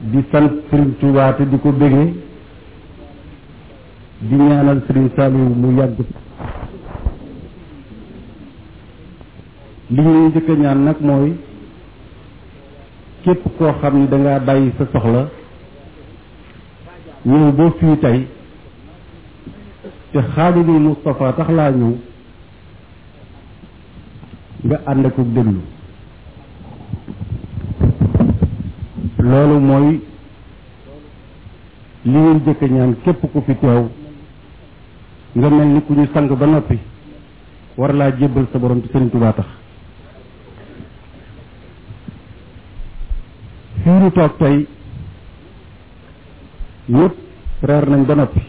di sant Serigne Touba te di ko bégee di ñaanal Serigne Saliou mu yàgg li ñuy njëkk a ñaan nag mooy képp koo xam ni dangaa bàyyi sa soxla ñëw ba fii tey te Xaadimu Moustapha tax laa ñëw nga ànd ak déglu loolu mooy li ngeen jëkk ñaan képp ku fi teew nga mel ni ku ñu sang ba noppi war laa jébbal sa borom ci Sëriñ Tuubaa tax fii ñu toog tey ñëpp reer nañ ba noppi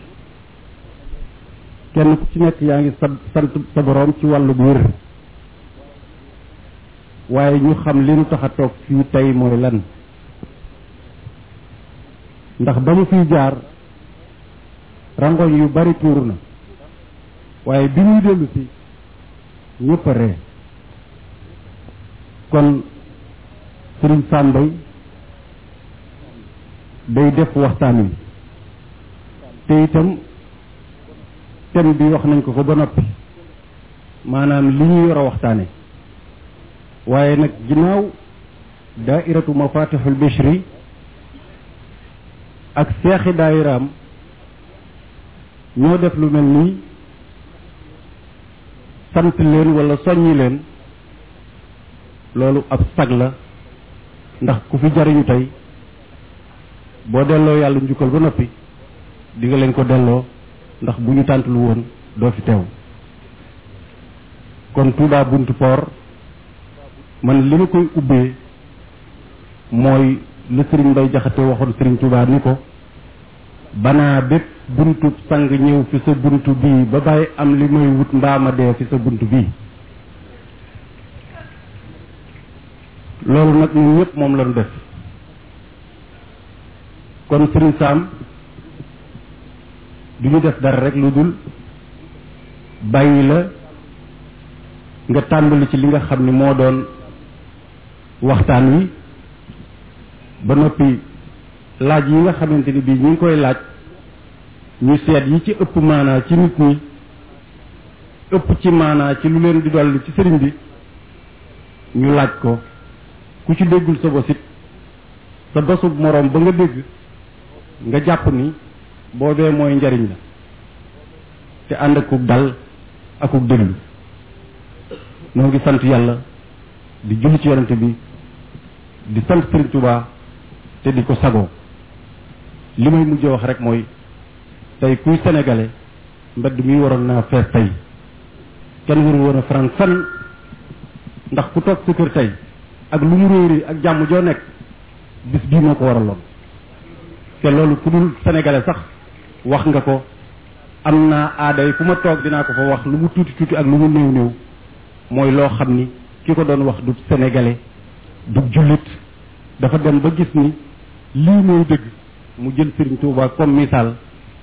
kenn ku ci nekk yaa ngi sa sant sa boroom ci wàllu wér waaye ñu xam li nu tax a toog fii tey mooy lan ndax ba mu fiy jaar rangoñ yu bari tuur na waaye bi muy dellu si ñëpp a ree kon sëriñ Sàmbay day def waxtaan wi te itam thème bi wax nañ ko ko ba noppi maanaam li ñu yor a waxtaane waaye nag ginnaaw daairatu mafatixul bichri ak seexi daayiraam ñoo def lu mel nii sant leen wala soññi leen loolu ab sag la ndax ku fi jariñu tey boo delloo yàlla njukkal ba noppi di nga leen ko delloo ndax bu ñu tànt lu woon doo fi teew kon Touba buntu port man li ma koy ubbee mooy la sëriñ Mbay Jaxate waxoon sëriñ Touba ni ko banaa bépp buntu sang ñëw fi sa buntu bii ba bàyyi am li may wut mbaama dee fi sa buntu bii loolu nag ñun ñëpp moom lañu def kon Sëriñ Saam du ñu def dara rek lu dul bàyyi la nga tàmbali ci li nga xam ni moo doon waxtaan wi ba noppi laaj yi nga xamante ni bii ñu ngi koy laaj ñu seet yi ci ëpp maanaa ci nit ñi ëpp ci maanaa ci lu leen di dolli ci sëriñ bi ñu laaj ko ku ci déggul sa bos it sa bosub moroom ba nga dégg nga jàpp ni boobee mooy njariñ la te ànd akub dal akub déglu noo ngi sant yàlla di julli ci yonante bi di sant Sëriñ Tuubaa te di ko sagoo li may mujjee wax rek mooy tey kuy sénégalais mbedd mi waroon naa fees tey kenn waru woon a faran fenn ndax ku toog sa kër tey ak lu mu réeri ak jàmm joo nekk bis bii moo ko waraloon te loolu ku dul sénégalais sax wax nga ko am naa aada yi fu ma toog dinaa ko fa wax lu mu tuuti tuuti ak lu mu néew néew mooy loo xam ni ki ko doon wax du sénégalais du jullit dafa dem ba gis ni lii mooy dëgg mu jël Serigne Touba comme misaal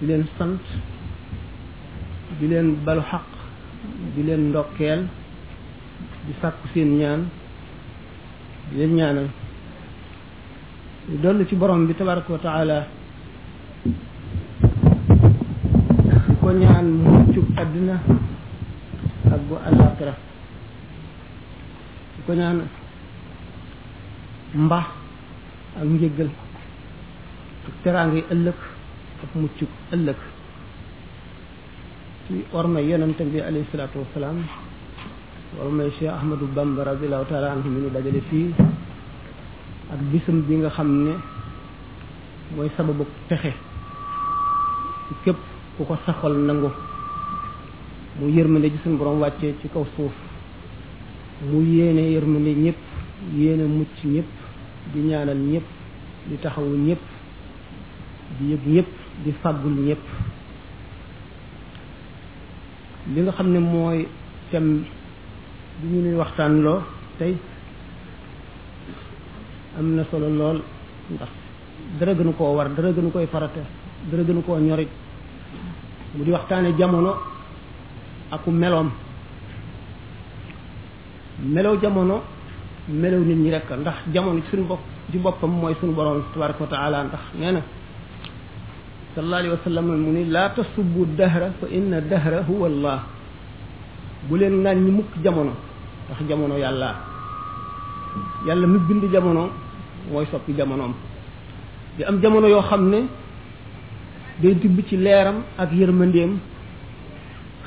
di leen sant di leen balu xaq di leen ndokkeel di sàkku seen ñaan di leen ñaanal di dollu ci borom bi tabaraka wa taala di ko ñaan muccub àddina ak bu àllaaxira di ko ñaan mbax ak njëggal ak teraangay ëllëg ak muccuk ëllëg ci ormay yonente bi alayhi salaatu wasalaam ormay Cheikh Ahmadou Bamba radiallahu taala anhu mi ñu dajale fii ak bisam bi nga xam ne mooy sababu texe ci képp ku ko saxal nangu mu yërmande ji suñu borom wàccee ci kaw suuf mu yéene yërmande ñëpp yéene mucc ñëpp di ñaanal ñépp di taxawu ñépp di yëg ñépp di fàggul ñépp li nga xam ne mooy thème bi ñu nuy waxtaan loo tey am na solo lool ndax dara gënu koo war dara gënu koy farata dara gënu koo ñorit mu di waxtaane jamono aku meloom melow jamono melow nit ñi rek ndax jamono ci suñu bopp ci boppam mooy suñu borom tabaraka wa taala ndax nee na sallallahu alayhi wa sallam mu ni laa tasubbu dahra fa inna dahra huwa allah bu leen naan ñi mukk jamono ndax jamono yàlla yàlla mu bind jamono mooy soppi jamonoom di am jamono yoo xam ne day tibb ci leeram ak yërmandeem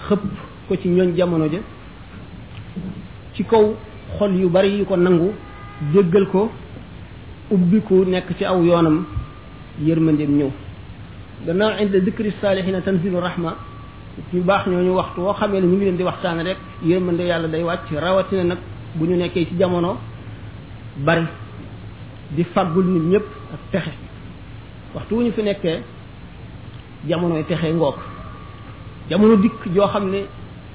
xëpp ko ci ñooñ jamono ja ci kaw xol yu bari yu ko nangu déggal ko ubbiku nekk ci aw yoonam yërmandeem ñëw gannaaw inda dikri saalihina tanzilu rahma ñu baax ñooñu waxtu woo xamee ne ñu ngi leen di waxtaan rek yërmande yàlla day wàcc rawatina nag bu ñu nekkee ci jamono bari di faggul nit ñëpp ak texe waxtu wu ñu fi nekkee jamonoy texe ngoog jamono dikk joo xam ne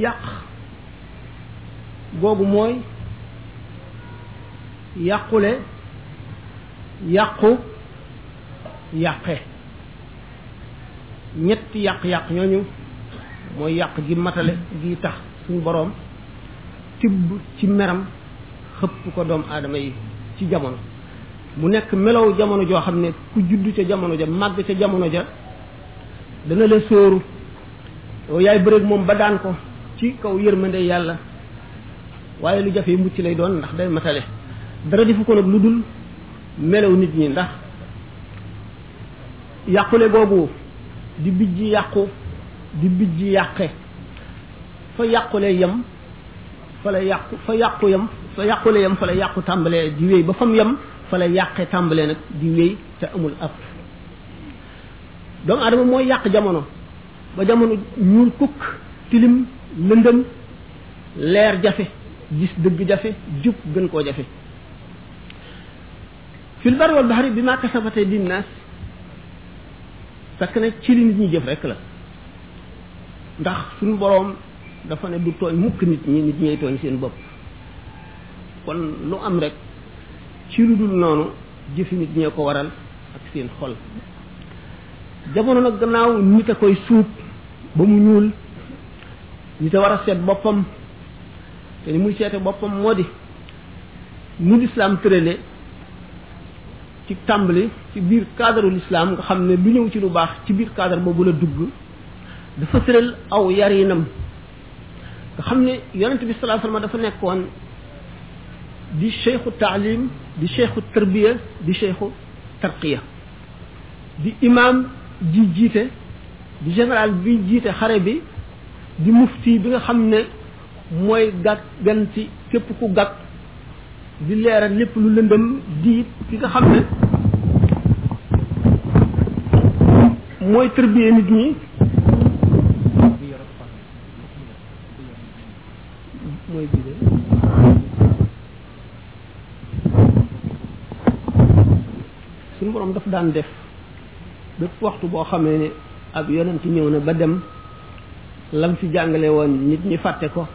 yàq googu mooy yàqule yàqu yàqe ñetti yàq-yàq ñooñu mooy yàq gi matale gi tax suñu boroom tibb ci meram xëpp ko doom aadama yi ci jamono mu nekk melow jamono joo xam ne ku juddu ca jamono ja màgg ca jamono ja dana la sóoru yow yaay bëreeg moom ba daan ko ci kaw yërmande yàlla waaye lu jafe mucc lay doon ndax day matale dara defu ko nag lu dul melaw nit ñi ndax yàqule googu di bijj yàqu di bijj yàqe fa yàqule yem fa la yàqu fa yàqu yem fa yàqule yem fa la yàqu tàmbalee di wéy ba fam yem fa la yàqe tàmbalee nag di wéy te amul ab doomu aadama mooy yàq jamono ba jamono ñuul kukk tilim lëndëm leer jafe gis dëgg jafe jub gën koo jafe fil bar wal bahri bi ma kasabate di naas fekk na ci li nit ñi jëf rek la ndax suñu boroom dafa ne du tooñ mukk nit ñi nit ñooy tooñ seen bopp kon lu am rek ci lu dul noonu jëfi nit ñee ko waral ak seen xol jamono nag gannaaw nit a koy suub ba mu ñuul nit a war a seet boppam te ni muy seete boppam moo di ni lislaam tërale ci tàmbali ci biir cadre lislaam nga xam ne lu ñëw ci lu baax ci biir cadre boobu la dugg dafa tëral aw yarinam nga xam ne yonent bi sallallahu alayhi wasallam dafa nekkoon di cheikhu taalim di cheikhu tarbiya di cheikhu tarqiya di imam ji jiite di général bi jiite xare bi di mufti bi nga xam ne mooy gàtt gan ci képp ku gàtt di leeral lépp lu lëndëm di ki nga xam ne mooy tërbiyee nit ñi mooy bii de suñu borom daf daan def bépp waxtu boo xamee ne ab yonent ñëw na ba dem lam fi jàngale woon nit ñi fàtte ko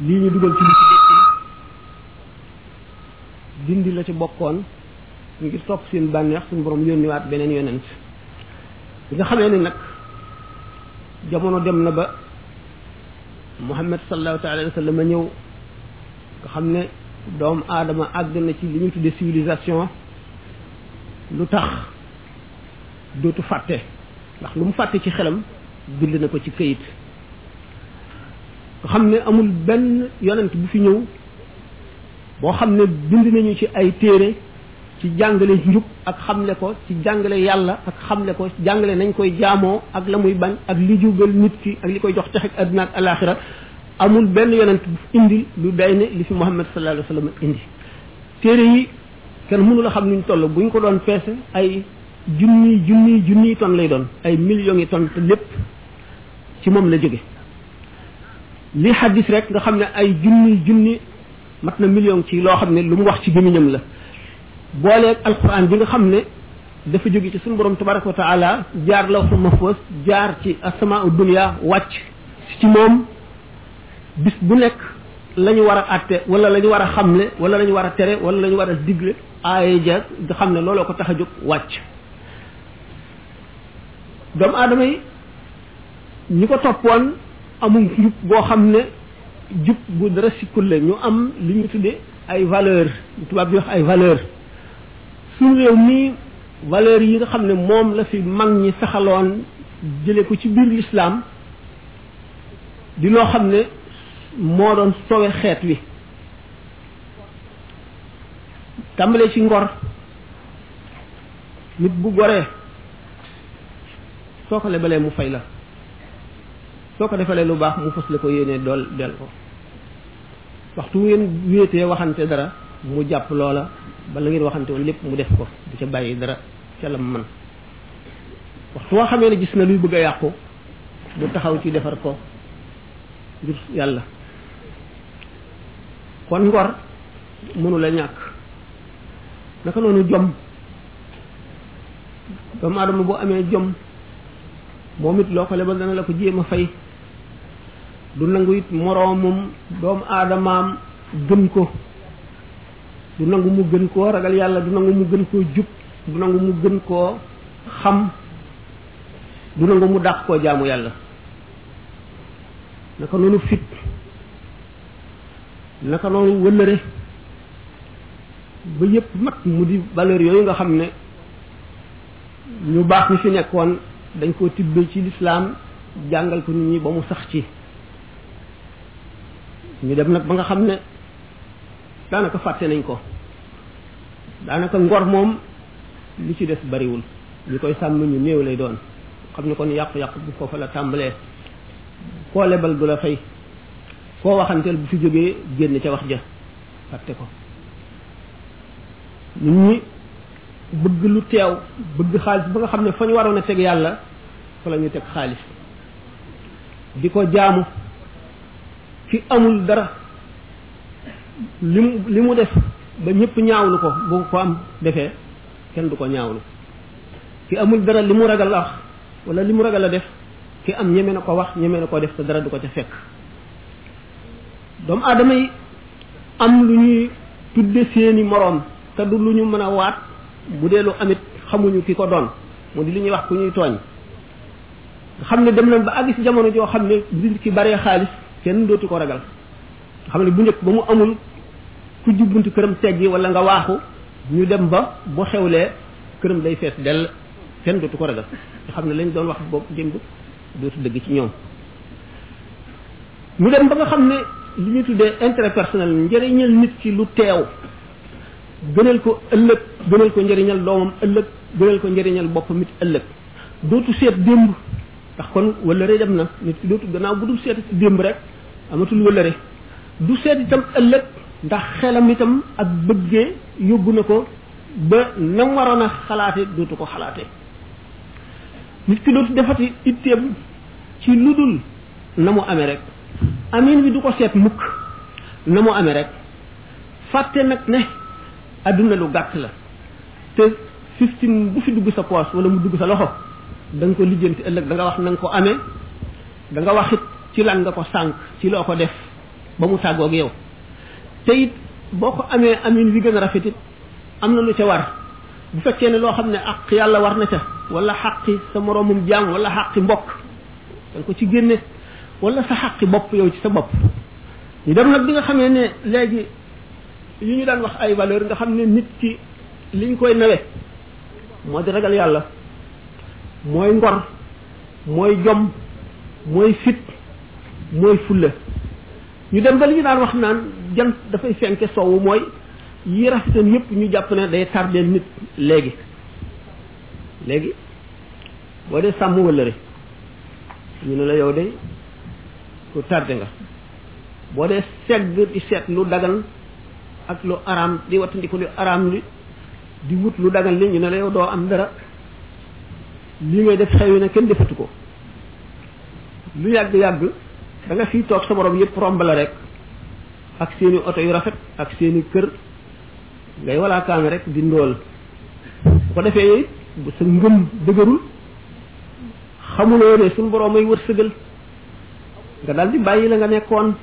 lii ñu dugal ci li ci bokkul dindi la ci bokkoon ngir topp seen bànneex suñu borom yónniwaat beneen yonent bi nga xamee ni nag jamono dem na ba Muhammad sallallahu taala alayhi wa sallam ñëw nga xam ne doomu aadama àgg na ci li ñuy tuddee civilisation lu tax dootu fàtte ndax lu mu fàtte ci xelam bind na ko ci këyit nga xam ne amul benn yonent bu fi ñëw boo xam ne bind nañu ci ay téere ci jàngale njub ak xamle ko ci jàngale yàlla ak xamle ko jàngale nañ koy jaamoo ak la muy bañ ak li jugal nit ki ak li koy jox texek àdduna ak alaxira amul benn yonent bu indi lu day ne li fi Muhammad sallallahu alayhi wa sallam indi téere yi kenn mënu la xam nuñ toll bu ñu ko doon peese ay junni junni junni ton lay doon ay millions yi ton te lépp ci moom la jóge li xaddis rek nga xam ne ay junni junni mat na million ci loo xam ne lu mu wax ci gémmiñam la booleeg alquran bi nga xam ne dafa jóge ci suñu borom tabaraka wa taala jaar la fa mafos jaar ci asama dunia wàcc ci moom bis bu nekk la ñu war a àtte wala la ñu war a xamle wala la ñu war a tere wala la ñu war a digle aaye ja nga xam ne looloo ko tax a jóg wàcc doomu aadama yi ñi ko toppoon amul njub boo xam ne jub gu dara sikkul la ñu am li ñu tudde ay valeur tubaab di wax ay valeur suñu réew mi valeur yi nga xam ne moom la fi mag ñi saxaloon jële ko ci biir lislaam di loo xam ne moo doon sowe xeet wi tàmbalee ci ngor nit bu goree soo ko lebalee mu fay la soo ko defalee lu baax mu fas la ko yéenee dool del ko waxtu ngeen wéetee waxante dara mu jàpp loola ba la ngeen waxante woon lépp mu def ko du ca bàyyi dara ca la man waxtu woo xamee ne gis na luy bëgg a yàqu mu taxaw ci defar ko ngir yàlla kon ngor mënu la ñàkk naka noonu jom doomu aadama bu amee jom moom it loo ko lebal dana la ko jéem a fay du nangu it moroomum doomu aadamaam gën ko du nangu mu gën koo ragal yàlla du nangu mu gën koo jub du nangu mu gën koo xam du nangu mu dàq koo jaamu yàlla naka noonu fit naka noonu wëllëre ba yépp mat mu di valeur yooyu nga xam ne ñu baax ñi fi nekkoon dañ koo tibbe ci lislaam jàngal ko nit ñi ba mu sax ci ñu dem nag ba nga xam ne daanaka fàtte nañ ko daanaka ngor moom li ci des bariwul ñu koy sàmm ñu néew lay doon xam ne kon yàqu-yàqu bu foofa la tàmbalee koo lebal du la fay koo waxanteel bu fi jógee génn ca wax ja fàtte ko nit ñi bëgg lu teew bëgg xaalis ba nga xam ne fa ñu waroon a teg yàlla fa la ñu teg xaalis di ko jaamu ci amul dara li mu li mu def ba ñëpp ñaawlu ko bu ko am defee kenn du ko ñaawlu ci amul dara li mu ragal wax wala li mu ragal a def ki am ñeme na ko wax ñeme na ko def te dara du ko ca fekk doomu aadama yi am lu ñuy tudde seeni moroom te du lu ñu mën a waat bu dee lu amit xamuñu ki ko doon mu di li ñuy wax ku ñuy tooñ nga xam ne dem nañ ba àgg si jamono joo xam ne bu nit ki baree xaalis kenn dootu ko ragal nga xam ne bu njëkk ba mu amul ku jubbuntu këram teggi wala nga waaxu ñu dem ba bu xewlee këram day fees dell kenn dootu ko ragal nga xam ne lañ doon wax boobu démb dootu dëgg ci ñoom mu dem ba nga xam ne li ñu tuddee intérêt personnel njëriñal nit ki lu teew gënal ko ëllëg gënal ko njëriñal doomam ëllëg gënal ko njëriñal boppam it ëllëg dootu seet démb ndax kon wëllëre dem na nit ki dootu gannaaw bu dul seet démb rek amatul wëllëre du seet itam ëllëg ndax xelam itam ak bëggee yóbbu na ko ba nam waroon a xalaate dootu ko xalaate nit ki dootu defati itteem ci lu dul na mu amee rek amin bi du ko seet mukk na mu amee rek fàtte nag ne adduna lu gàtt la te fiftin bu fi dugg sa poos wala mu dugg sa loxo da nga ko lijjanti ëllëg da nga wax na nga ko amee da nga wax it ci lan nga ko sànq ci loo ko def ba mu tàggoog yow te it boo ko amee amin wi gën a rafet it am na lu ca war bu fekkee ne loo xam ne ak yàlla war na ca wala xaqi sa moroomum jaam wala xaqi mbokk danga ko ci génne wala sa xaqi bopp yow ci sa bopp ñu dem nag bi nga xamee ne léegi yi ñu daan wax ay valeur nga xam ne nit ki liñ koy nawe moo di ragal yàlla mooy ngor mooy jom mooy fit mooy fulla ñu dem ba li ñu daan wax naan jant dafay fenke soowu mooy yi rafetoon yépp ñu jàpp ne day tardeel nit léegi léegi boo dee sàmm wëllëre ñu ne la yow de ku tardé nga boo dee segg di seet lu dagan ak lu araam di wattandiku lu araam li di wut lu dagan li ñu ne la yow doo am dara lii ngay def xewi na kenn defatu ko lu yàgg-yàgg da nga fiy toog sa morom yëpp romb la rek ak seeni oto yu rafet ak seeni kër ngay walaa kaame rek di ndool bu ko defee yooyu bu sa ngëm dëgërul xamuloo ne suñu borom ay wërsëgal nga daal di bàyyi la nga nekkoon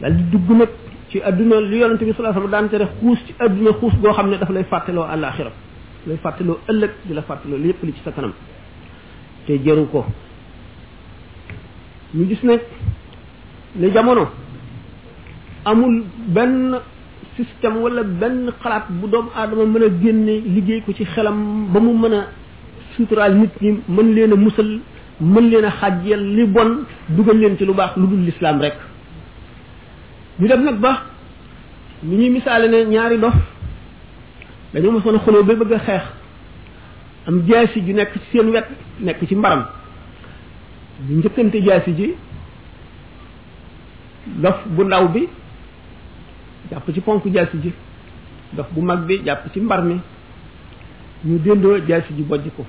daal di dugg nag ci àdduna li yonente bi sallallahu alayhi wasallam daan tere xuus ci àdduna xuus goo xam ne daf lay fàttaloo àllaaxira lay fàttaloo ëllëg di la fàttaloo lépp li ci sa kanam te jëru ko ñu gis nag ne jamono amul benn système wala benn xalaat bu doomu aadama mën a génne liggéey ko ci xelam ba mu mën a suturaal nit ñi mën leen a musal mën leen a xàjjeel li bon dugal leen ci lu baax lu dul lislaam rek ñu dem nag ba ñu ñuy misaale ne ñaari dof dañoo mosoon a xuloo ba bëgg a xeex am jaasi ju nekk ci seen wet nekk ci mbaram ñu njëkkante jaasi ji dof bu ndaw bi jàpp ci ponk jaasi ji dof bu mag bi jàpp ci mbar mi ñu déndoo jaasi ji bojj ko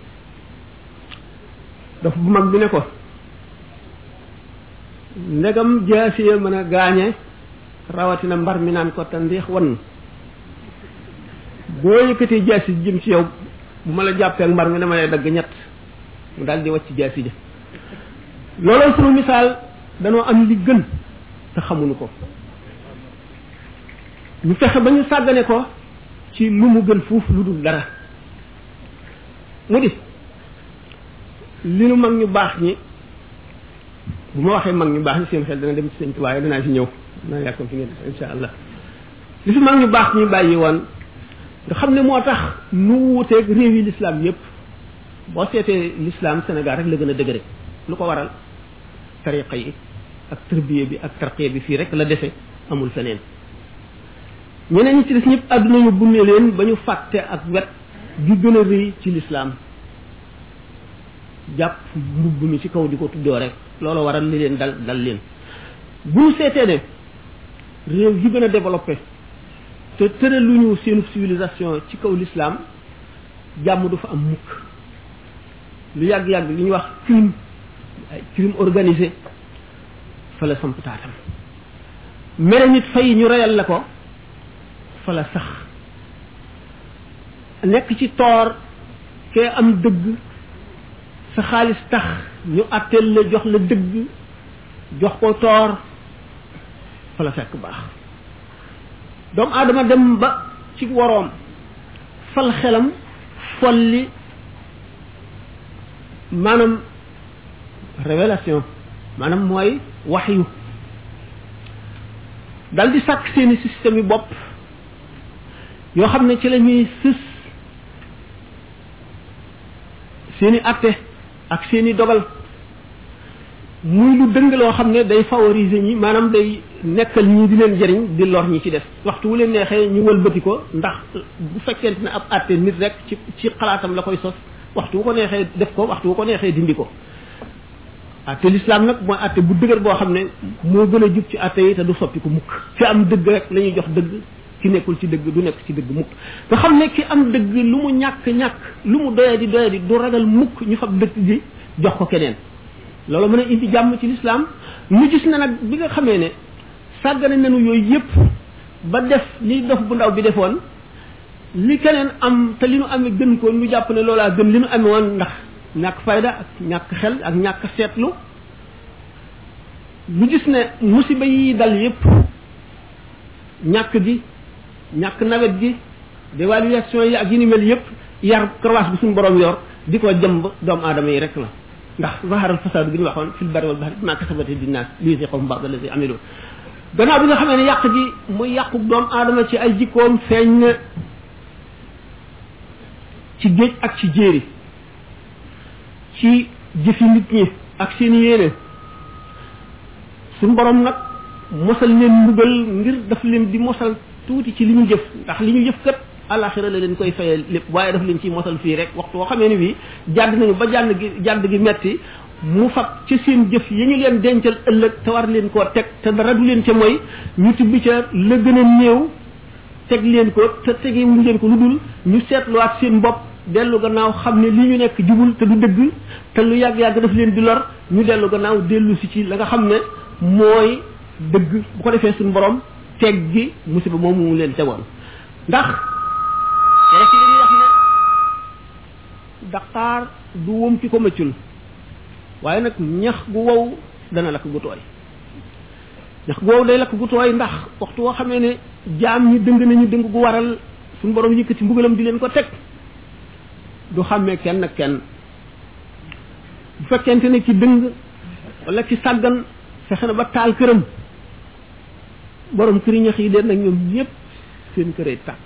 dof bu mag bi ne ko ndegam jaasi ya mën a gaañe rawatina mbar mi naan ko te ndiix wan boo yëkkatee jaasi ji jëm ci yow bu ma la jàppee ak mbar mi dama lay dagg ñett mu daal di wàcc jaasi ja looloo sunu misaal danoo am li gën te xamuñu ko ñu fexe ba ñu sàggane ko ci lu mu gën fuuf lu dul dara mu di li nu mag ñu baax ñi bu ma waxee mag ñu baax ñi seen xel dana dem ci sëñ Tuubaa danaa ci ñëw danaa yàkkam fi ngeen insha allah li fi mag ñu baax ñu bàyyi woon nga xam ne moo tax nu wuuteeg réew yi lislaam yépp boo seetee lislaam Sénégal rek la gën a dëgëre lu ko waral tariqa yi ak tërbiye bi ak tarqiya bi fii rek la defe amul feneen ñeneen ñi ci des ñëpp àdduna ñu bunne leen ba ñu fàtte ak wet ju gën a rëy ci lislaam jàpp mbubb mi ci kaw di ko tuddoo rek loolu waral li leen dal dal leen bu ñu seetee ne réew yu gën a développé te tëraluñu seen civilisation ci kaw l'islam jàmm du fa am mukk lu yàgg-yàgg li ñuy wax crime ay crime organisé fa la samp taatam mere nit fay ñu reyal la ko fa la sax nekk ci toor kee am dëgg sa xaalis tax ñu àtteel la jox la dëgg jox ko toor fa la fekk baax doomu aadama dem ba ci woroom fal xelam folli maanaam révélation maanaam mooy waxyu dal di sàkk seeni système yu bopp yoo xam ne ci la ñuy sës seeni atte ak seeni dogal muy lu dëng loo xam ne day favoriser ñi maanaam day nekkal ñi di leen jëriñ di lor ñi ci def waxtu wu leen neexee ñu wëlbati ko ndax bu fekkente ne ab àtte nit rek ci ci xalaatam la koy sos waxtu wu ko neexee def ko waxtu wu ko neexee dindi ko àtte lislaam nag mooy àtte bu dëgër boo xam ne moo gën a jub ci àtte yi te du soppi ko mukk fi am dëgg rek la ñuy jox dëgg ki nekkul ci dëgg du nekk ci dëgg mukk nga xam ne ki am dëgg lu mu ñàkk ñàkk lu mu doya di doya di du ragal mukk ñu fab dëgg gi jox ko keneen loolu mën a indi jàmm ci lislaam ñu gis na nag bi nga xamee ne sàggane nañu yooyu yëpp ba def li dof bu ndaw bi defoon li keneen am te li nu amee gën ko ñu jàpp ne loolaa gën li nu amee woon ndax ñàkk fayda ak ñàkk xel ak ñàkk seetlu ñu gis ne musiba yi dal yëpp ñàkk gi ñàkk nawet gi dévaluation yi ak yi ni mel yépp yar croissance bi suñu borom yor di ko jëmb doomu aadama yi rek la ndax zaharal fasaadu bi ñu waxoon fil barri wal bahri bimaa kasabat aydin naas liyuziiqahum ba'da llazii amiluu gannaaw bi nga xamee ne yàq gi muy yàqu doomu aadama ci ay jikkoom feeñ na ci géej ak ci jéeri ci jëfi nit ñi ak seen yéene suñ borom nag mosal leen mbugal ngir daf leen di mosal tuuti ci li ñu jëf ndax li ñu jëf kat alaxira la leen koy fayee lépp waaye daf leen ciy mosal fii rek waxtu woo xamee ni bii jàdd nañu ba jànd gi jàdd gi metti mu fab ci seen jëf yi ñu leen dencal ëllëg te war leen koo teg te dara du leen ca mooy ñu tibbi ca la gën a néew teg leen ko te tege wuñ leen ko lu dul ñu seetluwaat seen bopp dellu gannaaw xam ne li ñu nekk jubul te du dëgg te lu yàgg-yàgg daf leen di lor ñu dellu gannaaw dellu si ci la nga xam ne mooy dëgg bu ko defee suñu borom teg gi musiba moom mu leen tegoon ndax rek li ñuy wax ne daqaar du wom ci ko mëccul waaye nag ñax gu wow dana lakk gu tooy ndax googu day lakk gu tooy ndax waxtu woo xamee ne jaam ñi dëng nañu dëng gu waral suñu borom yëkkati mbugalam di leen ko teg du xàmmee kenn ak kenn bu fekkente ne ci dëng wala ci sàggan fexe na ba taal këram borom këri ñax yi de nag ñoom ñëpp seen këray tàkk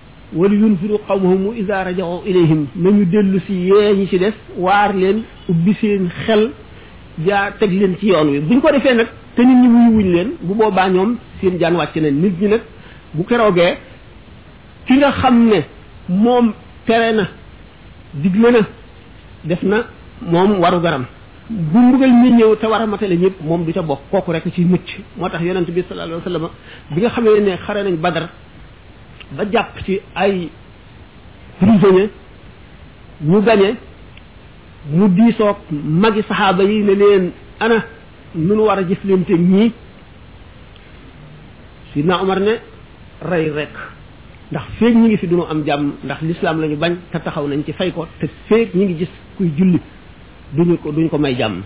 wal yunziru qawmahum iza raja'u ilayhim nañu dellu si yee ñi ci des waar leen ubbi seen xel jaa teg leen ci yoon wi buñ ko defee nag te nit ñi wuyu wuñ leen bu boobaa ñoom seen jaan wàcc na nit ñi nag bu keroogee ki nga xam ne moom tere na digle na def na moom waru garam bu mbugal mi ñëw te war a matale ñëpp moom du ca bokk kooku rek ci mucc moo tax yonent bi sallallahu alayhi wa sallam bi nga xamee ne xare nañ badar ba jàpp ci ay prisonnier ñu gañe mu diisoog magi saxaaba yi ne leen ana nu nu war a jëflante ñii sidna omar ne rey rek ndax feeg ñi ngi fi duñu am jàmm ndax lislaam lañu bañ te taxaw nañ ci fay ko te feeg ñi ngi gis kuy julli duñu ko duñu ko may jàmm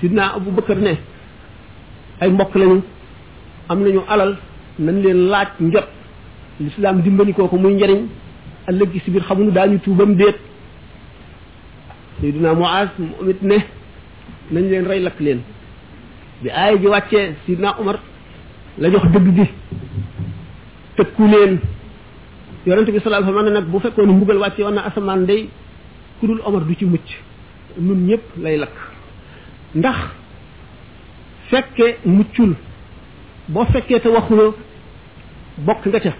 sidna abu bakar ne ay mbokk lañu am nañu alal nañ leen laaj njot lislaam dimbali kooku muy njariñ ëllëg ci si biir xamuñu daañu tuubam déet Seydina Muaz moom it ne nañ leen rey lakk leen bi aaya ji wàccee Seydina Omar la jox dëgg gi tëkku leen yonente bi sallallahu alayhi wasallam nag bu fekkoon mbugal wàcce woon na asamaan day ku dul Omar du ci mucc nun ñëpp lay lakk ndax fekke muccul boo fekkee te waxuloo bokk nga ca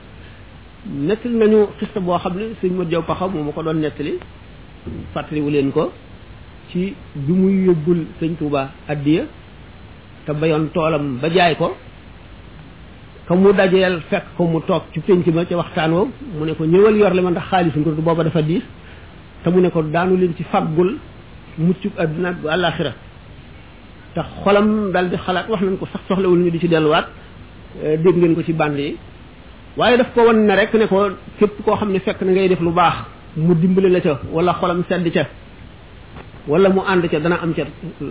nettali nañu xista boo xam ne sëñ Modou Diaw Paxa moo ma ko doon nettali fàttaliwu leen ko ci bi muy yóbbul sëñ Touba addiya te bayoon toolam ba jaay ko ka mu dajeel fekk ko mu toog ci pénc ma ca waxtaan woo mu ne ko ñëwal yor li ma ndax xaalis nga du booba dafa diis te mu ne ko daanu leen ci faggul muccub àdduna ak àllaaxira te xolam dal di xalaat wax nañ ko sax soxlawul ñu di ci delluwaat eh, dégg ngeen ko ci band yi waaye daf ko wan ne rek ne ko képp koo xam ne fekk na ngay def lu baax mu dimbali la ca wala xolam sedd ca wala mu ànd ca dana am ca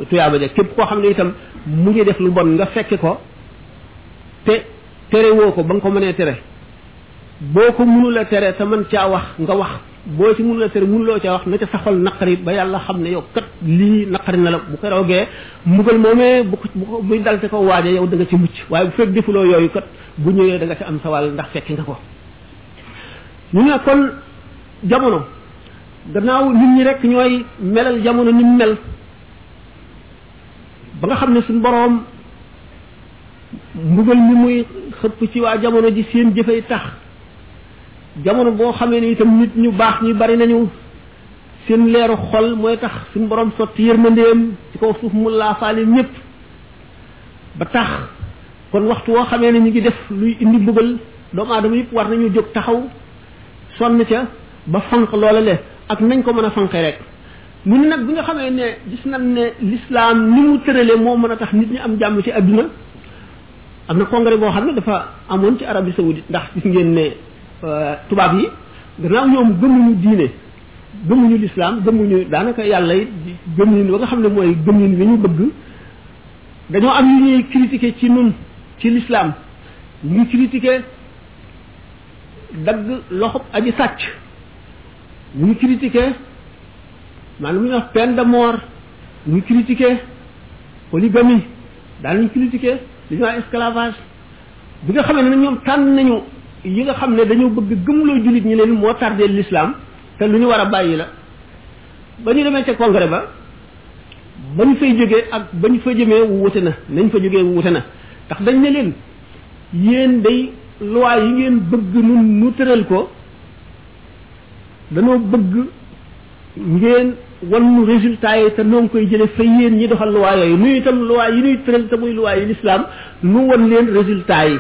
tuyaaba ja képp koo xam ne itam mu ngi def lu bon nga fekke ko te tere woo ko ba nga ko mënee tere boo ko mënul a tere te mën caa wax nga wax boo ci mënul a tere mënuloo caa wax na ca sa xol naqari ba yàlla xam ne yow kat lii naqari na la bu ko roogee mbugal moomee bu ko bu ko buy dal te ko waaje yow da nga ci mucc waaye bu fekk defuloo yooyu kat bu ñëwee da nga ci am sa wàll ndax fekki nga ko ñu ne kon jamono gannaaw nit ñi rek ñooy melal jamono ni mu mel ba nga xam ne suñ boroom mbugal mi muy xëpp ci waa jamono ji seen jëfay tax jamono boo xamee ne itam nit ñu baax ñu bari nañu seen leeru xol mooy tax suñ boroom sotti yërmandeem ci kaw suuf mu laafaale ñépp ba tax kon waxtu woo xamee ne ñu ngi def luy indi mbugal doomu aadama yëpp war nañu jóg taxaw sonn ca ba fanq loola le ak nañ ko mën a fanqe rek mu ne nag bi nga xamee ne gis nañ ne l'islam ni mu tërale moo mën a tax nit ñi am jàmm ci àdduna am na congrès boo xam ne dafa amoon ci Arabie Saoudite ndax gis ngeen ne euh, tubaab yi gannaaw ñoom gëmuñu diine gëmuñu l'islam gëmuñu daanaka yàlla yi gëmuñu ba nga xam ne mooy gëmuñu bi ñu bëgg dañoo am yu ñuy critiquer ci nun ci l'islam ñu critiquer dagg loxob aji sàcc ñu critiqué maanaam lu ñuy wax peine de mort ñu critiqué polygamie daal ñu critiqué li ñuy wax esclavage bi nga xamee ne ñoom tànn nañu yi nga xam ne dañoo bëgg gëmloo jullit ñi leen moo tardé l'islam te lu ñu war a bàyyi la ba ñu demee ca congrès ba ba ñu fay jógee ak ba ñu fa jëmee wute na nañ fa jógee wute na ndax dañ ne leen yéen day loi yi ngeen bëgg nun nu tëral ko danoo bëgg ngeen wan nu résultat yi te noo ngi koy jële fa yéen ñi doxal luwaa yooyu nuy itam luwaa yi nuy tëral te muy luwaa yi lislaam nu wan leen résultat yi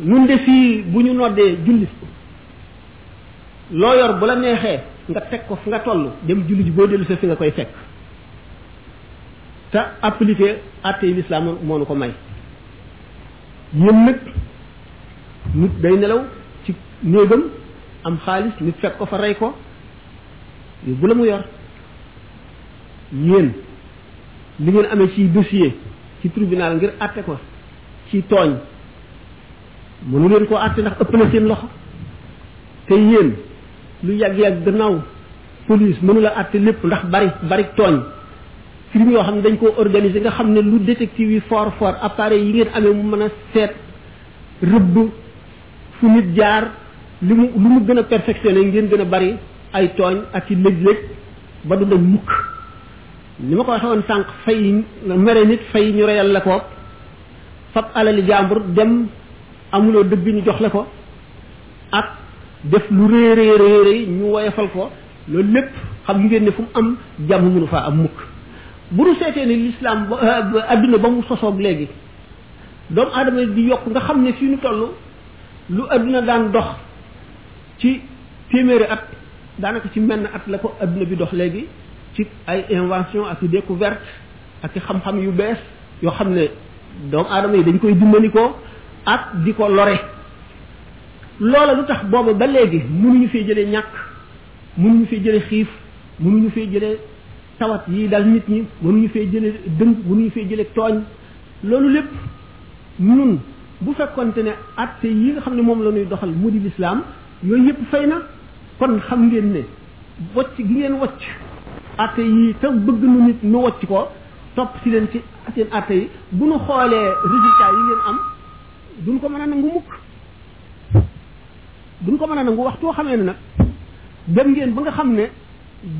nun de fii bu ñu noddee julli loo yor bu la neexee nga teg ko fu nga toll dem julli ji boo dellu sa fi nga koy fekk te appliquer àtte yi lislaam moo nu ko may yéen nag nit day nelaw ci néegam am xaalis nit fekk ko fa rey ko yóbbu la mu yor yéen li ngeen amee ci dossier ci tribunal ngir àtte ko ci tooñ mënu leen koo àtte ndax ëpp na seen loxo te yéen lu yàgg-yàgg gannaaw police mënu la àtte lépp ndax bari bari tooñ crime yoo xam ne dañ koo organiser nga xam ne lu détective yi fort fort appareil yi ngeen amee mu mën a seet rëbb fu nit jaar li mu lu mu gën a perfectionné ngeen gën a bari ay tooñ ak i lëj-lëj ba du dañ mukk ni ma ko waxee woon sànq fay mere nit fay ñu reyal la ko fab alali jàmbur dem amuloo dëgg ñu jox la ko ak def lu rëy rëy rëy rëy ñu woyofal ko loolu lépp xam ngeen ne fu mu am jàmm mënu faa am mukk bu nu seetee ne lislaam ba euh, adduna ba mu sosoog léegi doomu aadama di yokk nga xam ne fii nu toll lu adduna daan dox ci téeméeri at daanaka ci menn at la ko adduna bi dox léegi ci ay invention ak i découverte ak i xam-xam yu bees yoo xam ne doomu aadama yi dañ koy dimbalikoo ak di ko lore loola lu tax booba ba léegi mënuñu fee jëlee ñàkk mënuñu fee jëlee xiif mënuñu fee jëlee tawat yi dal nit ñi mënuñu fee jëlee dëng mënuñu fee jëlee tooñ loolu lépp nun bu fekkonte ne atte yi nga xam ne moom la ñuy doxal mu di lislaam yooyu yëpp fay na kon xam ngeen ne wocc gi ngeen wocc atte yi te bëgg nu nit nu wocc ko topp si leen ci seen atte yi bu nu xoolee résultat yi ngeen am duñ ko mën a nangu mukk duñ ko mën a nangu waxtoo xamee ne nag dem ngeen ba nga xam ne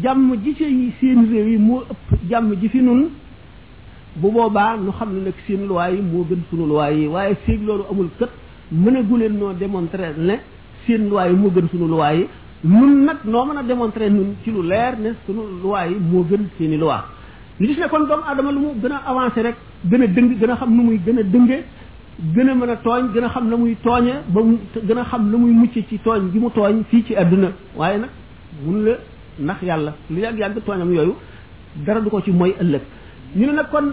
jàmm ji ci seen réew yi moo ëpp jàmm ji fi nun bu boobaa nu xam ne nag seen loi yi moo gën sunu loi yi waaye séeg loolu amul kët mën a guleen noo démontrer ne seen loi yi moo gën sunu loi yi nun nag noo mën a démontrer nun ci lu leer ne sunu loi yi moo gën seeni loi ñu gis ne kon doomu aadama lu mu gën a avancé rek gën a dëng gën a xam nu muy gën a dënge gën a mën a tooñ gën a xam na muy tooñe ba mu gën a xam na muy mucc ci tooñ gi mu tooñ fii ci àdduna waaye nag mun la ndax yàlla lu yàgg-yàgg tooñam yooyu dara du ko ci mooy ëllëg ñu ne nag kon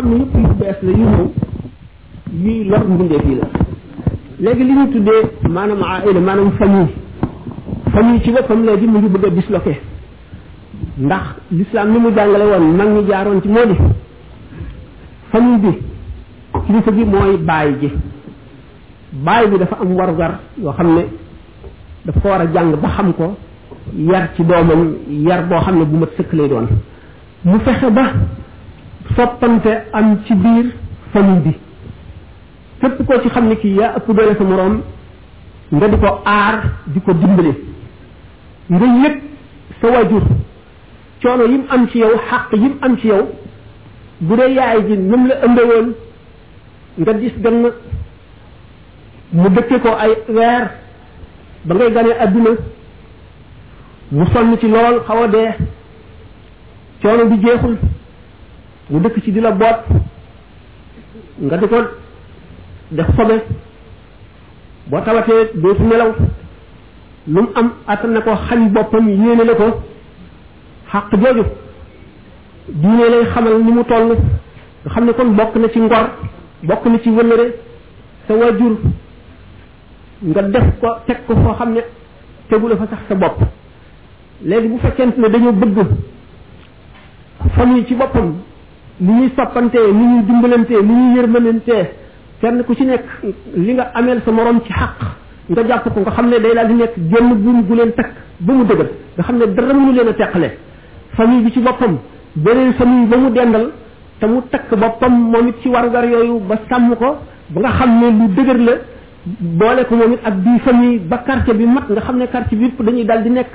am yëpp yu bees la yu ñëw yuy lor mbindeef yi la léegi li ñu tuddee maanaam aila maanaam famille famille ci boppam léegi mu ngi bëgg a disloqué ndax l'islam ni mu jàngale woon mag ñi jaaroon ci moo di famille bi kilifa gi mooy baay ji baay bi dafa am warugar yoo xam ne dafa ko war a jàng ba xam ko yar ci doomam yar boo xam ne bu mat sëkk lay doon mu fexe ba soppante am ci biir famille bi képp koo ci xam ne kii yaa ëpp doole sa moroom nga di ko aar di ko dimbale nga yëg sa wajur coono yim am ci yow xàq yim am ci yow bu dee yaay ji nam la ëmbe woon nga dis gann mu dëkke ko ay weer ba ngay ganee adduna mu sonn ci lool xaw a dee coono bi jeexul mu dëkk ci di la boot nga di ko def sobe boo tawatee dootu nelaw lu mu am attan na ko xañ boppam yéene la ko xàq jooju diine lay xamal ni mu toll nga xam ne kon bokk na ci ngor bokk na ci wëllëre sa wajur nga def ko teg ko foo xam ne tegu la fa sax sa bopp léegi bu fekkente ne dañoo bëgg famille ci boppam ni ñuy soppantee ni ñuy dimbalantee ni ñuy yërmalantee kenn ku ci nekk li nga ameel sa morom ci xaq nga jàpp ko nga xam ne day daal di nekk génn buum gu leen takk ba mu dëgër nga xam ne dara mënu leen a teqale famille bi ci boppam beneen famille ba mu dendal te mu takk boppam moom it ci warugar yooyu ba sàmm ko ba nga xam ne lu dëgër la boole ko moom it ak bii famille ba quartier bi mat nga xam ne quartier bi yëpp dañuy dal di nekk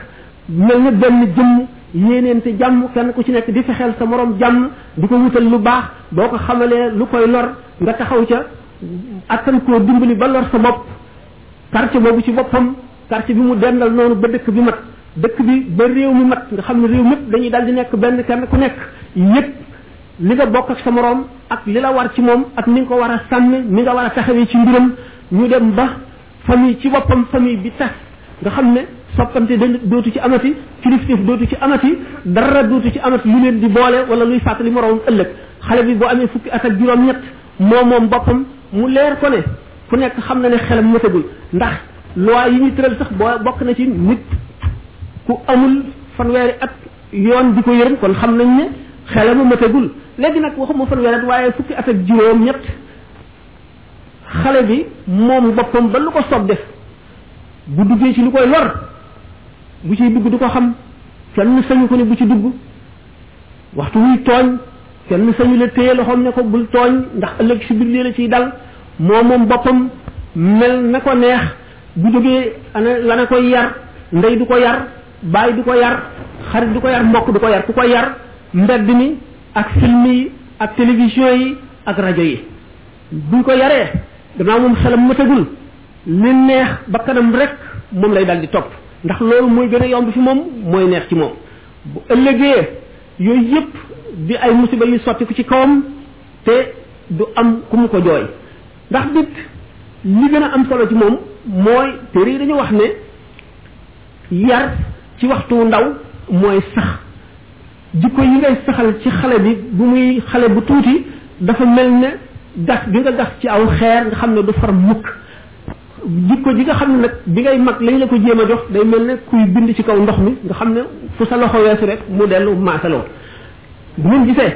mel ne benn jëmm yéeneente jàmm kenn ku ci nekk di fexeel sa morom jàmm di ko wutal lu baax boo ko xamalee lu koy lor nga taxaw ca attan koo dimbali ba lor sa bopp quartier boobu ci boppam quartier bi mu dendal noonu ba dëkk bi mat dëkk bi ba réew mi mat nga xam ne réew mépp dañuy dal di nekk benn kenn ku nekk yëpp li nga bokk ak sa moroom ak li la war ci moom ak ni nga ko war a sàmm ni nga war a taxawee ci mbiram ñu dem ba famille ci boppam famille bi tas nga xam ne soppante da dootu ci amati kilifteef dootu ci amati dara dootu ci amati lu leen di boole wala luy fàttali moroomam ëllëg xale bi boo amee fukki at ak juróom-ñett moo moom boppam mu leer ko ne ku nekk xam na ne xelam matagul ndax loi yi ñu tëral sax boo bokk na ci nit ku amul fanweeri at yoon di ko yërëm kon xam nañ ne xelam a matagul léegi nag waxuma fanweer at waaye fukki at ak juróom ñett xale bi moom boppam ba lu ko soob def bu duggee ci lu koy lor bu ciy dugg du ko xam kenn sañu ko ne bu ci dugg waxtu muy tooñ kenn sañu la téye loxoom ne ko bul tooñ ndax ëllëg si biir lii la ciy dal moo moom boppam mel na ko neex bu jógee ana la na koy yar ndey du ko yar bàyyi du ko yar xarit du ko yar mbokk du ko yar ku ko yar mbedd mi ak film yi ak télévision yi ak rajo yi buñ ko yaree gannaaw moom xelam matagul li neex ba kanam rek moom lay dal di topp ndax loolu mooy gën a yomb fi moom mooy neex ci moom bu ëllëgee yooyu yëpp di ay musiba yu sotti ku ci kawam te du am ku mu ko jooy ndax nit li gën a am solo ci moom mooy téere yi dañu wax ne yar ci waxtu ndaw mooy sax jikko yi ngay saxal ci xale bi bu muy xale bu tuuti dafa mel ne gas bi nga gas ci aw xeer nga xam ne du far mukk jikko ji nga xam ne nag bi ngay mag lañ la ko jéem a jox day mel ne kuy bind ci kaw ndox mi nga xam ne fu sa loxo weesu rek mu dellu maasaloo bu ngeen gisee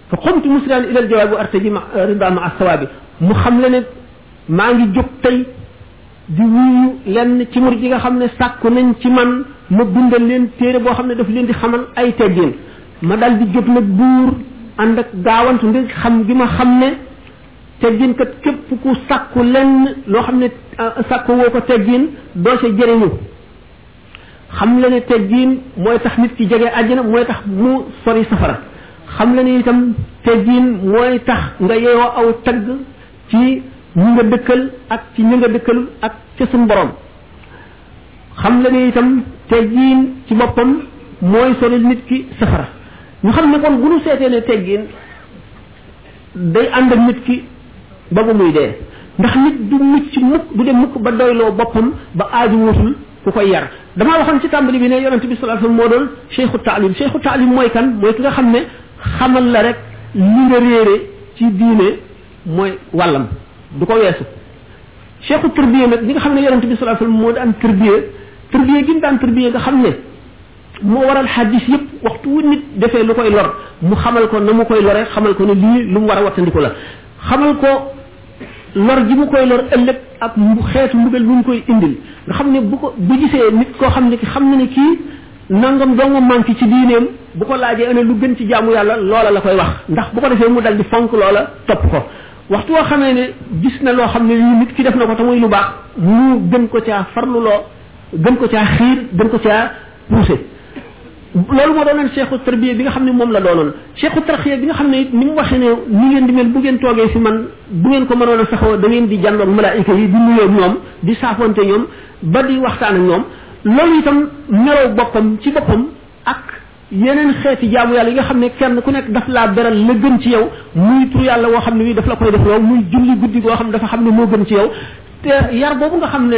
fa qumtu musran ila aljawaabi wa artaji ma rida ma assawaabi mu xam le ne maa ngi jóg tey di wuyu lenn ci mur ji nga xam ne sàkku nañ ci man ma bindal leen téere boo xam ne daf leen di xamal ay teggin ma dal di jóg nag buur ànd ak gaawantu ngir xam gi ma xam ne teggin kat képp ku sàkku lenn loo xam ne sàkku woo ko teggin doo ca jëriñu xam la ne teggiin mooy tax nit ki jege àjjana mooy tax mu sori safara xam la ne itam teggiin mooy tax nga yeewoo aw tagg ci ñi nga dëkkal ak ci ñi nga dëkkalul ak ca suñu borom xam la ne itam teggiin ci boppam mooy sori nit ki safara ñu xam ne kon bu ñu seetee ne teggiin day ànd ak nit ki ba bu muy dee ndax nit du mucc mukk du dem mukk ba doyloo boppam ba aaju wutul ku koy yar damaa waxoon ci tàmbali bi ne yonent bi sallallahu alayhi wasallam moo doon cheikhu taalim cheikhu taalim mooy kan mooy ki nga xam ne xamal la rek li nga réere ci diine mooy wàllam du ko weesu cheikhu tërbiye nag li nga xam ne yonent bi sallallahu alayhi wasallam moo daan tërbiye tërbiye gi mu daan tërbiye nga xam ne moo waral xaddis yëpp waxtu wu nit defee lu koy lor mu xamal ko na mu koy lore xamal ko ne lii lu mu war a wattandiku la xamal ko lor ji mu koy lor ëllëg ak xeetu mbugal bu mu koy indil nga xam ne bu ko bu gisee nit koo xam ne ki xam na ne kii nangam doo nga manqué ci diineem bu ko laajee ana lu gën ci jaamu yàlla loola la koy wax ndax bu ko defee mu dal di fonk loola topp ko waxtu woo xamee ne gis na loo xam ne lii nit ki def na ko te muy lu baax mu gën ko caa farluloo gën ko caa xiir gën ko caa poussé loolu moo doonoon cheikhu tarbiya bi nga xam ne moom la doonoon cheikhu tarxiya bi nga xam ne it ni mu waxee ne ni ngeen di mel bu ngeen toogee fi man bu ngeen ko mënoon a saxoo da ngeen di jàndoog malaayika yi di nuyoo ñoom di saafonte ñoom ba di waxtaan ak ñoom loolu itam meloo boppam ci boppam ak yeneen xeeti jaamu yàlla yi nga xam ne kenn ku nekk daf laa beral la gën ci yow muy tur yàlla woo xam ne wi daf la koy def loolu muy julli guddi goo xam ne dafa xam ne moo gën ci yow te yar boobu nga xam ne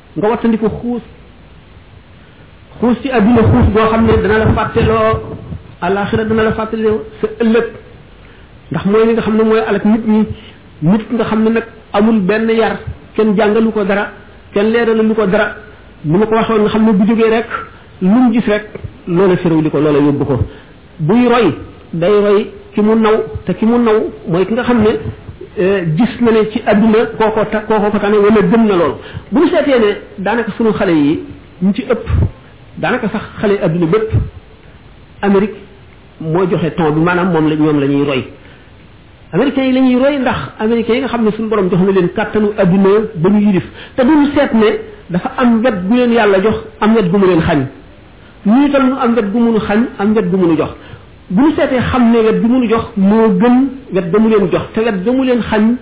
nga wattandiku xuus xuus ci àdduna xuus boo xam ne dana la fàtteloo àllaaxira dana la fàtteloo sa ëllëg ndax mooy li nga xam ne mooy alak nit ñi nit nga xam ne nag amul benn yar kenn jàngalu ko dara kenn leeralu lu ko dara ni ma ko waxoon nga xam ne bu jógee rek lu mu gis rek loola sëraw li ko loola yóbbu ko buy roy day roy ki mu naw te ki mu naw mooy ki nga xam ne euh, gis na ne ci àdduna kooko ta kooko ko tane wala gëm na loolu bu ñu seetee ne daanaka sunu xale yi ñu ci ëpp daanaka sax xale yi àdduna bépp Amérique moo joxe ton bi maanaam moom la ñoom la ñuy roy américains yi la ñuy roy ndax américains yi nga xam ne suñu borom jox na leen kàttanu àdduna ba ñu yilif te duñu seet ne dafa am wet gu leen yàlla jox am wet gu mu leen xañ ñu itam nu am wet gu munu xañ am wet gu munu jox bu ñu seetee xam ne wet bi munu jox moo gën wet ga mu leen jox te wet ga mu leen xañ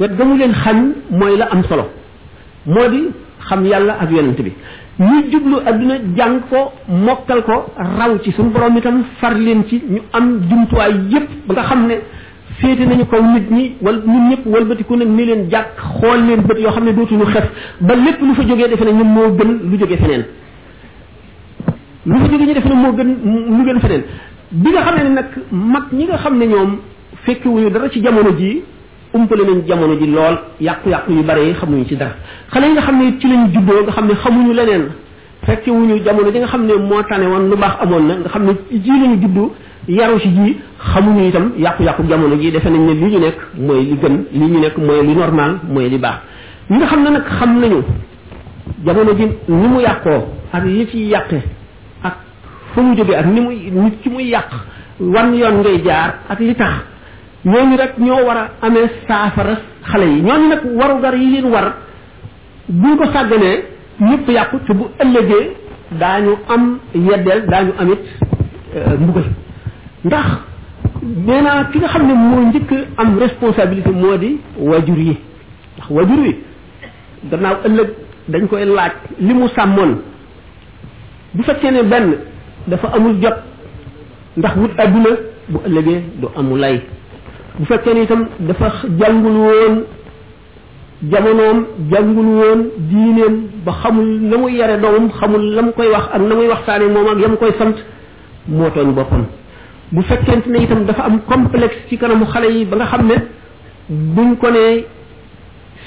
wet ga mu leen xañ mooy la am solo moo di xam yàlla ak yonent bi ñu jublu adduna jàng ko mokkal ko raw ci suñu borom itam far leen ci ñu am jumtuwaay yépp ba nga xam ne féete nañu kaw nit ñi wal ñun ñëpp walbatiku nag ni leen jàkk xool leen bët yoo xam ne dootuñu xef ba lépp lu fa jógee defe ne ñun moo gën lu jógee feneen lu fa jógee ñu defe ne moo gën lu gën feneen bi nga xam ne nag mag ñi nga xam ne ñoom fekkewuñu dara ci jamono ji umpale nañ jamono ji lool yàqu-yàqu yu bare yi xamuñu ci dara xale yi nga xam ne ci lañu juddoo nga xam ne xamuñu leneen fekki wuñu jamono ji nga xam ne moo tane woon lu baax amoon na nga xam ne ji lañu juddu yaru ci ji xamuñu itam yàqu-yàqu jamono ji defe nañ ne li ñu nekk mooy li gën li ñu nekk mooy li normal mooy li baax ñi nga xam ne nag xam nañu jamono ji ni mu yàqoo ak yi ci yàqe ak fu mu jóge ak ni muy nit ki muy yàq wan yoon ngay jaar ak li tax ñooñu rek ñoo war a amee saafara xale yi ñooñu nag warugar yi leen war buñ ko sàgganee ñëpp yàqu te bu ëllëgee daañu am yeddeel daañu am it euh, mbugal ndax nee naa ki nga xam ne moo njëkk am responsabilité moo di wajur yi ndax wajur yi gannaaw ëllëg dañ koy laaj li mu sàmmoon bu fekkee ne benn dafa amul jot ndax wut adduna bu ëllëgee du amu lay bu fekkee ne itam dafa jàngul woon jamonoom jàngul woon diineem ba xamul na muy yare doomam xamul la mu koy wax ak na muy waxtaane moom ak yam koy sant moo tooñ boppam bu fekkente ne itam dafa am complexe ci kanamu xale yi ba nga xam ne buñ ko ne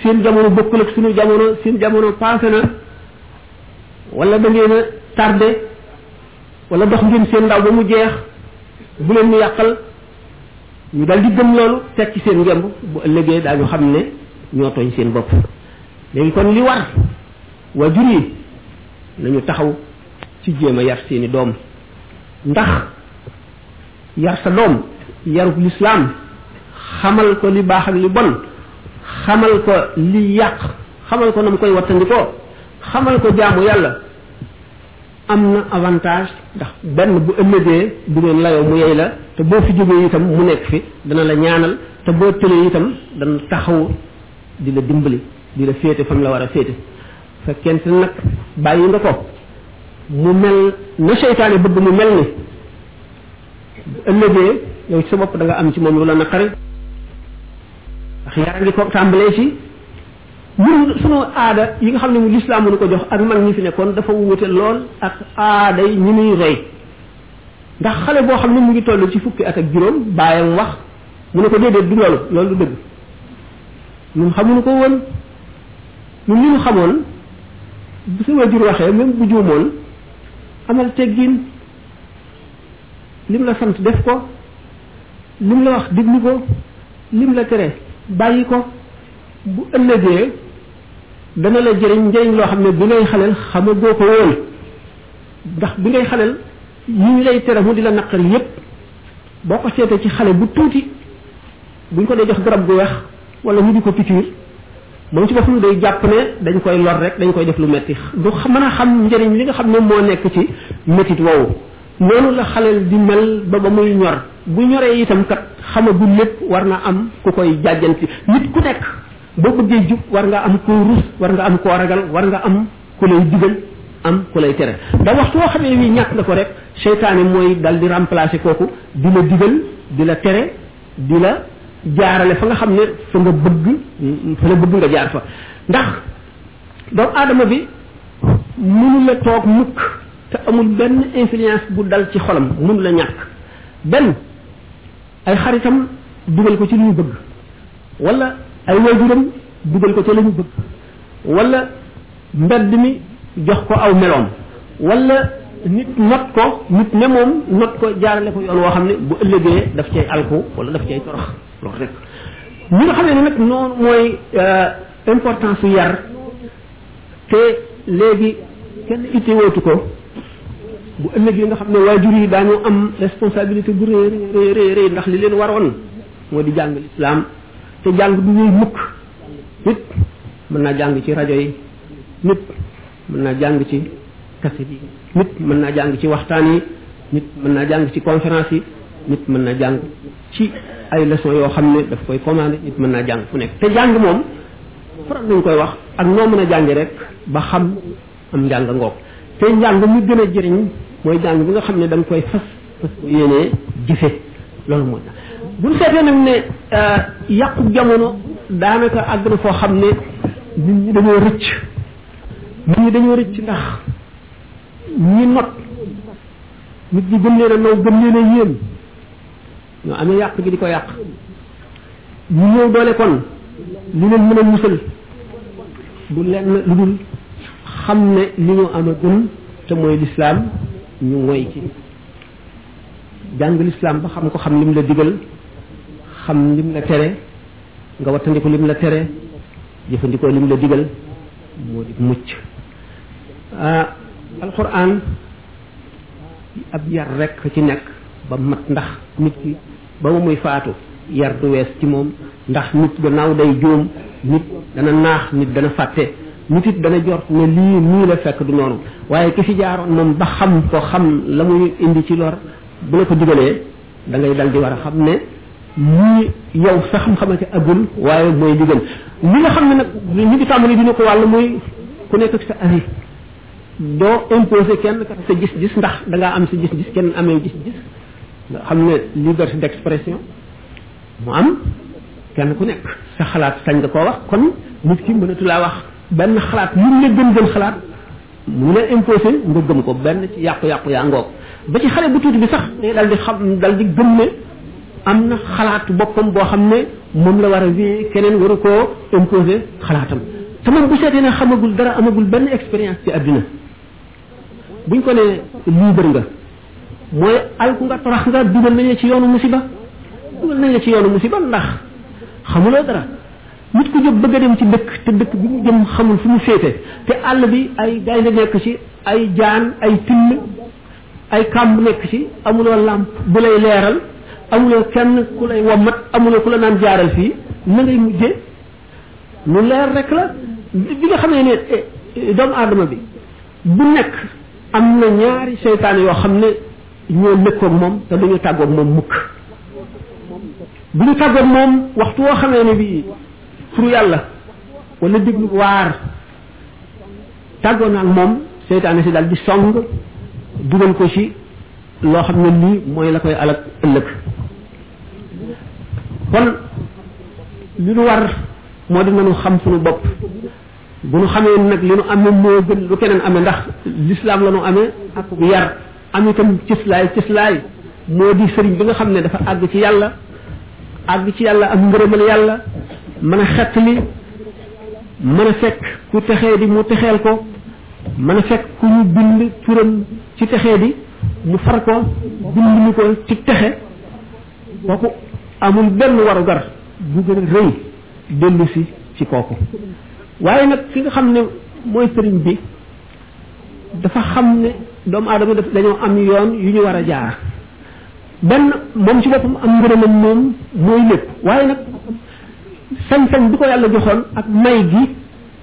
seen jamono bokkul ak suñu jamono seen jamono passé na wala da ngeen a tardé wala dox ngeen seen ndaw ba mu jeex bu leen ñu yàqal ñu dal di gëm loolu teg ci seen ngemb bu ëllëgee daañu xam ne ñoo tooñ seen bopp léegi kon li war waajur yi nañu taxaw ci jéem a yar seeni doom ndax yar sa doom yarub lislaam xamal ko li baax ak li bon xamal ko li yàq xamal ko na mu koy wattandikoo xamal ko jaamu yàlla am na avantage ndax benn bu ëllëgee du ngeen layoo mu yey la te boo fi jógee itam mu nekk fi dana la ñaanal te boo tëlee itam dana taxaw di la dimbali di la féete fam la war a féete fekkente nag bàyyi nga ko mu mel na seytaane bëgg mu mel ni bu ëllëgee yow ci sa bopp da nga am ci moom lu la naqari ndax yaa ngi ko tàmbalee ci ñun sunu aada yi nga xam ne mu lislaam nu ko jox ak mag ñi fi nekkoon dafa wute lool ak aada yi ñu nuy roy ndax xale boo xam ne mu ngi toll ci fukki at ak juróom bàyyam wax mu ne ko déedéet du loolu loolu du dëgg ñun xamuñu ko woon ñun li ñu xamoon bu sa wajur waxee même bu juumoon amal teggin lim la sant def ko lim la wax diglu ko lim la tere bàyyi ko bu ëllëgee dana la jëriñ njëriñ loo xam ne bi ngay xaleel xamagoo ko woon ndax bi ngay xaleel yi ñu lay tere mu di la naqari yépp boo ko seetee ci xale bu tuuti buñ ko dee jox garab gu weex wala ñu di ko pikiir moom ci boppam day jàpp ne dañ koy lor rek dañ koy def lu metti du mën a xam njëriñ li nga xam ne moo nekk ci métit woowu noonu la xaleel di mel ba ba muy ñor bu ñoree itam kat xamagul lépp war na am ku koy jàjjanti nit ku nekk boo bëggee jub war nga am koo rus war nga am koo ragal war nga am ku lay digal am ku lay tere da waxtu woo xamee wi ñàkk nga ko rek seytaane mooy dal di remplacer kooku di la digal di la tere di la jaarale fa nga xam ne fa nga bëgg fa la bëgg nga jaar fa ndax doomu aadama bi mënu la toog mukk te amul benn influence bu dal ci xolam mënu la ñàkk benn ay xaritam dugal ko ci lu ñu bëgg wala ay waajuram dugal ko ci la ñu bëgg wala mbedd mi jox ko aw meloom wala nit not ko nit ne moom not ko jaarale ko yoon woo xam ne bu ëllëgee daf cay alku wala daf cay torox loolu rek ñi nga xam ne nag noonu mooy importance su yar te léegi kenn itti wootu ko bu ëllëgee nga xam ne waajur yi daañu am responsabilité bu rëy rëy rëy rëy ndax li leen waroon moo di jàng lislaam te jàng du ñuy mukk nit mën naa jàng ci rajo yi nit mën naa jàng ci kase bi nit mën naa jàng ci waxtaan yi nit mën naa jàng ci conférence yi nit mën naa jàng ci ay leçon yoo xam ne daf koy commandé nit mën naa jàng fu nekk te jàng moom faral nañ koy wax ak noo mën a jàngi rek ba xam am njàng ngoog te njàng mu gën a jëriñ mooy jàng bi nga xam ne da nga koy fas fas ko yéenee jëfe loolu mooy tax buñ seetee nag ne yàqu jamono daanaka àgg na foo xam ne nit ñi dañoo rëcc nit ñi dañoo rëcc ndax ñi not nit ñi gën leen a naw gën leen a yéem ñoo amee yàq gi di ko yàq ñu ñëw doole kon li leen mën a musal du lenn lu dul xam ne li ñu am a gën te mooy lislaam ñu ngoy ci jàng lislaam ba xam ko xam lim la digal xam lim la tere nga wattandiku lim la tere jëfandikoo lim la digal moo di mucc ah, alquran ab yar rek ci nekk ba mat ndax nit ki ba mu muy faatu yar du wees ci moom ndax nit gannaaw day juum nit dana naax nit dana fàtte nit it dana jort ne lii nii la fekk du noonu waaye ki fi jaaroon moom ba xam ko xam la muy indi ci lor bu la ko digalee da ngay dal di war a xam ne lii yow sa xam-xam a ca agul waaye mooy li gën li nga xam ne nag ñu ngi tàmbali dina ko wàll muy ku nekk ak sa avis doo imposé kenn kat sa gis-gis ndax da ngaa am sa gis-gis kenn amee gis-gis nga xam ne liberté d'expression mu am kenn ku nekk sa xalaat sañ nga koo wax kon nit ki mënatu laa wax benn xalaat lu mu la gën gën xalaat mu la imposé nga gëm ko benn ci yàqu-yàqu yaa ngoog ba ci xale bu tuuti bi sax day dal di xam dal di gëm ne am na xalaatu boppam boo xam ne moom la war a vie keneen waru koo imposé xalaatam te moom bu seetee ne xamagul dara amagul benn expérience ci àddina buñ ko ne libre nga mooy alku nga torax nga dugal nañ la ci yoonu musiba dugal nañ la ci yoonu musiba ndax xamuloo dara nit ku jóg bëgg a dem ci dëkk te dëkk bi mu jëm xamul fu mu féete te àll bi ay gaynde nekk ci ay jaan ay till ay kàmb nekk ci amuloo làmp bu lay leeral amuloo kenn ku lay wommat amuloo ku la naan jaaral fii na ngay mujje lu leer rek la bi nga xamee ne eh, eh, doomu aadama bi bu nekk am na ñaari seytaane yoo xam ne ñoo lëkkoog moom te duñu tàggoog moom mukk bu ñu tàggoog moom waxtu woo xamee ne bii turu yàlla wala déglu waar tàggoo na ak moom seytaane si daal di song dugal ko ci loo xam ne lii mooy la koy alak ëllëg kon li nu war moo di nanu xam suñu bopp bu nu xamee nag li nu amee moo gën lu keneen amee ndax lislaam la nu amee ak yar am itam cëslaay cëslaay moo di sëriñ bi nga xam ne dafa àgg ci yàlla àgg ci yàlla am ngërëmal yàlla mën a xett li mën a fekk ku texee di mu texeel ko mën a fekk ku ñu bind turam ci texee di mu far ko bind ñu ko ci texe kooku amul benn warugar bu gën a rëy dellu si ci kooku waaye nag ki nga xam ne mooy sëriñ bi dafa xam ne doomu aadama daf dañoo am yoon yu ñu war a jaar benn moom ci boppam am ngërëmam moom mooy lépp waaye nag sañ-sañ bi ko yàlla joxoon ak may gi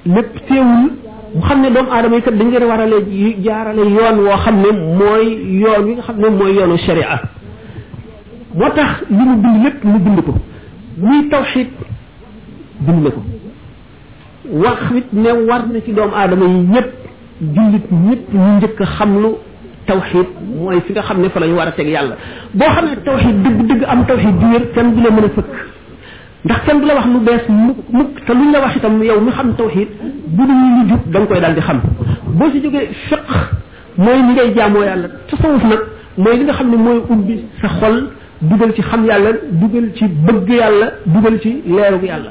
lépp teewul mu xam ne doomu aadama yi kat dañ leen war a la jaarale yoon woo xam ne mooy yoon wi nga xam ne mooy yoonu sharia moo tax li mu bind lépp mu bind ko muy tawxid bind na ko wax it ne war na ci doomu aadama yi ñëpp jullit ñëpp ñu njëkk a xamlu tawxid mooy fi nga xam ne fa la ñu war a teg yàlla boo xam ne tawxid dëgg dëgg am tawxid bi wér kenn du la mën a fëkk ndax kenn du la wax lu bees mukk mukk te luñ la wax itam yow mi xam tawxid bu dul lu jub da nga koy daal di xam boo si jógee fiq mooy li ngay jaamoo yàlla tasawuf nag mooy li nga xam ne mooy ubbi sa xol dugal ci xam yàlla dugal ci bëgg yàlla dugal ci leeru yàlla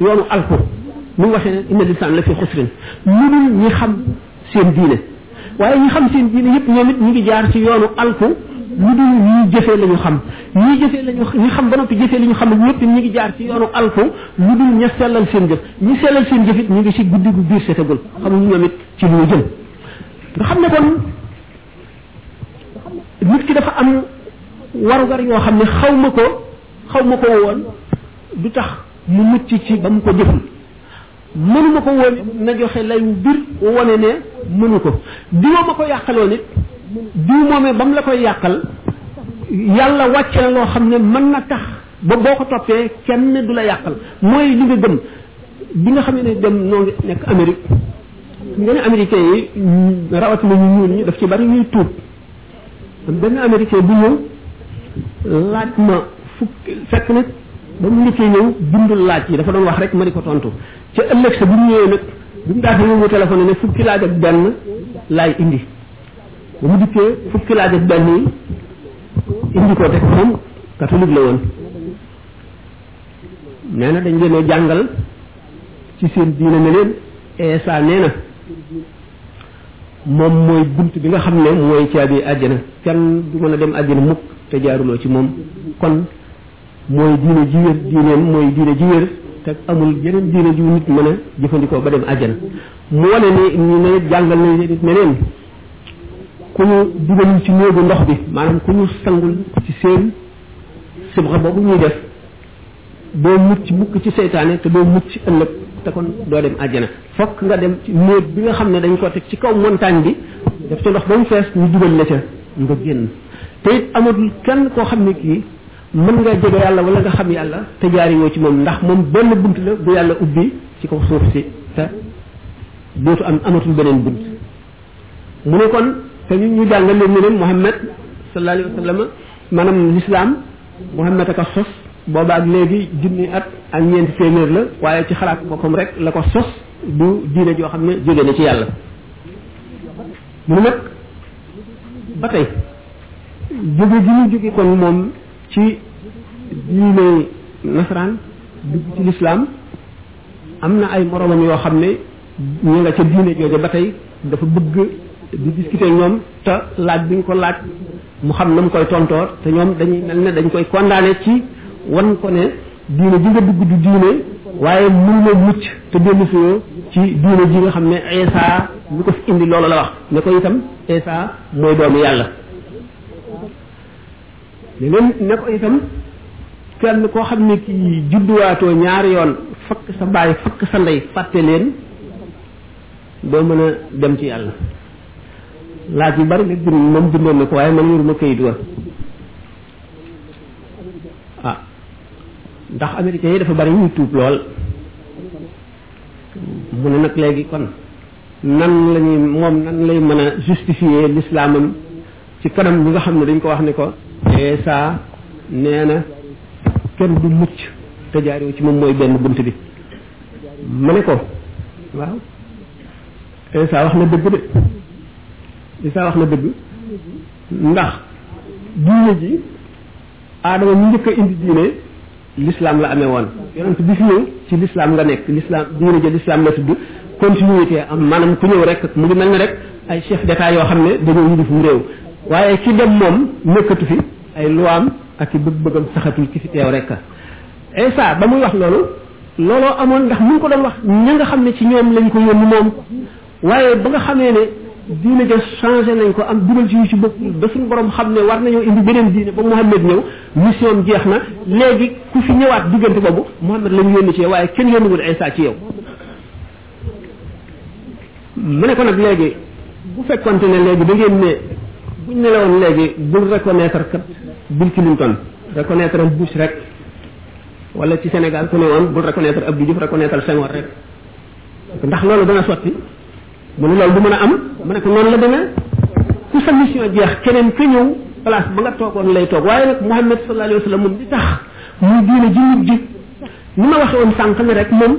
yoonu alku ni mu waxee inna lisaan la fi xusrin lu dul ñi xam seen diine waaye ñi xam seen diine yëpp ñoom it ñu ngi jaar ci yoonu alku lu dul ñuy jëfee la ñu xam ñuy jëfee la ñu ñi xam ba noppi jëfee li ñu xam ñëpp ñu ngi jaar ci yoonu alku lu dul ña sellal seen jëf ñi sellal seen jëf it ñu ngi ci guddi gu biir setagul xamuñu ñoom it ci lu ñu jëm nga xam ne kon nit ki dafa am warugar yoo xam ne xaw ma ko xaw ma ko woon du tax mu mucc ci ba mu ko jëful mënu ma ko woon na joxe lay wu bir wone ne mënu ko diwa ma ko yàqaloo nit diw moomee ba mu la koy yàqal yàlla wàcce la loo xam ne mën na tax ba boo ko toppee kenn du la yàqal mooy li nga gëm bi nga xam ne dem noo ngi nekk Amérique nga ne américain yi rawatina ñu ñuul ñi daf ci bari ñuy tuub benn américain bu ñëw laaj ma fukk fekk nag ba mu njëkkee ñëw bindul laaj yi dafa doon wax rek ma di ko tontu ca ëllëg sa bu mu ñëwee nag bu mu daata ñëw mu téléphoné ne fukki laaj ak benn laay indi ba mu dikkee fukki laaj ak benn yi indi ko rek moom catholique la woon nee na dañ leen a jàngal ci seen diine ne leen eesa nee na moom mooy bunt bi nga xam ne mooy caabi àjjana kenn du mën a dem àjjana mukk te jaaruloo ci moom kon mooy diine ji wér diineem mooy diine ji wér te amul yeneen diine ju nit mën a jëfandikoo ba dem àjjana mu wane ni ñu ne jàngal nañ nit meneen ku ñu dugal ci néegu ndox bi maanaam ku ñu sangul ci seen sibra boobu ñuy def doo mucc mukk ci seytaane te doo mucc ëllëg te kon doo dem àjjana fokk nga dem ci néeg bi nga xam ne dañ ko teg ci kaw montagne bi def ca ndox ba mu fees ñu dugal la ca nga génn te it amatul kenn koo xam ne kii mën nga jege yàlla wala nga xam yàlla te jaari woo ci moom ndax moom benn bunt la bu yàlla ubbi ci kaw suuf si te dootu am amatul beneen bunt mu ne kon te ñu jàngal leen ne leen Muhammad sallallahu alayhi wa sallam maanaam lislaam Muhammad ak a sos booba ak léegi junni at ak ñeenti téeméer la waaye ci xalaat boppam rek la ko sos du diine joo xam ne jóge na ci yàlla mu nag ba tey jóge gi ñu jóge kon moom ci diine nasaraan dugg ci lislaam am na ay moromam yoo xam ne ñu nga ca diine jooja ba tey dafa bëgg di discuter ñoom te laaj bi ñu ko laaj mu xam na mu koy tontoo te ñoom dañuy mel ne dañ koy condamné ci wan ko ne diine ji nga dugg du diine waaye mun na mucc te dellu suyoo ci diine ji nga xam ne Isa lu ko fi indi loolu la wax ne ko itam Isa mooy doomu yàlla ne leen ne ko itam kenn koo xam ne kii judduwaatoo ñaari yoon fakk sa baay fakk sa ndey fàtte leen doo mën a dem ci yàlla laaj yu bari nag bind moom bindoon na ko waaye man yoruma kayit wa ah ndax américains yi dafa bari ñu tuub lool mu ne nag léegi kon nan lañuy moom nan lay mën a justifier l'islamam ci kanam ñi nga xam ne dañ ko wax ne ko Isa nee na kenn du mucc te jaariwu ci moom mooy benn bunt bi ma ne ko waaw Isa wax na dëgg de Isa wax na dëgg ndax diine ji aadama ñu njëkk a indi diine l'islam la amee woon yonent bi fi ñëw ci l'islam nga nekk l'islam diine ja l'islam la tudd continuité am maanaam ku ñëw rek mu ngi mel ne rek ay chef d'état yoo xam ne dañoo yilif mu réew waaye ki dem moom nekkatu fi ay luwaam ak i bëgg-bëggam saxatul ki fi teew rek Isa ba muy wax loolu looloo amoon ndax mu ngi ko doon wax ña nga xam ne ci ñoom lañ ko yónni moom waaye ba nga xamee ne diine ja changé nañ ko am dugal ci yu ci bopp ba suñu borom xam ne war nañoo indi beneen diine ba Mouhamed ñëw mission jeex na léegi ku fi ñëwaat diggante boobu Mouhamed lañ yónni ci yow waaye kenn yónniwul Isa ci yow mu ne ko nag léegi bu fekkonte ne léegi da ngeen ne buñ ne la woon léegi bul reconnaître kat Bill Clinton reconnaître am Bush rek wala ci Sénégal ku ne woon bul reconnaître Abdou Diouf reconnaître Senghor rek ndax loolu dana sotti mu ne loolu du mën a am mu ne ko noonu la demee ku sa mission jeex keneen ka ñëw place ba nga toogoon lay toog waaye nag Muhammad sallallahu alayhi wa sallam moom di tax muy diine ji nit ji ni ma waxe woon sànq ne rek moom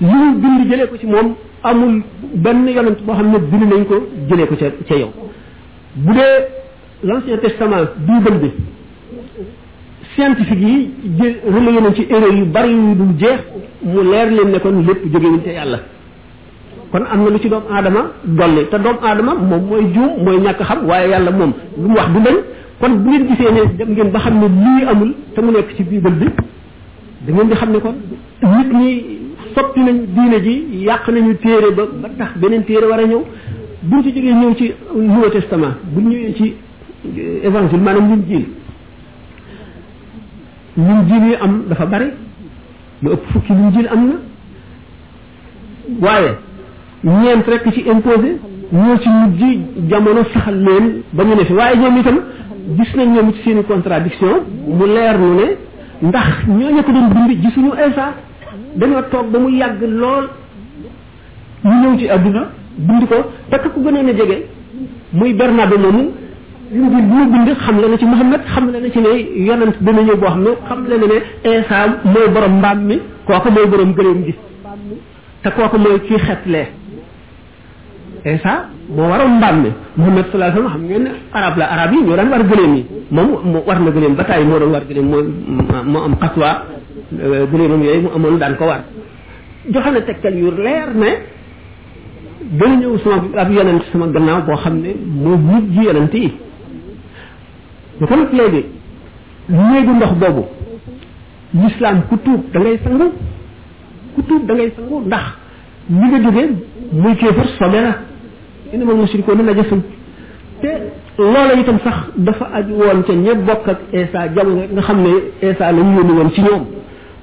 li ñu bind jëlee ko ci moom amul benn yonent boo xam ne bind nañ ko jëlee ko ca ca yow bu dee l'ancien testament bible bi scientifique yi jël relayé nañ ci erreur yu bari yu dul jeex mu leer leen ne kon lépp jógewuñ te yàlla kon am na lu ci doom aadama dolli te doom aadama moom mooy juum mooy ñàkk xam waaye yàlla moom lu mu wax du dañ kon bu ngeen gisee ne dem ngeen ba xam ne lii amul te mu nekk ci biibal bi da ngeen di xam ne kon nit ñi soppi nañ diine ji yàq nañu téere ba ba tax beneen téere war a ñëw buñ ci jógee ñëw ci nouveau testament buñ ñëwee ci évangile maanaam ñun jiil ñun jiil yi am dafa bari lu ëpp fukki ñun jiil am na waaye ñeent rek ci imposé ñoo ci mujj jamono saxal leen ba ñu ne fi waaye ñoom itam gis nañ ñoom ci seeni contradiction mu leer nu ne ndax ñooñu ko doon bind gisuñu Isa dañoo toog ba mu yàgg lool mu ñëw ci àdduna bind ko fekk ku gënoon a jege muy Bernabe moomu ñu ngi ñu bind xam la na ci Muhammad xam la na ci ne yonent dina ñëw boo xam ne xam la ne ne Isa mooy borom mbaam mi kooku mooy borom gëléem gi te kooku mooy ci xetlee Isa moo waroon mbaam mi Muhammad sallallahu alayhi wasallam xam ngeen ne arab la arab yi ñoo daan war gëléem yi moom moo war na gëléem ba tàyyi moo doon war gëléem moo moo am xaswa gëléemam yooyu mu amoon daan ko war joxe na tegtal yu leer ne dana ñëw sama ab yonent sama gannaaw boo xam ne moo mujj yonent yi ba ko nag léegi néegu ndox boobu lislaam ku tuub da ngay sangu ku tuub da ngay sangu ndax li nga jógee muy kéefar sobe la innamal mushrikuuna najasun te loola itam sax dafa aju woon ca ña bokk ak Isa jamono nga xam ne Isa la ñu yónni woon ci ñoom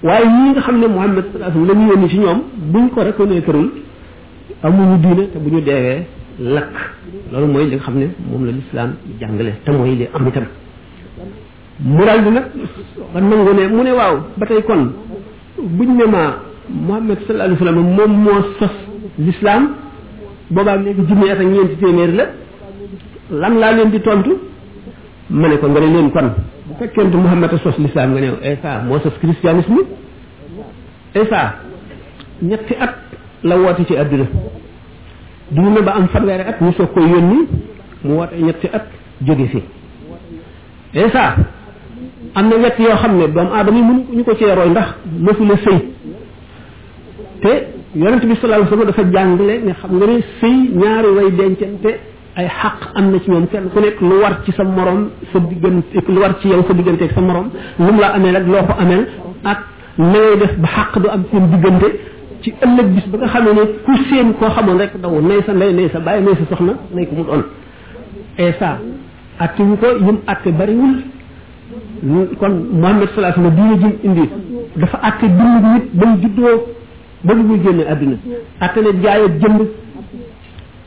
waaye ñi nga xam ne Muhammad sallallahu la ñu yónni ci ñoom buñ ko reconnaîtreul amuñu diine te bu ñu deewee lakk loolu mooy li nga xam ne moom la lislaam jàngale te mooy li am itam mu daal di nag ba nangu ne mu ne waaw ba tey kon buñ ne ma Muhammad sallallahu alayhi wasallam moom moo sos lislaam boobaa léegi junni at ak ñeenti téeméer la lan laa leen di tontu ma ne ko nga ne leen kon bu fekkente Muhammad a sos lislaam nga ne Isa moo sos christianisme Isa ñetti at la woote ci àdduna dund na ba am fanweeri at ñu soog ko yónni mu woote ñetti at jóge fi Isa am na ñett yoo xam ne doomu aadama yi mënu ñu ko cee roy ndax mësu la sëy te yonent bi sallallahu alayhi wasallam dafa jàngale ne xam nga ne sëy ñaari way dencante ay xaq am na ci ñoom kenn ku nekk lu war ci sa morom sa diggante lu war ci yow sa diggante ak sa morom lu mu la ameel ak loo ko ameel ak na ngay def ba xaq du am seen diggante ci ëllëg bis ba nga xam ne ku seen koo xamoon rek daw nay sa ndey nay sa bàyyi nay sa soxna nay ko mu doon esa atte wu ko yum atte bariwul kon Muhammad sallallahu alayhi wasallam diine jim indi dafa atte dund nit ba mu juddoo ba mu muy génne àdduna atte ne jaay ak jënd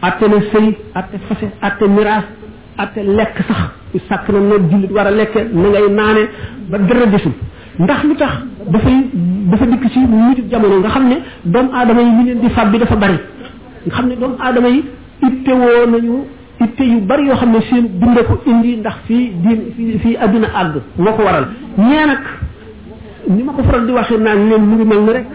atte na sëy atte fase atte miraas atte lekk sax sàkk na na jullit war a lekke na ngay naane ba dara desul ndax lu tax dafay dafa dikk ci mujj jamono nga xam ne doomu aadama yi li leen di fab bi dafa bari nga xam ne doomu aadama yi itte woo nañu itte yu bari yoo xam ne seen dund ko indi ndax fii diin fii fii adduna àgg moo ko waral ñee nag ni ma ko faral di waxee naan leen mu ngi mel ni rek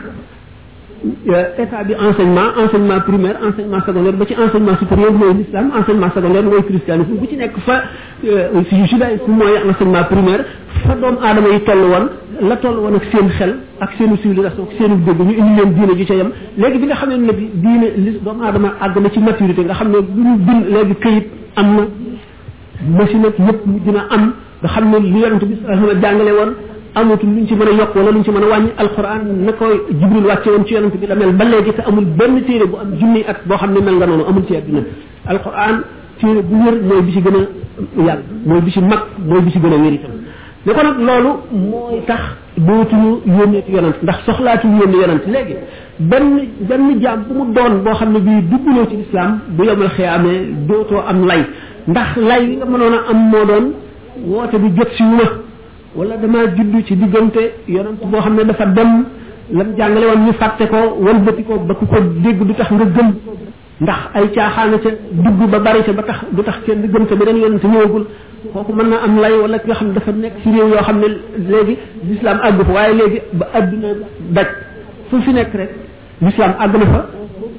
état bi enseignement enseignement primaire enseignement secondaire ba ci enseignement supérieur mooy l'islam enseignement secondaire mooy christianisme bu ci nekk fa si judaïsme mooy enseignement primaire fa doom aadama yi toll woon la toll woon ak seen xel ak seen civilisation ak seen dégg ñu indi leen diine ju ca yem léegi bi nga xam ne nag diine li doom aadama àgg na ci maturité nga xam ne bu ñu bind léegi këyit am na machine ak yëpp mu dina am nga xam ne li yonente bi sallallahu alayhi wasallam jàngale woon amatul luñ ci mën a yokk wala luñ ci mën a wàññi alquran na ko jibril wàcce woon ci yonente bi la mel ba léegi te amul benn téere bu am junni at boo xam ne mel nga noonu amul ci àddina alquran téere bu wér mooy bi ci gën a yàgg mooy bi ci mag mooy bi ci gën a wér itam ne ko nag loolu mooy tax dootuñu yónnee ci yonent ndax soxlaatuñu yónni yonent léegi benn benn jaam bu mu doon boo xam ne bii dugguloo ci lislaam bu yomal xiyaamee dootoo am lay ndax lay li nga mënoon a am moo doon woote bi jot si wu ma wala damaa juddu ci diggante yonent boo xam ne dafa dem lam jàngale woon ñu fàtte ko walbati ko ba ku ko dégg du tax nga gëm ndax ay caaxaana ca dugg ba bari ca ba tax du tax kenn gëm ca beneen yonent ñëwagul kooku mën na am lay wala nga xam ne dafa nekk ci réew yoo xam ne léegi l'islam àgg fa waaye léegi ba adduna daj fu fi nekk rek l'islam àgg na fa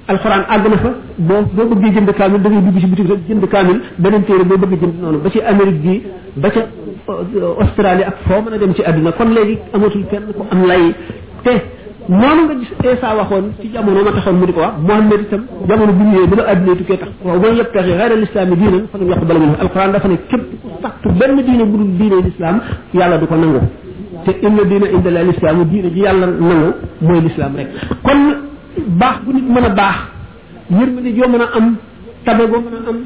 alxuraan àgg na fa boo boo bëggee jënd kaamil da ngay dugg ci bitik rek jënd kaamil beneen téere boo bëgg jënd noonu ba ci Amérique bi ba ca Australie ak foo mën a dem ci àdduna kon léegi amatul kenn ku am lay te noonu nga gis Isa waxoon ci jamono ma taxoon mu di ko wax Muhammad itam jamono bi ñëwee bi la adduna tukkee tax waaw man yabtaxi xayra lislaami diinan fa yàq bala mu alquran dafa ne képp sàkk benn diine bu dul diine lislaam yàlla du ko nangu te inna diina inda la lislaamu diine ji yàlla nangu mooy lislaam rek kon baax bu nit mën a baax yërmande joo mën a am tabe goo mën a am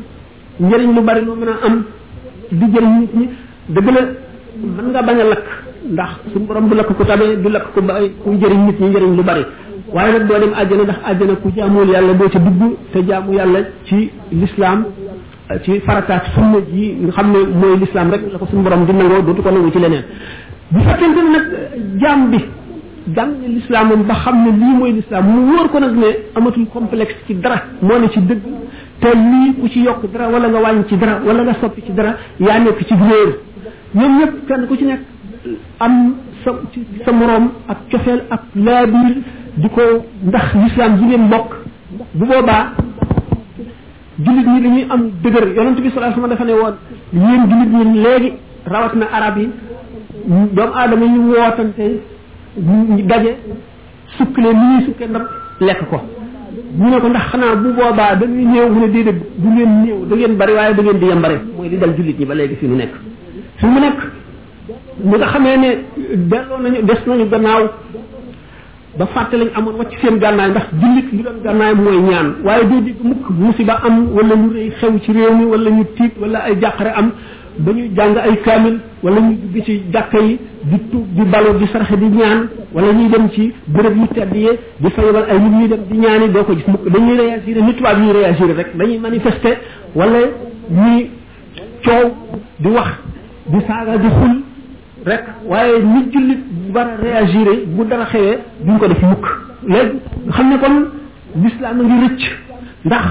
njëriñ lu bari lu mën a am di jëriñ nit ñi dëgg la mën nga bañ a lakk ndax suñu borom du lakk ku tabe du lakk ku ba ku jëriñ nit ñi njëriñ lu bari waaye nag doo dem àjjana ndax àjjana ku jaamul yàlla doo ca dugg te jaamu yàlla ci lislaam ci farataat sunna ji nga xam ne mooy lislaam rek la ko suñu borom di nangoo dootu ko nangu ci leneen bu fekkente ne nag jaam bi jàng lislaamam ba xam ne lii mooy lislaam mu wóor ko nag ne amatul complexe ci dara moo ne ci dëgg te lii ku ci yokk dara wala nga wàññi ci dara wala nga soppi ci dara yaa nekk ci réer ñoom ñëpp kenn ku ci nekk am sa sa moroom ak cofeel ak laabiir di ko ndax lislaam ji ngeen bokk bu boobaa jullit ñi dañuy am dëgër yonent bi sallallahu alayhi wasallam dafa ne woon yéen jullit ñi léegi rawat na arab yi doomu aadama yi wootante ñu daje sukk leen ni ñuy sukkee ndab lekk ko ñu ne ko ndax xanaa bu boobaa da ngay néew mu ne déedéet du ngeen néew da ngeen bari waaye da ngeen di yambare mooy li dal jullit ñi ba léegi fi mu nekk fi mu nekk ñi nga xamee ne delloo nañu des nañu gannaaw ba fàtte lañ amoon wacc seen gànnaay ndax jullit li doon gànnaay mooy ñaan waaye doo dégg mukk musiba am wala lu rëy xew ci réew mi wala ñu tiit wala ay jàqare am dañuy jàng ay kaamil wala ñu dugg ci jàkka yi di tu di balu di saraxe di ñaan wala ñuy dem ci béréb yu tedd yi di fa yebal ay nit ñuy dem di ñaani doo ko gis mukk dañuy réagir ni tubaab ñuy réagir rek dañuy manifester wala ñuy coow di wax di saaga di xul rek waaye nit jullit bu war a réagir bu dara xewee duñ ko def mukk léegi nga xam ne kon l'islam a ngi rëcc ndax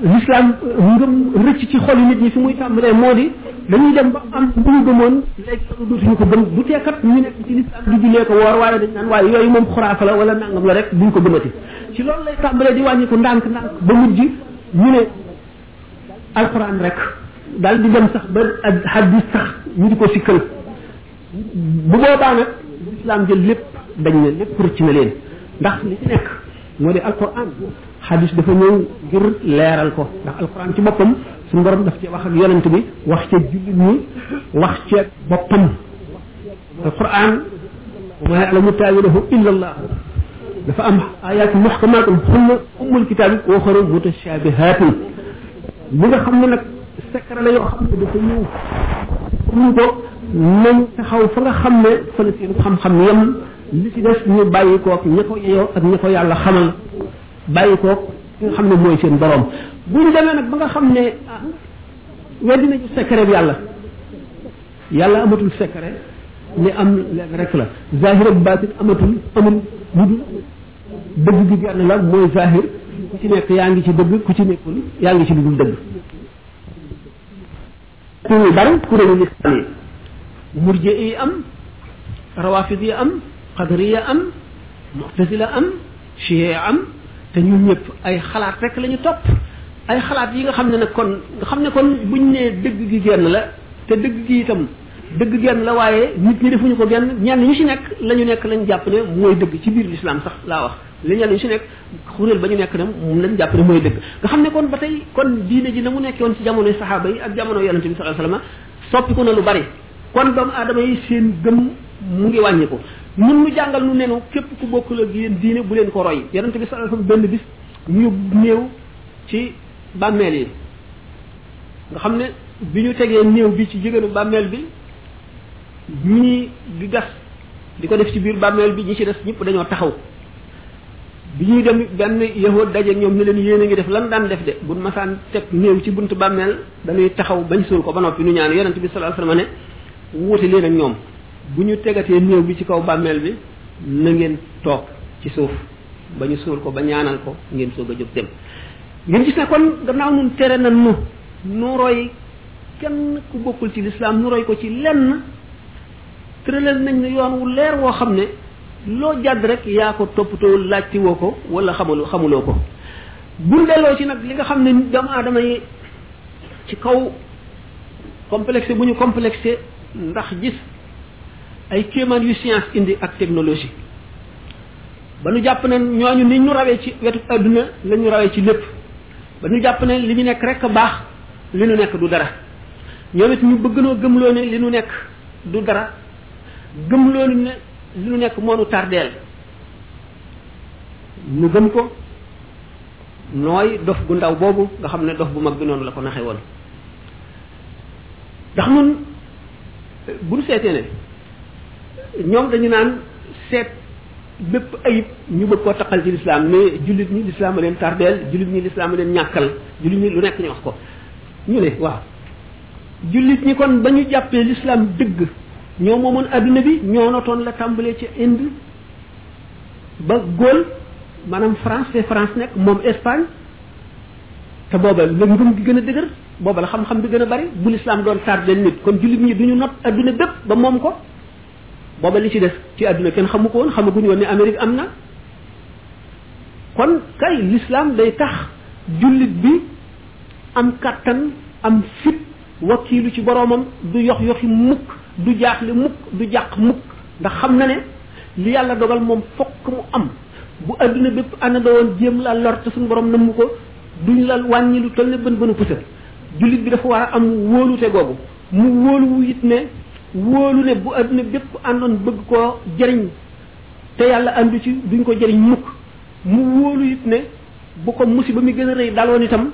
l'islam ngëm rëcc ci xol nit ñi fi muy tàmbalee moo di dañuy dem ba am bu ñu gëmoon léegi loolu dootuñu ko gëm bu teekat ñu nekk ci l'islam di jullee ko woor waaye dañ naan waaye yooyu moom xuraafa la wala nangam la rek duñ ko gëmati ci loolu lay tàmbalee di wàññi ko ndànk ndànk ba mujj ñu ne alquran rek daal di dem sax ba hadis sax ñu di ko sikkal bu boobaa nag lislaam jël lépp dañ ne lépp rëcc na leen ndax li ci nekk moo di alquran xadis dafa ñëw ngir leeral ko ndax alquran ci boppam suñu borom daf ci wax ak yonent bi wax ci jullit ñi wax ci boppam alquran wa ma ya'lamu ta'wilahu illa allah dafa am ayat muhkamatun hunna ummul kitabi wa ukhra mutashabihatun li nga xam ne nag secret la yoo xam ne dafa ñëw ñu ko nañ taxaw fa nga xam ne fa la seen xam-xam yem li ci des ñu bàyyi koog ña ko yeyoo ak ña ko yàlla xamal bàyyi koog ki nga xam ne mooy seen borom bu ñu demee nag ba nga xam ne ah, weddi nañu secret bi yàlla yàlla amatul secret li am leen rek la zahir ak baatin amatul amul lu dul dëgg gi genn la mooy zahir ku ci nekk yaa ngi ci dëgg ku ci nekkul yaa ngi ci lu dul dëgg kuréel bari kuréelu lislam yi murje yi am rawafid yi am qadariya am mu'tazila am chiya am te ñun ñëpp ay xalaat rek la ñu topp ay xalaat yi nga xam ne nag kon nga xam ne kon buñ nee dëgg gi genn la te dëgg gi itam dëgg genn la waaye nit ñi defuñu ko genn ñenn ñu ci nekk la ñu nekk lañ jàpp ne mooy dëgg ci biir lislaam sax laa wax li ñenn ñu ci nekk xuréel ba ñu nekk dem moom lañ jàpp ne mooy dëgg nga xam ne kon ba tey kon diine ji na mu nekkee woon ci jamonoy saxaaba yi ak jamono yonente bi sallallahu alayhi wasallam soppiku na lu bari kon doomu aadama yi seen gëm mu ngi wàññiku mun nu jàngal nu nenu képp ku bokkul ak yéen diine bu leen ko roy yonente bi sallallahu alayhi wasallam benn bis ñu néew ci bàmmeel yi nga xam ne bi ñu tegee néew bi ci jigéenu bàmmeel bi ñii di gas di ko def ci biir bàmmeel bi ñi ci des ñëpp dañoo taxaw bi ñuy dem benn yahud daje ñoom ni leen yéen a ngi def lan daan def de buñ masaan teg néew ci buntu bàmmeel dañuy taxaw bañ suul ko ba noppi nu ñaan yonent bi sallallahu alayhi wasallam ne wuute leen ak ñoom bu ñu tegatee néew bi ci kaw bàmmeel bi na ngeen toog ci suuf ba ñu suul ko ba ñaanal ko ngeen soog a jóg dem ngeen gis ne kon gannaaw nun tere na nu nu roy kenn ku bokkul ci lislaam nu roy ko ci lenn tëralal nañ ne yoon wu leer woo xam ne loo jàdd rek yaa ko toppatoo laajti woo ko wala xamul xamuloo ko bu delloo ci nag li nga xam ne doomu aadama yi ci kaw complexé bu ñu complexé ndax gis ay kéemaan yu science indi ak technologie ba nu jàpp ne ñooñu ni ñu rawee ci wetu àdduna la ñu rawee ci lépp ba ñu jàpp ne li ñu nekk rek baax li ñu nekk du dara ñoom it ñu bëgg noo gëmloo ne li ñu nekk du dara gëmloo ne li ñu nekk moo nu tardeel ñu gëm ko nooy dof gu ndaw boobu nga xam ne dof bu mag bi noonu la ko naxe woon ndax nun bu ñu seetee ne ñoom dañu naan seet bépp ayib ñu bëgg koo taqal ci lislaam mais jullit ñi lislaam a leen tardeel jullit ñi lislaam a leen ñàkkal jullit ñi lu nekk ñu wax ko ñu ne waaw jullit ñi kon ba ñu jàppee lislaam dëgg ñoo moomoon adduna bi ñoo notoon la tàmbalee ci Inde ba Gaule maanaam France te France nekk moom Espagne te booba la ngëm gi gën a dëgër booba la xam-xam bi gën a bari bu lislaam doon tardé nit kon jullit ñi duñu not adduna bépp ba moom ko booba li ci def ci adduna kenn xamu ko woon xamaguñu woon ne Amérique am na kon kay lislaam day tax jullit bi am kàttan am fit wakiilu ci boroomam du yox yoxi mukk du jaaxle mukk du jàq mukk ndax xam na ne li yàlla dogal moom fokk mu am bu adduna bépp ànd doon jéem la lor te suñu borom namm ko duñ la wàññi lu toll ne bën bënu pusa jullit bi dafa war a am wóolute googu mu wóolu it ne wóolu ne bu adduna bépp àndoon bëgg koo jëriñ te yàlla àndu ci duñ ko jëriñ mukk mu wóolu it ne bu ko musiba mi gën a rëy daloon itam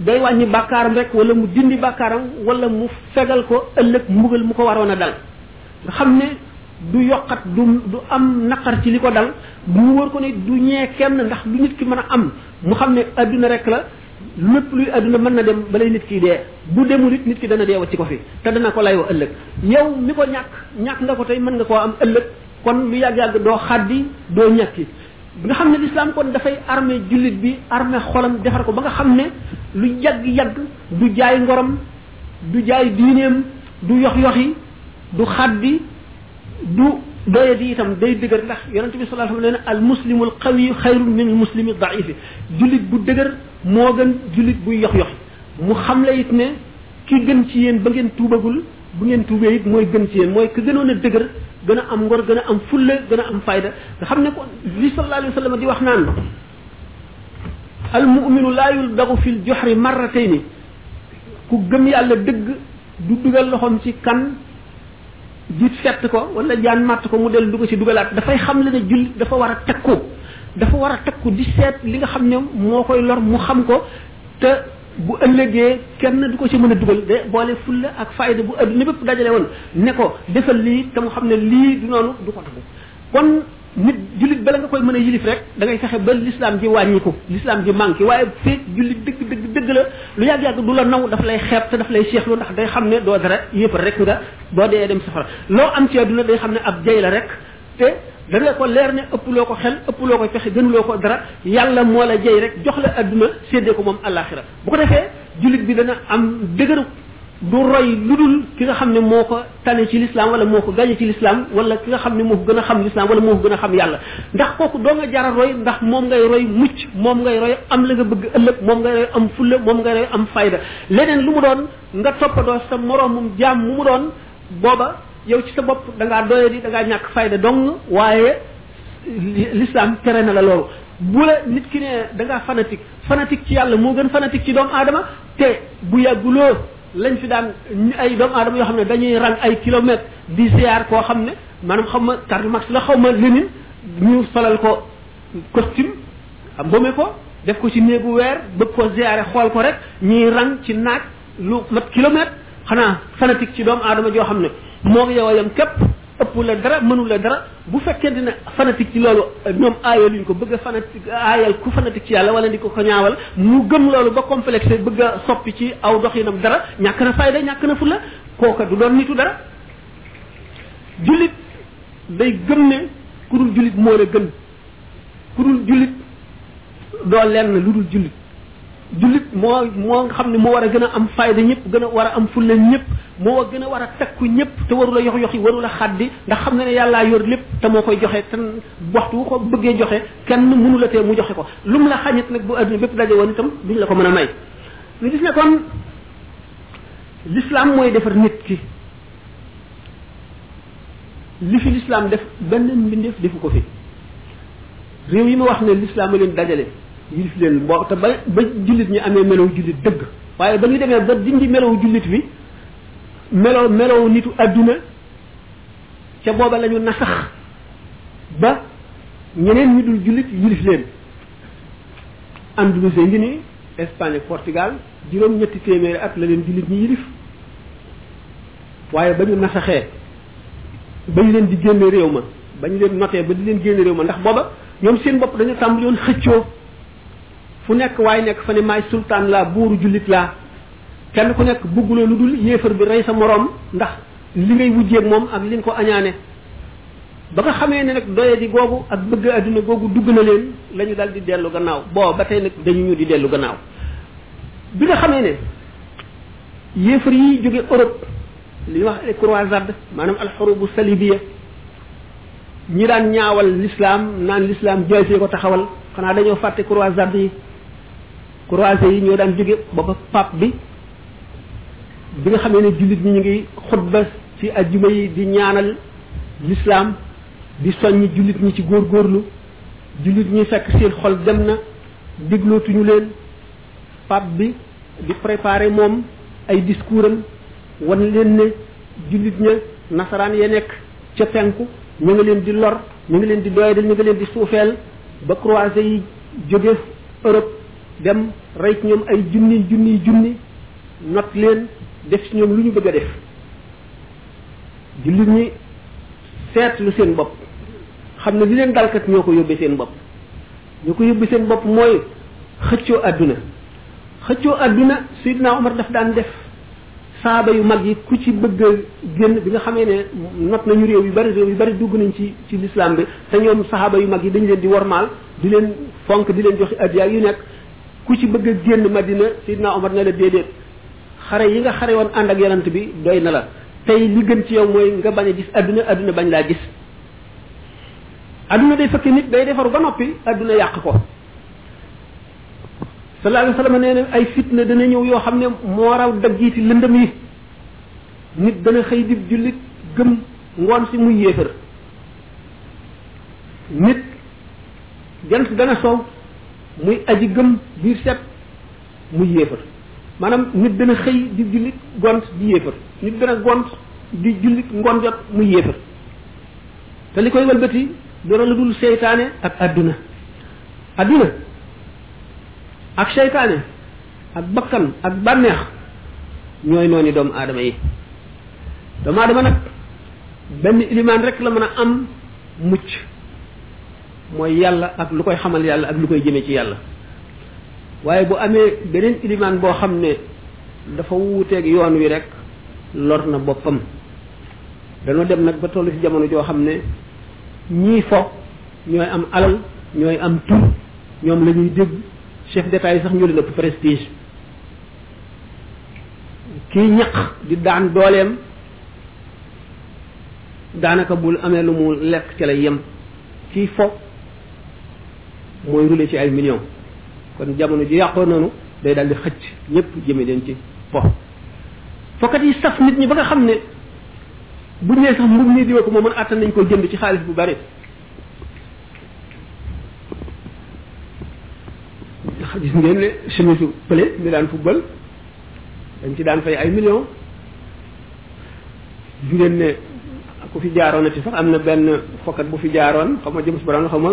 day wàññi bàkkaaram rek wala mu dindi bàkkaaram wala mu fegal ko ëllëg mbugal mu ko waroon a dal nga xam ne du yokkat du du am naqar ci li ko dal mu wër ko ne du ñee kenn ndax lu nit ki mën a am mu xam ne adduna rek la lépp luy adduna mën na dem balay nit ki dee bu demul it nit ki dana dee wacc ko fi te dana ko layoo ëllëg yow mi ko ñàkk ñàkk nga ko tey mën nga koo am ëllëg kon lu yàgg-yàgg doo xaddi doo ñàkki nga xam ne lislaam kon dafay armé jullit bi armé xolam defar ko ba nga xam ne lu yàgg-yàgg du jaay ngorom du jaay diineem du yox yoxi du xaddi du doye di itam day dëgër ndax yonente bi sallallahu alayhi wasallam nee na al muslimul qawi xayrun min al muslimi daifi jullit bu dëgër moo gën jullit buy yox yoxi mu xam la it ne ki gën ci yéen ba ngeen tuubagul bu ngeen tuubee it mooy gën ci yéen mooy ki gënoon a dëgër gën a am ngor gën a am fulla gën a am fayda nga xam ne ko li sallallahu alayhi wasallam di wax naan al mu'minu la yuldagu fil juhri marratayni ku gëm yàlla dëgg du dugal loxoom ci kan jiit fett ko wala jaan màtt ko mu del du ko ci dugalaat dafay xam le ne jullit dafa war a takku dafa war a takku di seet li nga xam ne moo koy lor mu xam ko te bu ëllëgee kenn du ko ci mën a dugal de boole fulla ak fayda bu adduna bépp dajale woon ne ko defal lii te mu xam ne lii du noonu du ko tagu kon nit jullit bala nga koy mën a yilif rek da ngay fexe ba l'islam ji wàññiku l'islam ji manqué waaye feeg jullit dëgg dëgg dëgg la lu yàgg yàgg du la naw daf lay xeeb te daf lay seexlu ndax day xam ne doo dara yëppal rek nga boo dee dem safara loo am ci àdduna day xam ne ab jay la rek te da nga ko leer ne ëpp loo ko xel ëpp loo ko fexe gënuloo ko dara yàlla moo la jay rek jox la àdduna séddee ko moom àllaaxira bu ko defee jullit bi dana am dëgëru du roy lu dul ki nga xam ne moo ko tane ci lislaam wala moo ko gañe ci lislaam wala ki nga xam ne moo ko gën a xam lislaam wala moo ko gën a xam yàlla ndax kooku doo nga jara roy ndax moom ngay roy mucc moom ngay roy am la nga bëgg ëllëg moom ngay roy am fulla moom ngay roy am fayda leneen lu mu doon nga toppatoo sa moroomum jaam mu mu doon booba yow ci sa bopp da ngaa doye di da ngaa ñàkk fayda dong waaye lislaam tere na la loolu bu la nit ki ne da ngaa fanatique fanatique ci yàlla moo gën fanatique ci doomu aadama te bu yàgguloo lañ fi daan ay doomu aadama yoo xam ne dañuy rang ay kilomètres di ziar koo xam ne maanaam xam ma Karl Marx la xaw ma Lénine ñu solal ko costume am bome ko def ko ci néegu weer bëgg ko ziare xool ko rek ñuy rang ci naaj lu mat kilomètre xanaa fanatique ci doomu aadama joo xam ne moo yow a yem képp ëpp la dara mënu la dara bu fekkee dina fanatique ci loolu ñoom aayal ñu ko bëgg a fanatique aayal ku fanatique ci yàlla wala di ko ko ñaawal mu gëm loolu ba complexé bëgg a soppi ci aw doxinam dara ñàkk na fayda ñàkk na fulla kooka du doon nitu dara jullit day gëm ne ku dul jullit moo la gën ku dul jullit doo lenn lu dul jullit jullit moo moo xam ne moo war a gën a am fayda ñëpp gën a war a am fulla ñëpp moo gën a war a takku ñëpp te warula yox yoxi warula xaddi ndax xam na ne yàllaa yor lépp te moo koy joxe te waxtu wu ko bëggee joxe kenn mënu la tee mu joxe ko lu mu la xañit nag bu adduna bépp daje woon itam duñ la ko mën a may ñu gis ne kon l'islam mooy defar nit ki li fi l'islam def benn mbindeef defu ko fi réew yi ma wax ne l'islam a leen dajale yilif leen boo te ba ba jullit ñi amee melow jullit dëgg waaye ba ñu demee ba dindi melow jullit bi melow melow nitu adduna ca booba la ñu nasax ba ñeneen ñi dul jullit yilif leen Andalousie ngi nii Espagne ak Portugal juróom ñetti téeméeri at la leen jullit ñi yilif waaye ba ñu nasaxee bañ leen di génne réew ma bañ leen notee ba di leen génne réew ma ndax booba ñoom seen bopp dañu tàmbali woon xëccoo fu nekk waaye nekk fa ne maay sultaan laa buuru jullit laa kenn ku nekk bugguloo lu dul yéefar bi rey sa moroom ndax li ngay wujjeeg moom ak li nga ko añaane ba nga xamee ne nag doye di googu ak bëgg adduna googu dugg na leen la ñu dal di dellu gannaaw boo ba tey nag dañu ñu di dellu gannaaw bi nga xamee ne yéefar yi jóge Europe li ñuy wax les croisades maanaam alxurubu salibiya ñi daan ñaawal l'islam naan l'islam jaasee ko taxawal xanaa dañoo fàtte croisades yi croisés yi ñoo daan jóge booba pape bi bi nga xamee ne jullit ñi ñu ngi xutba ci ajjuma yi di ñaanal l'islam di soññ jullit ñi ci góorgóorlu jullit ñi fekk seen xol dem na déglootuñu leen pap bi di préparer moom ay discours am wan leen ne jullit ña nasaraan ya nekk ca penku ñu ngi leen di lor ñu ngi leen di doyadal ñu ngi leen di suufeel ba croisé yi jóge Europe dem rey ci ñoom ay junni junni junni not leen def ci ñoom lu ñu bëgg a def jullit ñi seetlu seen bopp xam ne li leen dalkat ñoo ko yóbbee seen bopp ñu ko yóbbu seen bopp mooy xëccoo àdduna xëccoo àdduna Seydina Omar daf daan def saaba yu mag yi ku ci bëgg a génn bi nga xamee ne not nañu réew yu bari réew yu bari dugg nañ ci ci lislaam bi te ñoom saaba yu mag yi dañ leen di wormaal di leen fonk di leen joxe addiya yu nekk ku ci bëgg a génn Madina Seydina Omar ne la déedéet xare yi nga xare woon ànd ak yonent bi doy na la tey li gën ci yow mooy nga bañ a gis àdduna àdduna bañ laa gis aduna day fekk nit day defaru ba noppi aduna yàq ko sallallahu alayhi wasallam nee na ay fitna dana ñëw yoo xam ne moo raw daggiiti lëndëm yi nit dana xëy di jullit gëm ngoon si muy yéefar nit jant dana sow muy aji gëm biir set muy yéefar maanaam nit dana xëy di jullit gont di yéefar nit dana gont di jullit ngoon jot muy yéefar te li koy walbati dara lu dul seytaane ak àdduna àdduna ak seytaane ak bakkan ak bànneex ñooy noonu doomu aadama yi doomu aadama nag benn ilimaan rek la mën a am mucc mooy yàlla ak lu koy xamal yàlla ak lu koy jëme ci yàlla waaye bu amee beneen ilimaan boo xam ne dafa wuuteeg yoon wi rek lor na boppam dañoo dem nag ba toll ci jamono joo xam ne ñii fo ñooy am alal ñooy am tur ñoom la ñuy dégg chef d'état yi sax ñu leen ëpp prestige kii ñaq di daan dooleem daanaka bul amee lu mu lekk ci lay yem kii fo mooy roulé ci ay millions kon jamono ji yàqoo noonu day daal di xëcc ñëpp jëme leen ci fo fokkat yi saf nit ñi ba nga xam ne bu ñëwee sax mbub nii diwa ko moo mën àttan nañ ko jënd ci xaalis bu bari gis ngeen ne chemise pële mi daan football dañ ci daan fay ay millions gis ngeen ne ku fi jaaroon na ci sax am na benn fokkat bu fi jaaroon xam nga jëm si borom xam nga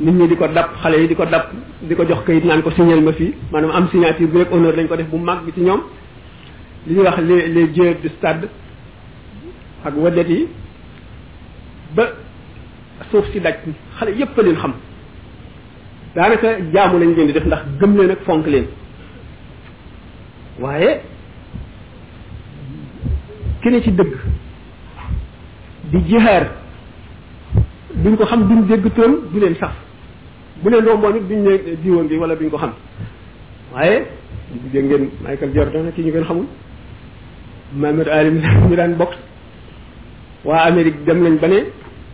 nit ñi di ko dab xale yi di ko dab di ko jox kayit naan ko signal ma fii maanaam am signature bi rek honneur lañ ko def bu mag bi ci ñoom li ñuy wax les les dieux du stade ak wadet yi ba suuf si daj xale yépp a leen xam daanaka jaamu lañ leen di def ndax gëm leen ak fonk leen waaye ki ne ci dëgg di jihaar duñ ko xam duñ dégg toon du leen sax bu leen romboon it duñ ne diwoon bi wala duñ ko xam waaye dégg ngeen Michael Jordan ki ñu ngeen xamul Mohamed Ali mi daan box waa Amérique dem nañ ba ne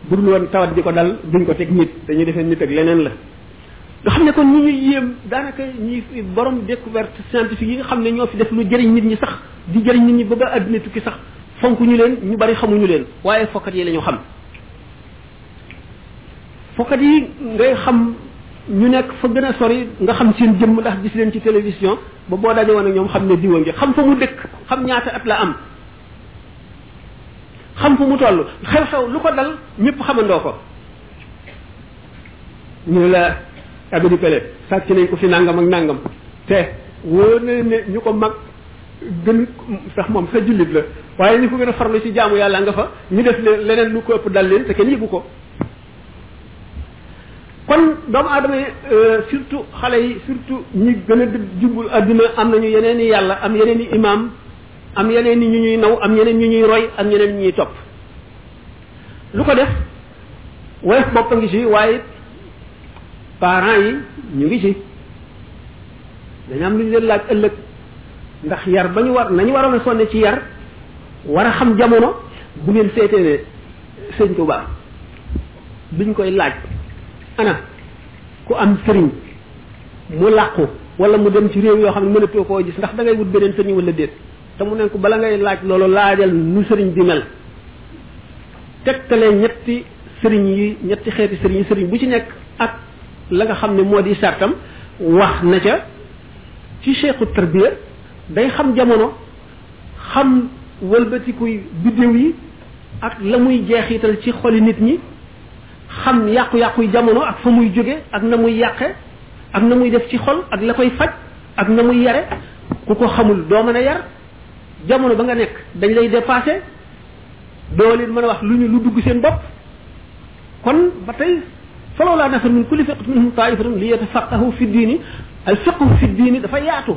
bu dul woon tawat ji ko dal duñ ko teg nit dañuy defee nit ak leneen la nga xam ne kon ñi ñuy yéem daanaka ñi fi borom découverte scientifique yi nga xam ne ñoo fi def lu jëriñ nit ñi sax di jëriñ nit ñi ba ba àddina tukki sax fonk ñu leen ñu bari xamuñu leen waaye fokkat yi la ñu xam fokkat yi ngay xam ñu nekk fa gën a sori nga xam seen jëmm ndax gis leen ci télévision ba boo daje woon ak ñoom xam ne diwa ngi xam fa mu dëkk xam ñaata at la am xam fu mu toll xew-xew lu ko dal ñëpp xamandoo ko ñu ne la abedi pele sàcc nañ ko fi nangam ak nangam te wóor na ne ñu ko mag gën sax moom sa jullit la waaye ñu ko gën a farlu ci jaamu yàlla nga fa ñu def leneen lu ko ëpp dal leen te kenn yëgu ko kon doomu aadama yi euh, surtout xale yi surtout ñi gën a jubul adduna am nañu yeneen i yàlla am yeneen i imam am yeneen i ñu ñuy naw am yeneen ñu ñuy roy am yeneen ñu ñuy topp lu ko def woyof bopp a ngi ci waaye it parents yi ñu ngi ci dañu am lu ñu leen laaj ëllëg ndax yar ba ñu war nañu waroon a sonne ci yar war a xam jamono bu ngeen seetee ne sëñ Tuubaa biñ koy laaj ana ku am sëriñ mu làqu wala mu dem ci réew yoo xam ne mënatoo koo gis ndax da ngay wut beneen sëriñ wala déet te mu ne ko bala ngay laaj loolu laajal nu sëriñ bi mel tegtale ñetti sëriñ yi ñetti xeeti sëriñ yi sëriñ bu ci nekk ak la nga xam ne moo di sartam wax na ca ci cheikhu tarbiya day xam jamono xam wëlbatikuy biddéew yi ak la muy jeexital ci xoli nit ñi xam yàqu-yàquy jamono ak fa muy jóge ak na muy yàqe ak na muy def ci xol ak la koy faj ak na muy yare ku ko xamul doo mën a yar jamono ba nga nekk dañ lay dépassé doo leen mën a wax lu ñu lu dugg seen bopp kon ba tey falaw laa nafar min kulli fiqat minhum taifatun li yatafaqahu fi diini al fiqhu fi diini dafa yaatu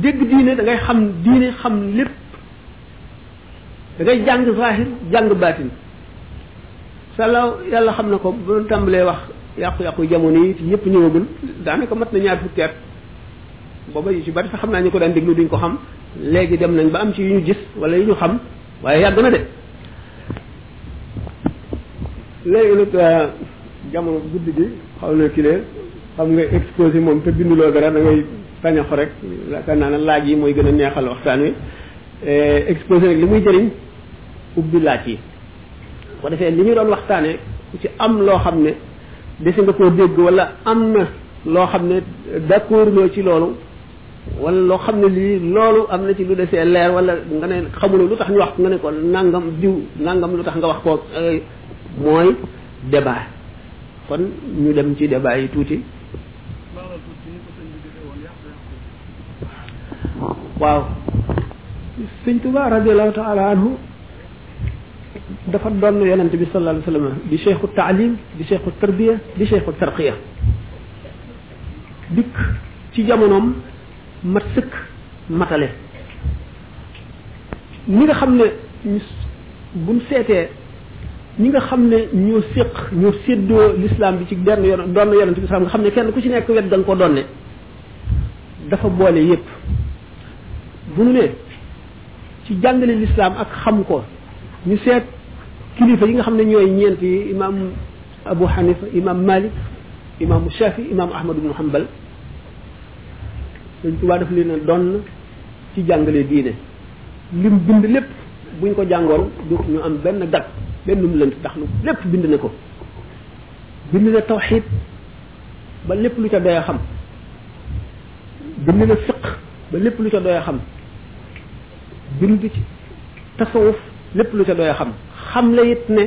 dégg diine da ngay xam diine xam lépp da ngay jàng zahir jàng baatin salaw yàlla xam na ko bu doon tàmbalee wax yàqu-yàqu jamono yi yépp ñëwagul daanaka mat na ñaar fukki at booba yu ci bari sax xam naa ñu ko daan déglu duñ ko xam léegi dem nañ ba am ci yu ñu gis wala yu ñu xam waaye yàgg na de léegi nag euh, jamono guddi gi xaw na kile xam nga exposé moom te binduloo dara da ngay sañaxu rek yaakaar naa ne laaj yi mooy gën a neexal waxtaan wi euh, exposé nag li muy jëriñ ubbi laaj yi ko defee li ñu doon waxtaanee ku ci am loo xam ne dese nga koo dégg wala am na loo xam ne d'accord loo ci loolu wala loo xam ne lii loolu am na ci lu desee leer wala nga ne xamuloo lu tax ñu wax nga ne ko nangam diw nangam lu tax nga wax ko euh, mooy débat kon ñu dem ci débat yi tuuti waaw sëñ Tuba radiallahu taala anhu dafa doon yonent bi sallallahu alayhi wasallam di cheikhu taalim di cheikhu tarbiya di cheikhu tarqiya dikk ci jamonoom mat sëkk matale ñi nga xam ne buñ seetee ñi nga xam ne ñoo séq ñoo séddoo l'islam bi ci benn yoon doon yonent bi nga xam ne kenn ku ci nekk wet da nga ko donne dafa boole yépp bu nu ne ci jàngale lislaam ak xam ko ñu seet kilifa yi nga xam ne ñooy ñeent yi imam abu xanifa imam malik imam shafi imam ahmad ibnu hambal sëñ tubaa daf leen a doon ci jàngale diine lim bind lépp buñ ko jàngoon du ñu am benn gàtt benn mu lënt ndax lu lépp bind na ko bind na tawxid ba lépp lu ca doy a xam gën leen a fiq ba lépp lu ca doy a xam bind ci tasawuf lépp lu ca doy a xam xam la it ne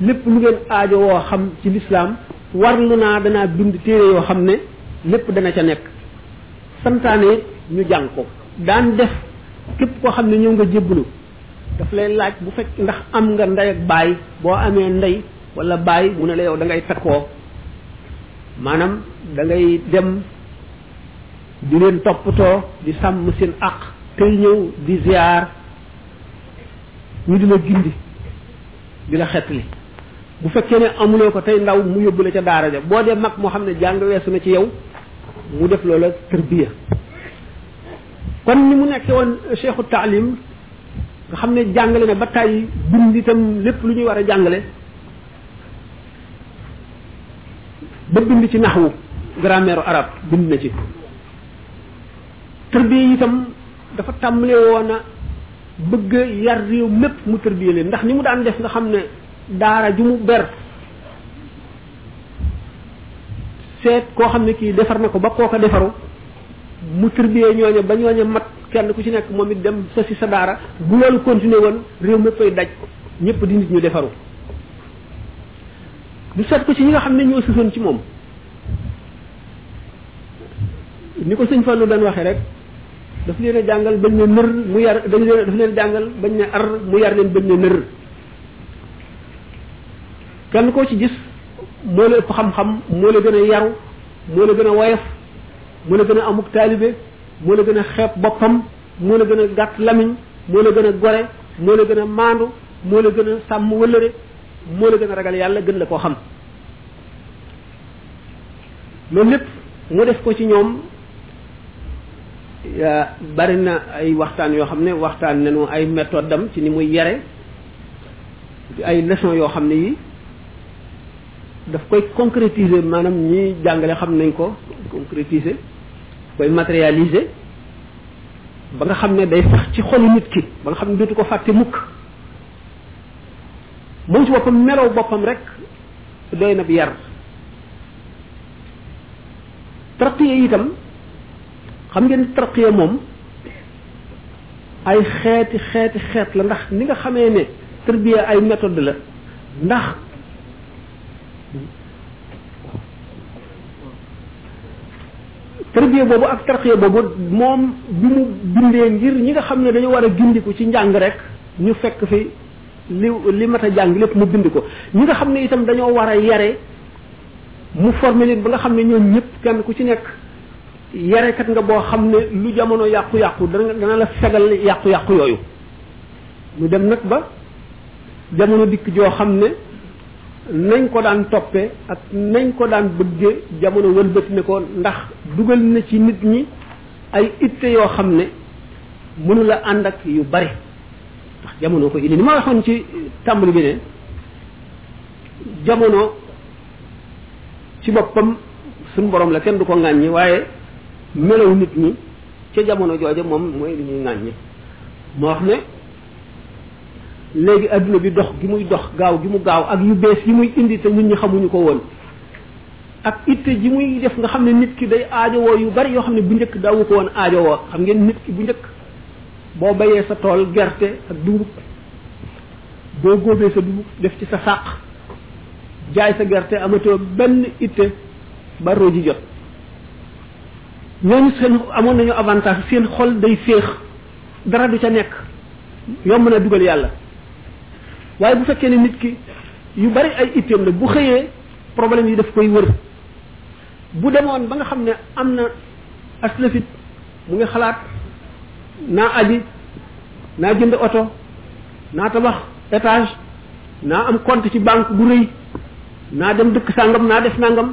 lépp lu ngeen aajo woo xam ci lislaam warlu naa danaa bind téere yoo xam ne lépp dana ca nekk santaane it ñu jàng ko daan def képp koo xam ne ñëw nga jébbalu daf lay laaj bu fekk ndax am nga ndey ak baay boo amee ndey wala bàyyi mu ne la yow da ngay takkoo maanaam da ngay dem di leen toppatoo di sàmm seen àq tey ñëw di ziar ñu di la gindi di la xettali bu fekkee ne amuloo ko tey ndaw mu yóbbu la ca daara ja boo dee mag moo xam ne jàng weesu na ci yow mu def loola tërbiya kon ni mu nekk woon cheikhu taalim nga xam ne jàngale na ba tàyyi bind itam lépp lu ñuy war a jàngale ba bind ci naxwu grammaire arab bind na ci tërbiye itam dafa tàmbalee woon a bëgg yar réew mépp mu tërbiye leen ndax ni mu daan def nga xam ne daara ju mu ber seet koo xam ne kii defar na ko ba kooka defaru mu tërbiyee ñooña ba ñooña mat kenn ku ci nekk moom it dem sa si sa daara bu loolu continué woon réew mi koy daj ñëpp di nit ñu defaru du seet ko ci ñi nga xam ne ñoo susoon ci moom ni ko sëñ Fallou daan waxee rek daf leen a jàngal bañ ne nër mu yar dañ leen daf leen jàngal bañ ne ar mu yar leen bañ ne nër kenn koo ci gis moo la ëpp xam-xam moo la gën a yaru moo la gën a woyof moo la gën a amuk taalibe moo la gën a xeeb boppam moo la gën a gàtt lamiñ moo la gën a gore moo la gën a maandu moo la gën a sàmm wëllëre moo la gën a ragal yàlla gën la koo xam loolu lépp mu def ko ci ñoom bari na ay waxtaan yoo xam ne waxtaan nañu ay méthode dam ci ni muy yare di ay leçon yoo xam ne yi daf koy concrétiser maanaam ñi jàngale xam nañ ko concrétiser koy matérialiser ba nga xam ne day sax ci xolu nit ki ba nga xam ne dootu ko fàtte mukk moom ci boppam melow boppam rek doy na bi yar tarqiya itam xam ngeen tarqiya moom ay xeeti xeeti xeet la ndax ni nga xamee ne tërbiya ay méthode la ndax tarbiya boobu ak tarqiya boobu moom bi mu bindee ngir ñi nga xam ne dañu war a gindiku ci njàng rek ñu fekk fi li li mat a jàng lépp mu bind ko ñi nga xam ne itam dañoo war a yare mu formé leen ba nga xam ne ñoom ñëpp kenn ku ci nekk yarekat nga boo xam ne lu jamono yàqu-yàqu dana dana la fegal yàqu-yàqu yooyu ñu dem nag ba jamono dikk joo xam ne nañ ko daan toppee ak nañ ko daan bëggee jamono wëlbati ne ko ndax dugal na ci nit ñi ay itte yoo xam ne mënula ànd ak yu bari ndax jamono ko indi ni ma waxoon ci tàmbali bi ne jamono ci boppam suñu borom la kenn du ko ŋàññi waaye melaw nit ñi ca jamono jooja moom mooy li ñuy ŋàññi moo wax ne léegi adduna bi dox gi muy dox gaaw gi mu gaaw ak yu bees yi muy indi te nit ñi xamuñu ko woon ak itte ji muy def nga xam ne nit ki day aajowoo yu bari yoo xam ne bu njëkk daawu ko woon aajowoo xam ngeen nit ki bu njëkk boo bayee sa tool gerte ak dugub boo góobee sa dugub def ci sa sàq jaay sa gerte amatoo benn itte ba roji jot ñooñu seen amoon nañu avantage seen xol day féex dara du ca nekk yomb na dugal yàlla waaye bu fekkee ne nit ki yu bari ay itteem la bu xëyee problème yi daf koy wër bu demoon ba nga xam ne am na aslafit mu ngi xalaat naa aji naa jënd oto naa tabax étage naa am compte ci banque bu rëy naa dem dëkk sàngam naa def nangam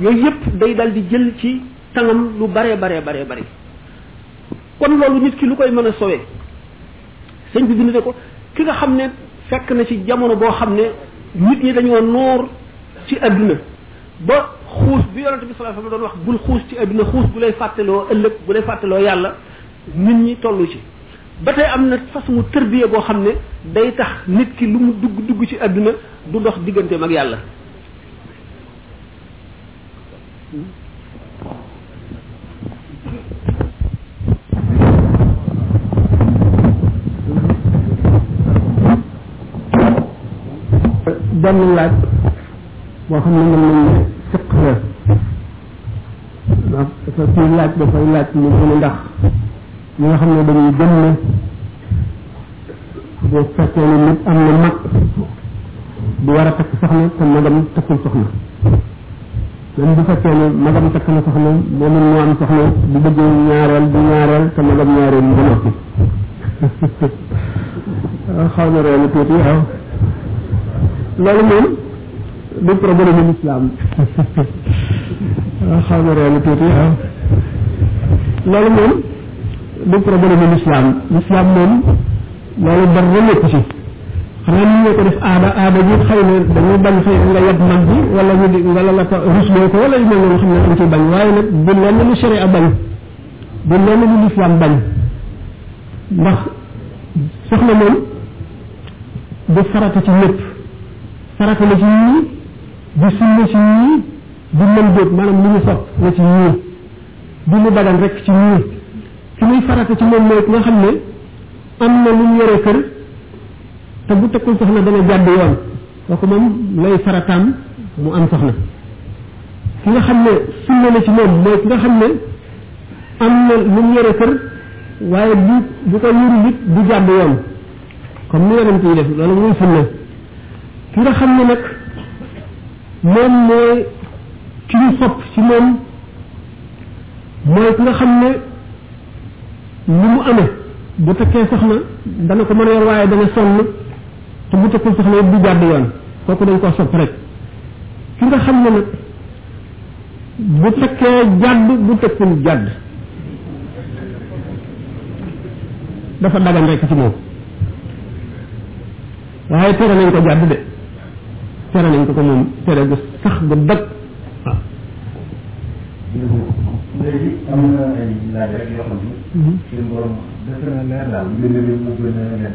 yooyu yëpp day dal di jël ci tangam lu bare bare bare bare kon loolu nit ki lu koy mën a sowee sëñ bi bind ne ko ki nga xam ne fekk na ci jamono boo xam ne nit ñi dañoo noor ci àdduna ba xuus bi yonente bi sallallahu alayhi wasallam doon wax bul xuus ci àdduna xuus bu lay fàttaloo ëllëg bu lay fàttaloo yàlla nit ñi tollu ci ba tey am na façon tërbiye boo xam ne day tax nit ki lu mu dugg dugg ci àdduna du dox digganteem ak yàlla benn laaj boo xam ne mën nañ ne fiq la ndax dafa ci laaj dafay laaj mu gën a ndax ñi nga xam ne dañuy gëm ne boo fekkee ne nit am na mag bu war a takk soxna te magam takkul soxna même bu fekkee ne magam takk na soxna moom it moo am soxna bu bëggee ñaareel bu ñaareel te magam ñaareel mu noppi xaw na reelu tuuti waaw loolu moom du problème l'islam waaw xaw na reelu tuuti waaw loolu moom du problème l'islam l'islam moom loolu dara nekk ci xanaa ñu ñoo ko def aada aada ji xëy na dañuy bañ xëy nga yab mag bi wala ñu di wala la ko rusloo ko wala yu mel noonu xam ne dañ ciy bañ waaye nag du lenn lu sharia bañ du lenn lu l'islam bañ ndax soxna moom du farata ci ñëpp farata la ci ñii di sunna ci ñii di mën déet maanaam li ñu sopp la ci ñii di lu dagan rek ci ñii ki muy farata ci moom mooy ki nga xam ne am na lu mu yore kër te bu takkul soxna dana jàdd yoon kooku moom lay farataam mu am soxna ki nga xam ne sunna la ci moom mooy ki nga xam ne am na lu mu yore kër waaye bu bu ko yuru nit du jàdd yoon comme ni yonent yi def loolu muy sunna ki nga xam ne nag moom mooy ci ñu sopp ci moom mooy ki nga xam ne lu mu amee bu takkee soxna dana ko mën a yor waaye dana sonn te bu takkul soxna yëpp du jàdd yoon kooku dañ koo sopp rek ki nga xam ne nag bu takkee jàdd bu tëkkul jàdd dafa dagan rek ci moom waaye tere nañ ko jàdd de tere nañ ko ko moom tere gu sax gu dëkk waaw léegi am na ay laaj rek yoo xam ni suñu borom def na leer daal mbind mi mu gën a leer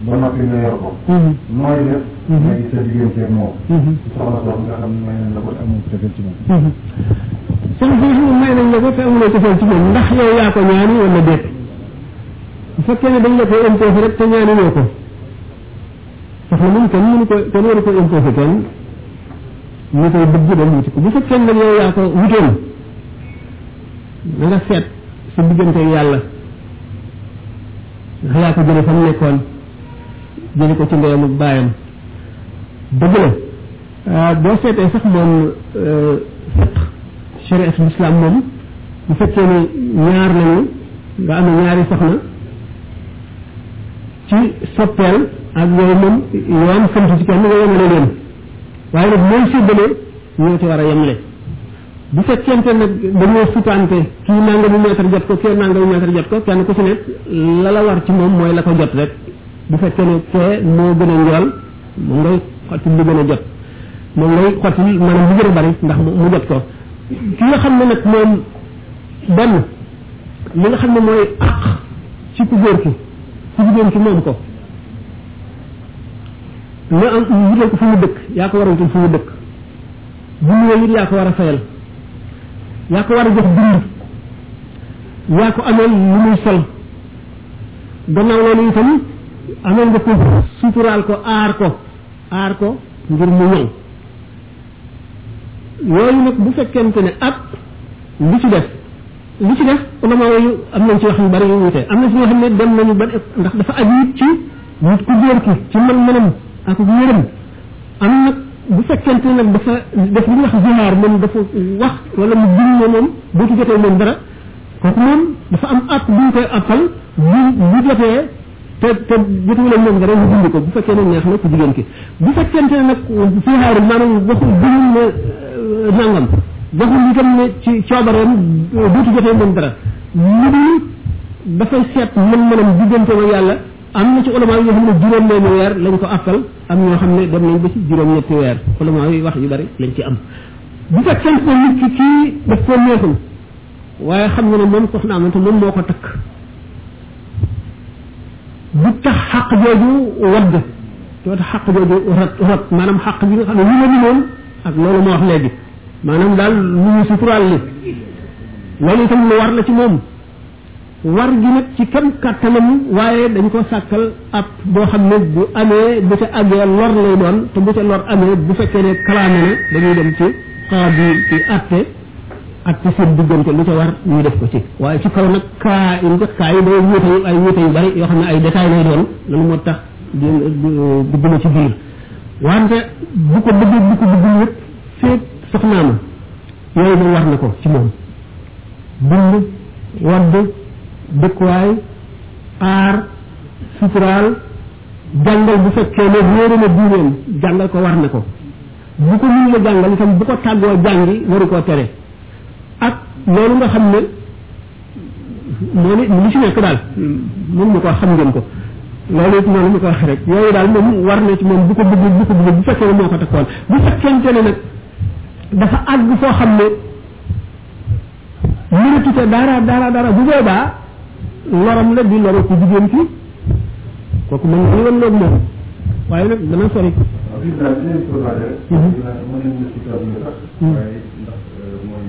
ba noppi nga yor ko. nooy def. ngay sa digganteeg moom. ci soxla soosu nga xam ne may nañ la ko te amul cofeel ci moom. seen biir may nañ la ko te amuloo cofeel ci moom ndax yow yaa ko ñaani wala déet bu fekkee ne dañ la koy imposé rek te ñaani woo ko soxla moom kenn mënu ko kenn waru ko imposé kenn ñu koy bëgg dem wuti ko bu fekkee ne yow yaa ko wutoon na nga seet sa diggante yàlla yaa ko jële fa mu nekkoon jële ko ci ndeyam ak baayam dëgg la boo seetee sax moom fiq shariatul islam moom bu fekkee ne ñaar lañu nga am ñaari soxna ci soppeel ak yooyu moom yoon sant ci kenn nga yemale leen waaye nag mooy séddale ñoo ci war a yemle bu fekkente ne dañoo sutante kii nangamu mètre jot ko kee nangamu mètre jot ko kenn ku ci nekk la la war ci moom mooy la ko jot rek bu fekkee ne kee moo gën a njool moom ngay xotti lu gën a jot moom ngay xotti maanaam lu gën a bari ndax mu jot ko ki nga xam ne nag moom benn li nga xam ne mooy àq ci ku góor ki ku jigéen ki moom ko na am wutal ko fu mu dëkk yaa ko war a wutal fu mu dëkk julli yooyu it yaa ko war a fayal yaa ko war a jox dund yaa ko ameel lu muy sol gannaaw loolu itam ameel nga ko suturaal ko aar ko aar ko ngir mu ñëw yooyu nag bu fekkente ne ak li ci def li ci def ulama yooyu am nañ ci wax yu bari yu wute am na ci ñoo xam ne dem nañu ba ndax dafa aju ci nit ku góor ki ci mën mënam ak yërëm am nag bu fekkente nag dafa def li ñuy wax zihaar moom dafa wax wala mu bind ne moom boo ci jotee moom dara kooku moom dafa am app bu ñu koy appal bu bu jotee te te jotul ak moom dara ñu bind ko bu fekkee ne neex na ku jigéen ki bu fekkente ne nag zihaar maanaam waxul bind ne nangam waxul itam ne ci coobareem boo ci jotee moom dara lu dul dafay seet mën mënam diggante ma yàlla am na ci ulama yoo xam ne juróom benn weer lañ ko appal am ñoo xam ne dem nañ ba ci juróom-ñetti weer wala mooy wax yu bari lañ ci am bu ko sant ko nit ki kii daf ko neexul waaye xam nga ne moom soxna am na te moom moo ko takk bu tax xaq jooju wadd too tax xaq jooju rot rot maanaam xaq bi nga xam ne lu ma limoon ak loolu ma wax léegi maanaam daal lu ñu suturaal li loolu itam lu war la ci moom war gi nag ci kam kàttanam waaye dañ ko sàkkal ab boo xam ne bu amee bu ca àggee lor lay doon te bu ca lor amee bu fekkee ne kalaame na dañuy dem ci xaadi ci atte ak ci seen diggante lu ca war ñu def ko ci waaye ci kaw nag kaa yi nga kaa yi day wuute yu ay wuute yu bari yoo xam ne ay détails lay doon loolu moo tax dugg na ci biir wante bu ko bëggee bu ko bëggul yëpp feeg soxnaama yooyu moom war na ko ci moom dund wadd dëkkuwaay aar suturaal jàngal bu fekkee ne réere na diineem jàngal ko war na ko bu ko mënul a jàngal itam bu ko tàggoo jàngi waru koo tere ak loolu nga xam ne moom it li ci nekk daal moom mu ko xam ngeen ko loolu it noonu mu ko waxee rek yooyu daal moom war na ci moom bu ko bëggul bu ko bëggul bu fekkee ne moo ko takkoon bu fekkente ne nag dafa àgg foo xam ne mënatu ca dara dara dara bu boobaa loram la di loru ku jigéen ki kooku mën na woon loog moom waaye nag dana sori gis naa dinañ ko laajal. gis naa mën nañ la ci toog ñu sax. waaye ndax mooy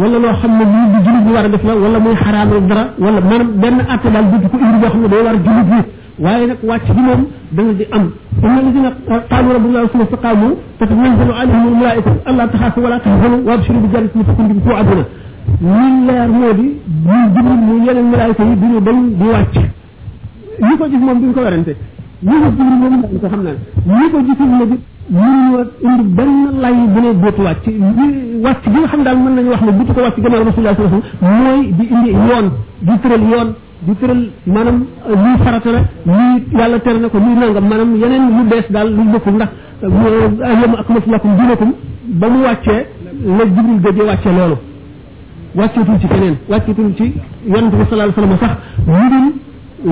wala loo xam ne lii di jullit bi war a def la wala muy xaraamal dara wala maanaam benn atte daal dootu ko indi boo xam ne day war a jullit bi waaye nag wàcc bi moom dana di am inna alladina qaalu rabbuna suma istaqaamu tatanazzalu alayhim almalaikatu alla taxaafu wala tahzanu wa abshiru bi jannati lati kuntum tuaduna li leer moo di ñu jibril mu yeneen malaayika yi duñu dañ di wàcc ñi ko gis moom duñ ko werante ñi ko gis moom dañ ko xam ne ñi ko gisul nag mënuñoo indi benn lay bu ne dootu wàcc li wàcc bi nga xam daal mën nañu wax ne dutu ko wàcc gannaaw rasulullah sallallahu alayhi wasallam mooy di indi yoon di tëral yoon di tëral maanaam lii farata la lii yàlla tere na ko lii nangam maanaam yeneen lu bees daal lu bokkul ndax alyawma akmaltu lakum dinakum ba mu wàccee la jibril gëjee wàccee loolu wàccatul ci keneen wàccatul ci yonent bi sallallahu alayhi wasallam sax mu dul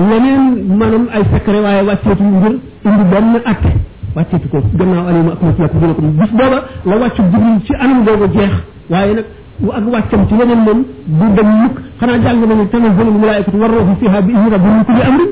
leneen maanaam ay secret waaye wàcceetu ngir indi benn atte wàcceetu ko gannaaw alima ak matiyaat dina ko bis booba la wàccu jibril ci anam googu jeex waaye nag ak wàccam ci leneen moom du dem mukk xanaa jàng nañu tanazzalu malaikatu war ruuhu fiha bi izni rabbihim kulli amrin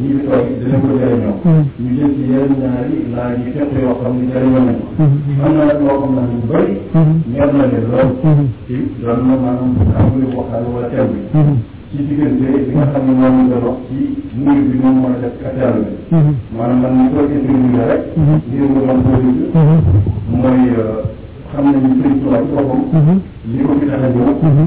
ñi fi toog dinañ ko jëriñoo. ñu jël ci yeneen ñaari laaj yi fekk yoo xam ne jëriñoo nañ ko. am na nag loo xam ne ñu bëri. ñor na leen lool. ci loolu moom maanaam tàmbali waxtaan wala thème bi. ci diggante bi nga xam ne moom la doon wax ci muur bi moom mën a def kattan bi. maanaam man ñu koy intervenir rek. ngir mu mën koo dégg. mooy xam nañu sëñ Tuubaa ci boppam. li ko fi tax a ñëw.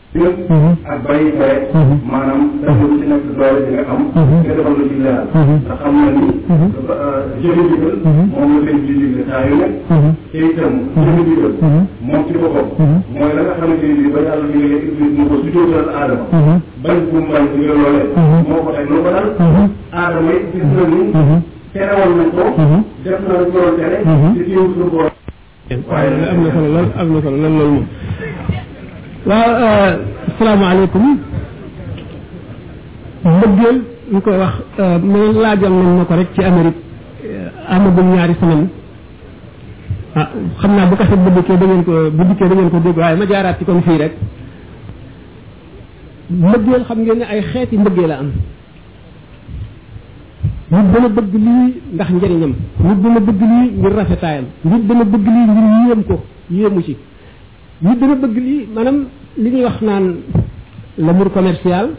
ak bàyyi tere maanaam dafa lu ci nekk doole bi nga am nga defal lu ci leeral ndax xam na ni jëfe ndigal moom la seen ji digle saa yu nekk te itam jëfe ndigal moom ci boppam mooy la nga xamante ni ba yàlla mi ngi lay iblis mu ko su jóotal aadama bañ bu mu bañ ndigal loolee moo ko teg lu ko dal aadama it gis na ni terewal nañ ko def na lu ko doon tere te teewul suñu borom waaye loolu am na solo lool am na solo lool loolu moom waaw asalaamaaleykum mbëggeel ñu koy wax mu laajoon nañ ma ko rek ci Amérique amagul ñaari semaine ah xam naa bu ko xet bu dikkee da ngeen ko bu dikkee da ngeen ko dégg waaye ma jaaraat ci kon fii rek mbëggeel xam ngeen ne ay xeeti mbëggeel la am nit dana bëgg lii ndax njëriñam nit dana bëgg lii ngir rafetaayam nit dana bëgg lii ngir yéem ko yéemu ci nit dana bëgg lii maanaam li ñuy wax naan l'amour commercial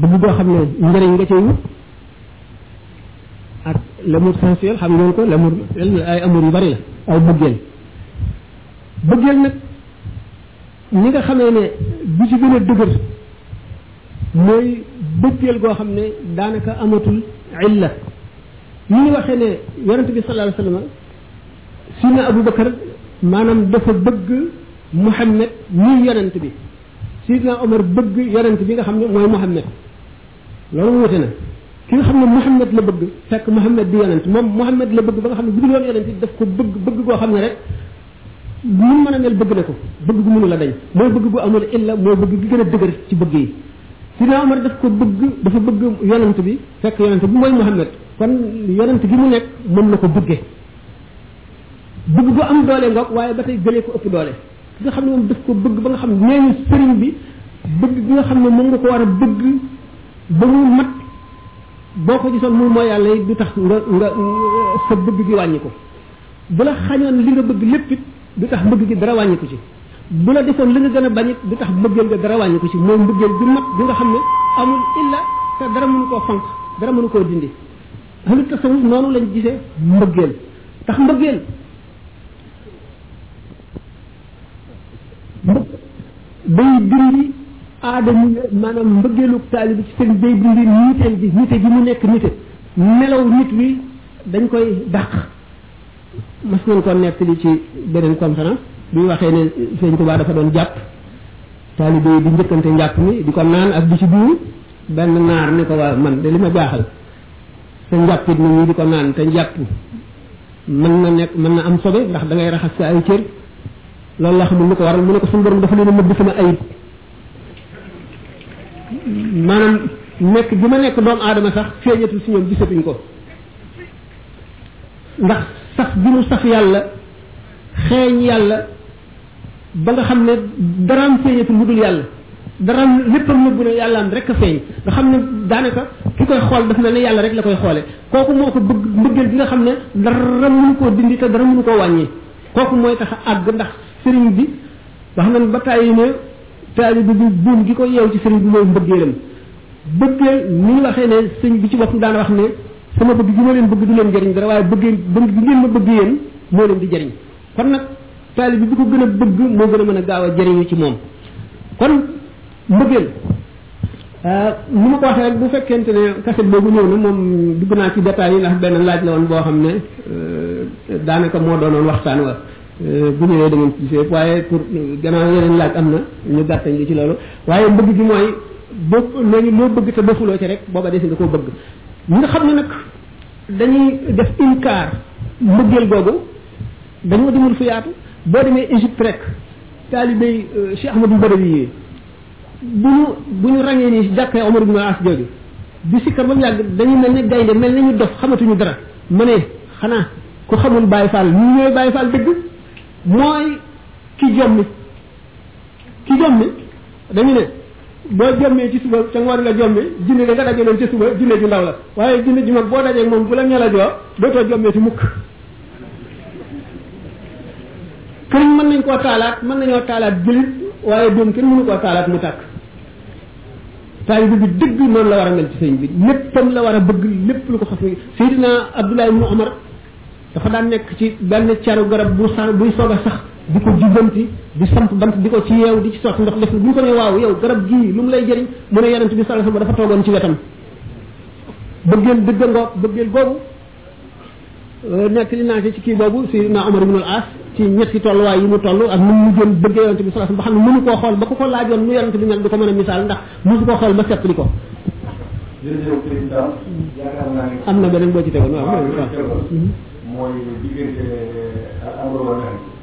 bëgg boo xam ne njëriñ nga cay wut ak l'amour sensuel xam ngeen ko l'amour ay amour yu bari la ay bëggeel bëggeel nag ni nga xamee ne bi ci gën a dëgër mooy bëggeel goo xam ne daanaka amatul illa ni ñu waxee ne yonent bi sallallahu alayhi wasallam sidna Abu Bakar maanaam dafa bëgg Muhammad muy yonent bi sidna Omar bëgg yonent bi nga xam ne mooy Muhammad loolu wute na ki nga xam ne Muhammad la bëgg fekk Muhammad di yonent moom Muhammad la bëgg ba nga xam ne bu dul woon yonent daf ko bëgg bëgg goo xam ne rek mu mën a mel bëgg na ko bëgg gu mënu la dañ mooy bëgg gu amul illa mooy bëgg gi gën a dëgër ci bëgg yi sidna omar daf ko bëgg dafa bëgg yonent bi fekk yonent bi mooy muhammad kon yonent gi mu nekk moom la ko bëggee bëgg gu am doole ngoog waaye ba tey gëlee ko ëpp doole ki nga xam ne moom daf ko bëgg ba nga xam nee ñu sëriñ bi bëgg gi nga xam ne moom nga ko war a bëgg ba mu mat boo ko gisoon mu mooy yàlla yi du tax nga nga sa bëgg gi wàññi ko bu la xañoon li nga bëgg lépp it du tax mbëgg gi dara wàññiku ci bu la defoon li nga gën a bañ it du tax mbëggeel nga dara wàññiku ci mooy mbëggeel bi mat bi nga xam ne amul illa te dara mënu koo fanq dara mënu koo dindi ahlu tasawuf noonu lañ gisee mbëggeel tax mbëggeel mbëgg day dindi aada ñu maanaam mbëggeelu taalibi ci seen day dindi niteel bi nite gi mu nekk nite nelaw nit wi dañ koy dàq mas nañ ko nettali ci beneen conférence bi ñu waxee ne sëñ Tuubaa dafa doon jàpp taalibe yi di njëkkante njàpp mi di ko naan ak di ci duur benn naar ne ko waa man de li ma jaaxal sa njàpp it nit ñi di ko naan te njàpp mën na nekk mën na am sobe ndax da ngay raxas sa ay cër loolu la xamul lu ko waral mu ne ko suñu borom dafa leen a nëbb sama ayib maanaam nekk bi ma nekk doomu aadama sax feeñatul si ñoom gisatuñ ko ndax saf bi mu saf yàlla xeeñ yàlla ba nga xam ne daraam feeñatul lu dul yàlla daraam léppam nëbbu ne yàllaam rek a feeñ nga xam ne daanaka ki koy xool daf mel ne yàlla rek la koy xoole kooku moo ko bëgg mbëggeel bi nga xam ne dara mënu koo dindi te dara mënu koo wàññi kooku mooy tax a àgg ndax sëriñ bi wax nañ ba tàyyi ne taalibe bi buum gi ko yeew ci sëriñ bi mooy mbëggeelam bëggee ni ñu waxee ne sëñ bi ci boppam daan wax ne sama bëgg gi ma leen bëgg du leen jëriñ dara waaye bëggee bëgg gi ngeen ma bëgg yéen moo leen di jëriñ kon nag taalibe bi ko gën a bëgg moo gën a mën a gaaw a jëriñu ci moom kon mbëggeel ni ma ko waxee rek bu fekkente ne kaset boobu ñëw na moom dugg naa ci détails yi ndax benn laaj la woon boo xam ne daanaka moo doonoon waxtaan wa bu ñëwee da ngeen ci gisee waaye pour gannaaw yeneen laaj am na ñu gàttañ li ci loolu waaye bëgg gi mooy boo léegi loo bëgg te defuloo ci rek booba des nga koo bëgg ñi nga xam ne nag dañuy def inkaar mbëggeel googu dañoo demul fu yaatu boo demee Égypte rek taalibey Cheikh Ahmadou Badawi yi bu ñu bu ñu ràññee nii jàkkee Omar ibn As jooju di sikkar ba mu yàgg dañuy mel ne gaynde mel ne ñu dof xamatuñu dara ma ne xanaa ku xamul Baay Faal ñu ñooy Baay Faal dëgg mooy ki jommi ki jommi dañu ne boo jommee ci suba ca ngoon nga jommi jinne nga daje leen ci suba jinne ju ndaw la waaye jinne ju mag boo dajee moom bu la ñala joo dootoo jommee ci mukk këriñ mën nañ koo taalaat mën nañoo taalaat jëlit waaye doom kenn mënu koo taalaat mu tàkk taalibe bi dëgg noonu la war a mel ci sëñ bi léppam la war a bëgg lépp lu ko xas ni Seydina Abdoulaye ibnu Omar dafa daan nekk ci benn caru garab bu sa buy soog a sax di ko jubbanti di samp bant di ko ci yeew di ci sotti ndox def bu ñu ko ne waaw yow garab gii lu mu lay jëriñ mu ne yonent bi sallallahu alayhi wasallam dafa toogoon ci wetam bëggeel dëgg ngoog bëggeel googu euh, nekk li naa ci kii boobu si na Omar ibn al-As ci ñetti tolluwaay yi mu toll ak nu mu jël bëgg yonente bi sallallahu alayhi wasallam ba xam ne mënu koo xool ba ku ko laajoon nu yonente bi mel du ko mën a misaal ndax mosu koo xool ba seppli ko jërëjëf président yaakaar naa ne am na beneen boo ci tegoon waaw mooy diggante al amru wa nahy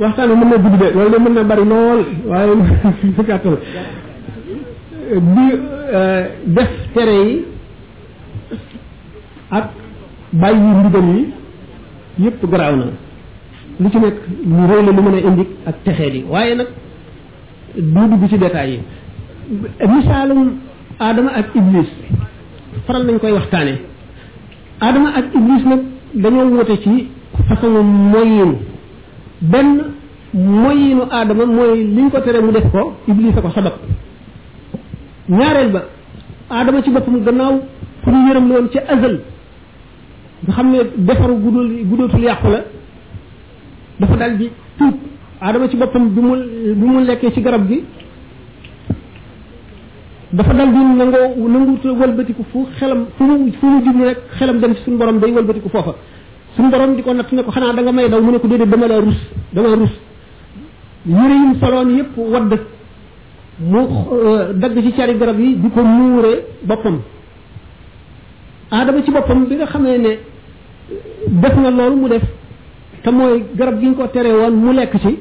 waxtaan mën na gudd de loolu de mën na bari lool waaye su gàttal bi def tere yi ak bàyyi ndigal yi yépp garaaw na lu ci nekk lu rëy la lu mën a indi ak texee di waaye nag du dugg ci détails yi misaalum aadama ak iblis faral nañ koy waxtaane Adama ak Iblis nag dañoo woote ci façon moyin benn moyinu Adama mooy liñ ko tere mu def ko Iblis a ko sabab ñaareel ba Adama ci boppam gannaaw ku ñu yërëm loon ca azal nga xam ne defaru gudul gudootul yàqu la dafa dal di tuub Adama ci boppam bi mu bi mu lekkee ci garab gi dafa dal di nangoo nangu wëlbatiku fu xelam fu mu fu mu jublu rek xelam dem ci suñu borom day wëlbatiku foofa suñu borom di ko natt ne ko xanaa da nga may daw mu ne ko déedéet dama la rus dama rus yére yim soloon yépp wadd mu euh, dagg ci cari garab yi di ko muure boppam aadama ci boppam bi nga xamee ne def na loolu mu def te mooy garab gi ñu ko tere woon mu lekk ci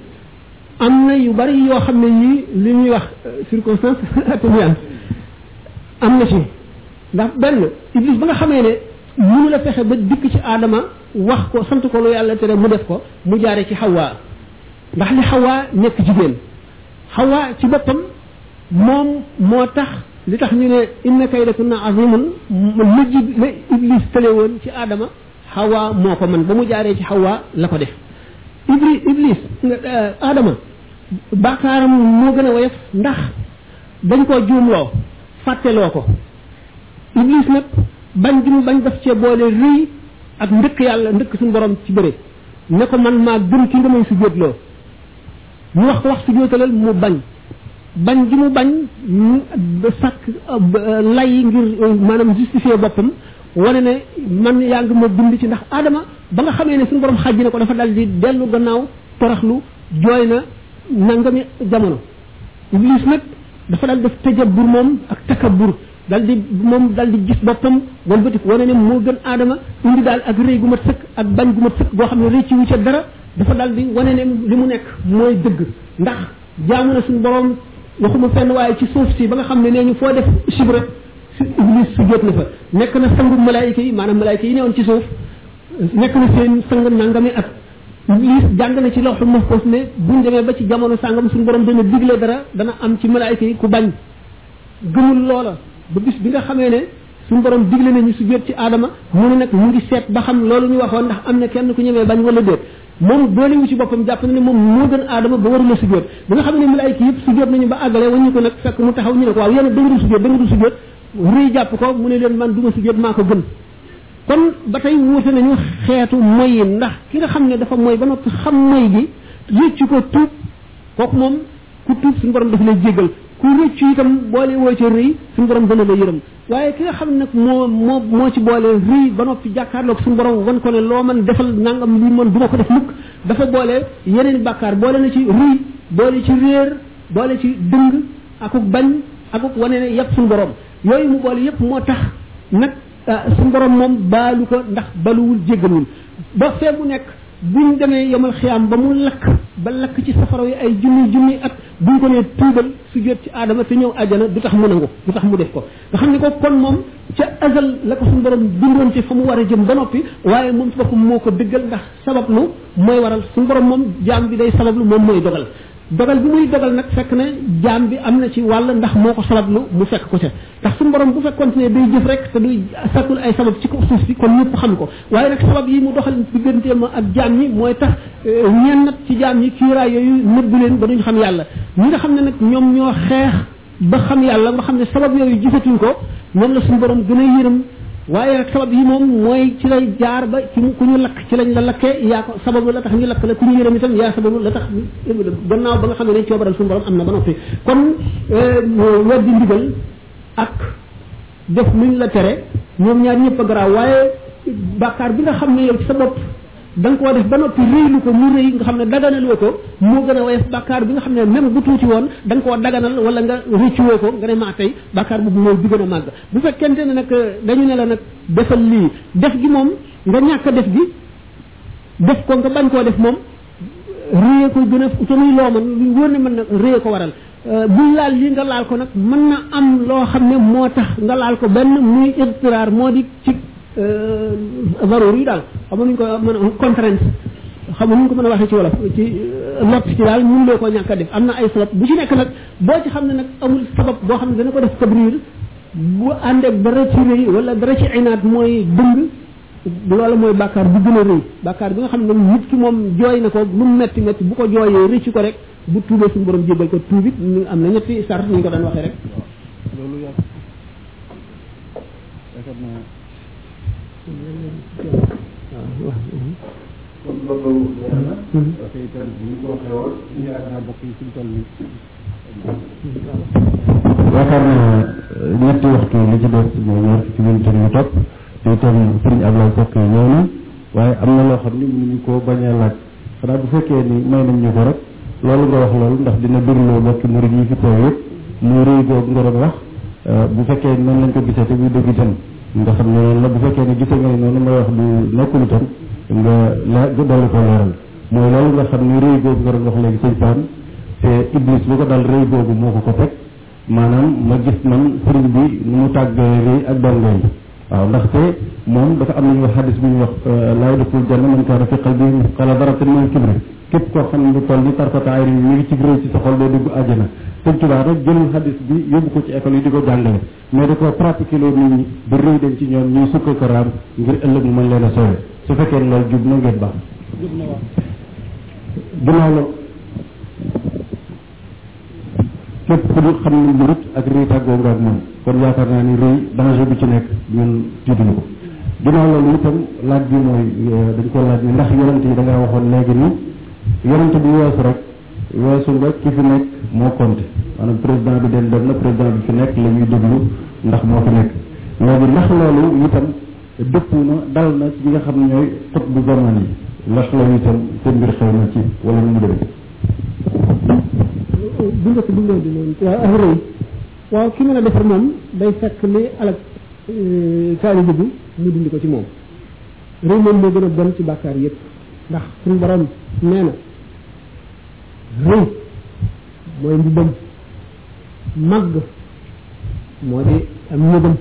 am na yu bari yoo xam ne yii li ñuy wax euh, circonstance atténuante am na ci ndax benn iblis ba nga xamee ne mënu la fexe ba dikk ci aadama wax ko sant ko lu yàlla tere mu def ko mu jaare ci xawaa ndax li xawaa nekk jigéen xawaa ci boppam moom moo tax li tax ñu ne inna kaydakunna azimun la ji la iblis tële woon ci aadama Hawa moo ko man ba mu jaaree ci Hawa la ko def ibli iblis Adama bàkkaaram moo gën a woyof ndax dañ koo juumloo fàtteloo ko iblis nag bañ gi mu bañ daf cee boole rëy ak ndëkk yàlla ndëkk suñu borom ci bëre ne ko man maa gën ki nga may sujjóotloo ñu wax ko wax sujjóotalal mu bañ bañ gi mu bañ ñu sàkk lay ngir maanaam justifier boppam wane ne man yaa ngi ma bind ci ndax aadama ba nga xamee ne suñu borom xàjji na ko dafa dal di dellu gannaaw toraxlu jooy na nangami jamono iblis nag dafa dal def tajabur moom ak takabur dal di moom dal di gis boppam walbatiku wane ne moo gën aadama indi daal ak rëy gu mat sëkk ak bañ gu mat sëkk boo xam ne rëcc wu ca dara dafa dal di wane ne li mu nekk mooy dëgg ndax jaamu na suñu borom waxuma fenn waaye ci suuf si ba nga xam ne nee ñu foo def sibra si iblis su jot na fa nekk na sangu malaayika yi maanaam malaayika yi newoon ci suuf nekk na seen sang nangami at iblis jàng na ci loxo mahfos ne buñ demee ba ci jamono sàngam suñu borom dana digle dara dana am ci malaayika yi ku bañ gëmul loola ba bis bi nga xamee ne suñu borom digle nañu su jot ci aadama mu ne nag mu ngi seet ba xam loolu ñu waxoon ndax am na kenn ku ñemee bañ wala déet moom boolewu ci boppam jàpp na ne moom moo gën aadama ba warula su jot ba nga xam ne malaayka yëpp su jot nañu ba àggale wañu ko nag fekk mu taxaw ñu ne ko waaw yéen da nga dul su jot da nga dul su jot rëy jàpp ko mu ne leen man du ma su jot maa ko gën kon ba tey wuute nañu xeetu moy yi ndax ki nga xam ne dafa moy ba noppi xam moy gi yëcc ko tuub kooku moom ku tuub suñu borom dafa lay jéggal ku rëccu itam boole woo ca rëy suñu borom dana la yërëm waaye ki nga xam ne nag moo moo moo ci boole rëy ba noppi jàkkaarloog suñu borom wan ko ne loo man defal nangam lii man du ma ko def mukk dafa boole yeneen bàkkaar boole na ci rëy boole ci réer boole ci dëng akuk bañ akuk wane ne yàpp suñu borom yooyu mu boole yépp moo tax nag suñu borom moom baalu ko ndax baluwul jéggalul ba fee mu nekk buñ demee yomal xiyaam ba mu lakk ba lakk ci safara yi ay junni junni at buñ ko nee tuubal su jot ci aadama te ñëw àjjana du tax mu nangu du tax mu def ko nga xam ne ko kon moom ca azal la ko suñu borom bindoon ci fa mu war a jëm ba noppi waaye moom ci boppam moo ko dëggal ndax sabablu mooy waral suñu borom moom jaam bi day sabablu moom mooy dogal dogal bi muy dogal nag fekk na jaam bi am na ci wàll ndax moo ko sabablu mu fekk ko ca ndax suñu borom bu fekkoon ne day jëf rek te du sàkkul ay sabab ci ko suuf si kon ñëpp xam ko waaye nag sabab yi mu doxal digganteem ak jaam ñi mooy tax euh, ñenn ci jaam ñi kiiraay yooyu nëbb leen ba duñ xam yàlla ñi nga xam ne nag ñoom ñoo xeex ba xam yàlla nga xam ne sabab yooyu gisatuñ ko moom la suñu borom gën a yërëm waaye nag sabab yi moom mooy ci lay jaar ba ci ku ñu lakk ci lañ la lakkee yaa ko sababu la tax ñu lakk la ku ñu yërëm itam yaa sababu la tax gannaaw ba nga xam ne ne coobaral suñu borom am na ba noppi kon weddi ndigal ak def luñ la tere ñoom ñaar ñëpp a garaaw waaye bàkkaar bi nga xam ne yow ci sa bopp da nga koo def ba noppi rëylu ko mu rëy nga xam ne daganaloo ko moo gën a woyof bàkkaar bi nga xam ne même bu tuuti woon da nga koo daganal wala nga rëccuwoo ko nga ne maa tey bàkkaar bu mooy bi gën a màgg bu fekkente ne nag dañu ne la nag defal lii def gi moom nga ñàkk def gi def ko nga bañ koo def moom réye ko gën a te muy loo mën lu wóor ne mën na réye ko waral Euh, bul laal lii nga laal ko nag mën na am loo xam ne moo tax nga laal ko benn muy irtiraar moo di ci euh, varoor yi daal xam nuñ ko mën a contrainte xam nuñ ko mën a waxee ci wolof ci euh, lott ci daal mun loo ko ñàkk a def am na ay sabab bu ci nekk nag boo ci xam ne nag amul sabab boo xam ne dana ko def kabrir bu ànd ak dara ci rëy wala dara ci inaat mooy dëng loolu mooy bàkkaar bu gën a rëy bàkkaar bi nga xam ne nit ki moom jooy na ko lu metti metti bu ko jooyee rëcc ko rek bu tuubee suñu borom jéggal ko tuub it ñu am na ñetti sart ñu ko daan waxee rek loolu yàlla yaakaar naa kon loolu leer na te itam ñu ko waxee woon yaakaar naa bokk yi suñu toll nii yaakaar naa ñetti waxtu li ci des mooy ñaar fukki minute yu topp te itam sëriñ Ablaye Bokk ñëw na waaye am na loo xam ni mënuñu koo bañ a laaj xanaa bu fekkee ni may nañ ñu ko rek loolu nga wax loolu ndax dina birloo bokki murid yi fi teew yëpp muy rëy googu nga doon wax bu fekkee noonu lañ ko gisee te muy dëgg itam nga xam ne noonu la bu fekkee ne gisee nga ne noonu may wax du nekkul itam nga la dolli ko leeral mooy loolu nga xam ne rëy googu nga doon wax léegi sëñ Pam te Iblis bu ko dal rëy googu moo ko ko teg maanaam ma gis man sëriñ bi nu mu tàggee lii ak dongoom waaw ndaxte moom dafa am nañu wax xadis bu ñu wax laa yadxul janna man kaana fi qalbihi misqaala daratin min kibri képp koo xam ne lu toll ni tarfata ay mi ngi ci gërëm ci sa xol doo dugg àjjana sëñ Tuubaa rek jëlul xadis bi yóbbu ko ci école yi di ko jàngale mais da koo pratiqué loo nit ñi ba rëy dem ci ñoom ñuy sukk ko raam ngir ëllëg mu mën leen a soowe su fekkee ne loolu jub na ngeen baax ginnaaw la képp ku dul xam ne murit ak rëy tàggoo nga ak moom kon yaakaar naa ni rëy danger bi ci nekk ñun tiituñu ko ginnaaw loolu itam laaj bi mooy dañ ko laaj ni ndax yonent yi da ngaa waxoon léegi ni yonent bi weesu rek weesu nga ki fi nekk moo compté maanaam président bi dem dem na président bi fi nekk la ñuy déglu ndax moo fi nekk léegi ndax loolu itam dëpp na dal na ci ñi nga xam ne ñooy xot bu zaman yi ndax loolu itam seen mbir xew na ci wala nu mu demee bu njëkk bi ngeen di moom waaw ahlu yi waaw ki mën a defar moom day fekk li alak taalibe bi mu dindi ko ci moom réew moom moo gën a bon ci bàkkaar yëpp ndax suñu borom nee na rëy mooy mbubbam màgg moo di am yëgam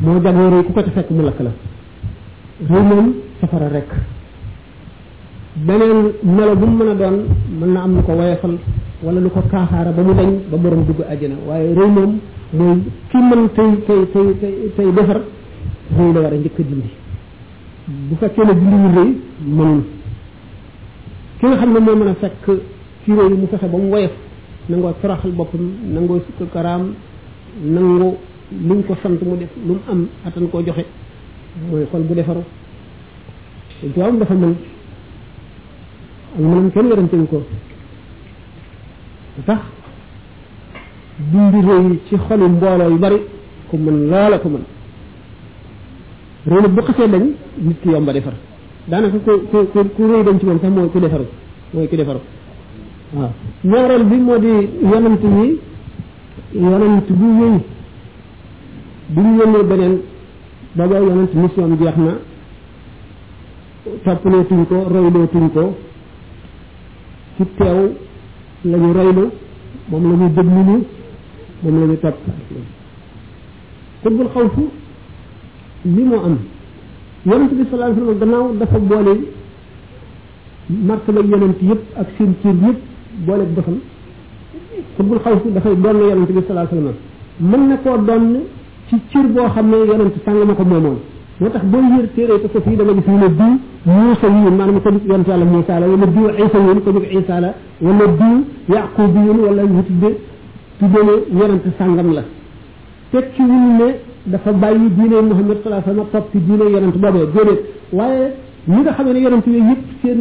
moo jagoo rëy ku ko ci fekk mu lakk la rëy moom safara rek beneen melo bu mu mën a doon mën na am lu ko woyefal wala lu ko kaaxaara ba mu dañ ba borom dugg àjjana waaye rëy moom mooy ki mën tey tey tey tey tey defar rëy la war a njëkk a dindi bu fekkee ne dindiwul rëy mënul ki nga xam ne moo mën a fekk ci réew yi mu fexe ba mu woyof nangoo toroxal boppam nangoo sukk karaam nangu luñ ko sant mu def lu mu am attan koo joxe mooy xol bu defaru sëñ Tuubaa dafa mën ak mënam kenn werantewu ko tax dindi réew yi ci xolu mbooloo yu bari ku mën loola ku mën réew bu xasee dañ nit ki yomba defar daanaka ku ku ku ku rëy dem ci moom sax mooy ku defaru mooy ku defaru waaw ñaareel bi moo di yonent yi yonent bu wéy bu ñu yónnee beneen booba yonent mission bi jeex na toppalootuñ ko roylootuñ ko ci teew la ñu roylu moom la ñu déglu moom la ñu topp xutbul xawsu li moo am yonent bi sallallahu alayhi wasallam gannaaw dafa boole martaba yonent yëpp ak seen cër yëpp boole bosam xutbul xawsu dafay doon la yonent bi sallallahu alayhi wasallam mën na koo doon ci cër boo xam ne yonent sàng ma ko moomoon moo tax boo yër téere ko fii da nga gis ñu ne diw muusa yi maanaam ko jug yonent yàlla muusa la wala diw isa yi ko jug isa la wala diw yaqub yi wala ñu tudde tudde ne yonent sàngam la teg ci wul ne dafa bàyyi diine Muhammad sallallahu alayhi wasallam topp ci diine yonent boobee déedéet waaye ñi nga xamee ne yonent yooyu yëpp seen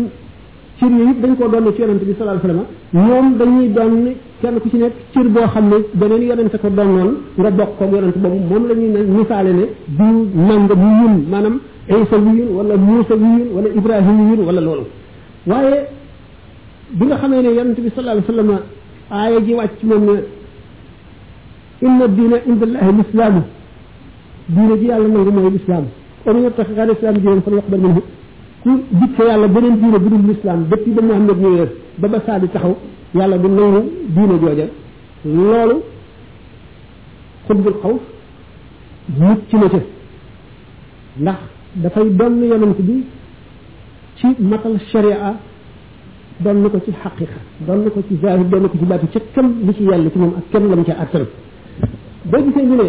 cër yooyu yëpp dañ koo doon ci yonent bi sallallahu alayhi wasallam ñoom dañuy doon kenn ku ci nekk cër boo xam ne beneen yonent ko doonoon nga bokk koog yonent boobu moom la ñuy ne misaale ne diw nanga bi yun maanaam Isa bi yun wala Muusa bi yun wala Ibrahima bi yun wala loolu waaye bi nga xamee ne yonent bi sallallahu alayhi wa sallam aaya ji wàcc moom ne inna diina inda allahi lislaamu diine ji yàlla nangu mooy lislaam kon ñu tax xaar islam diine fan wax ba minhu ku dikke yàlla beneen diine bu dul lislaam depuis ba Muhammad ñëwee ba ba saa di taxaw yàlla du nangu diine jooja loolu xutbul xaw mucc na ca ndax dafay doon yonent bi ci matal sharia doon na ko ci xaqiqa doon na ko ci zahir doon na ko ci baati ci kam li ci yàlla ci moom ak kam lam ca attan boo gisee ñu ne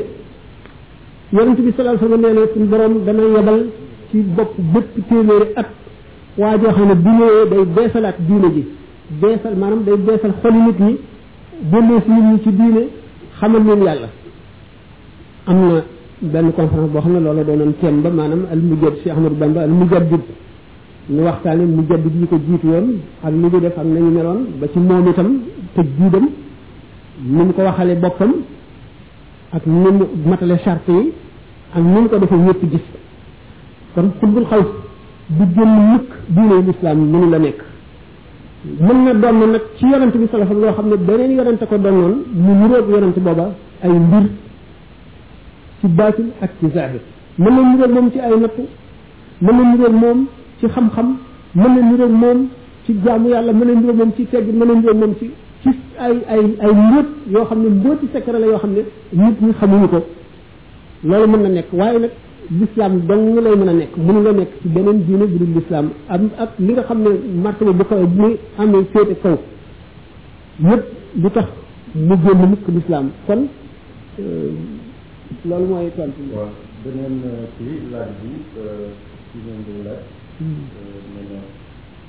yonent bi sallallahu alayhi wasallam nee na suñu borom dana yebal ci bopp bépp téeméeri at waa joo xam ne bu ñëwee day beesalaat diine ji beesal maanaam day beesal xoli nit ñi delloos nit ñi ci diine xamal leen yàlla am na benn conférence boo xam ne loola doonoon thème ba maanaam al mujjad si Ahmadou Bamba al mujaddid ñu waxtaane mujaddid yi ko jiitu woon ak li ñu def ak nañu meloon ba ci moom itam tëj jiidam ni mu ko waxale boppam ak ni mu matale charte yi ak ni mu ko defee ñëpp gis kon xutbul xaw du génn mukk diine lislaam mënu la nekk mën na doon nag ci yonent bi sallallahu alayhi wasallam loo xam ne beneen yonent ko doonoon mu niroog yonent booba ay mbir ci baatin ak ci zahir mën na niroog moom ci ay natt mën na niroog moom ci xam-xam mën na niroog moom ci jaamu yàlla mën na niroog moom ci tegg mën na niroog moom ci ci ay ay ay mbóot yoo xam ne mbóoti secret la yoo xam ne nit ñi xamuñu ko loolu mën na nekk waaye nag l'islam dong lay mën a nekk mënu la nekk ci beneen diine bu dul l'islam am ak li nga xam ne martaba bu kaw bu muy amee féete kaw yëpp du tax mu génn mukk l'islam kon loolu mooy tontu bi waaw beneen ci laaj bi ci ngeen di laaj nee na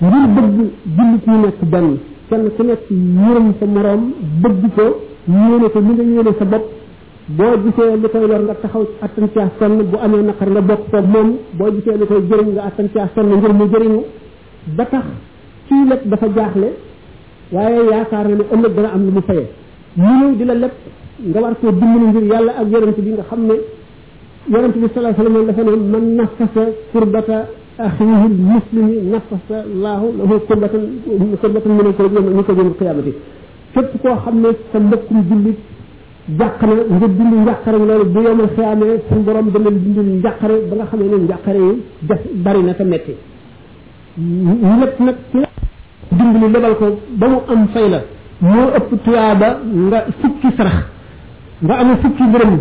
ngir bëgg jullit ñi nekk benn kenn ku nekk yërëm sa moroom bëgg ko yéene ko li nga yéene sa bopp boo gisee li koy lor nga taxaw attan caa sonn bu amee naqar nga bokk ko moom boo gisee li koy jëriñ nga attan caa sonn ngir mu jëriñu ba tax kii lépp dafa jaaxle waaye yaakaar na ne ëllëg dana am lu mu fayee mu ñëw di la lépp nga war koo dimbali ngir yàlla ak yonent bi nga xam ne yonent bi sallallahu alayhi wasallam dafa ne man nafasa kurbata akhihi muslimi nafasa laahu lahu kurbatan kurbatan min al-kurab min ko jëm qiyamati képp koo xam ne sa mbokkum jullit jàq na nga dund njàqare loolu bu yomal xiyaamee suñu borom dana dund njàqare ba nga xam ne njàqare yi def bari na te metti ñu lépp nag ci nga dimbali lebal ko ba mu am fay la moo ëpp tuyaaba nga fukki sarax nga amee fukki dërëm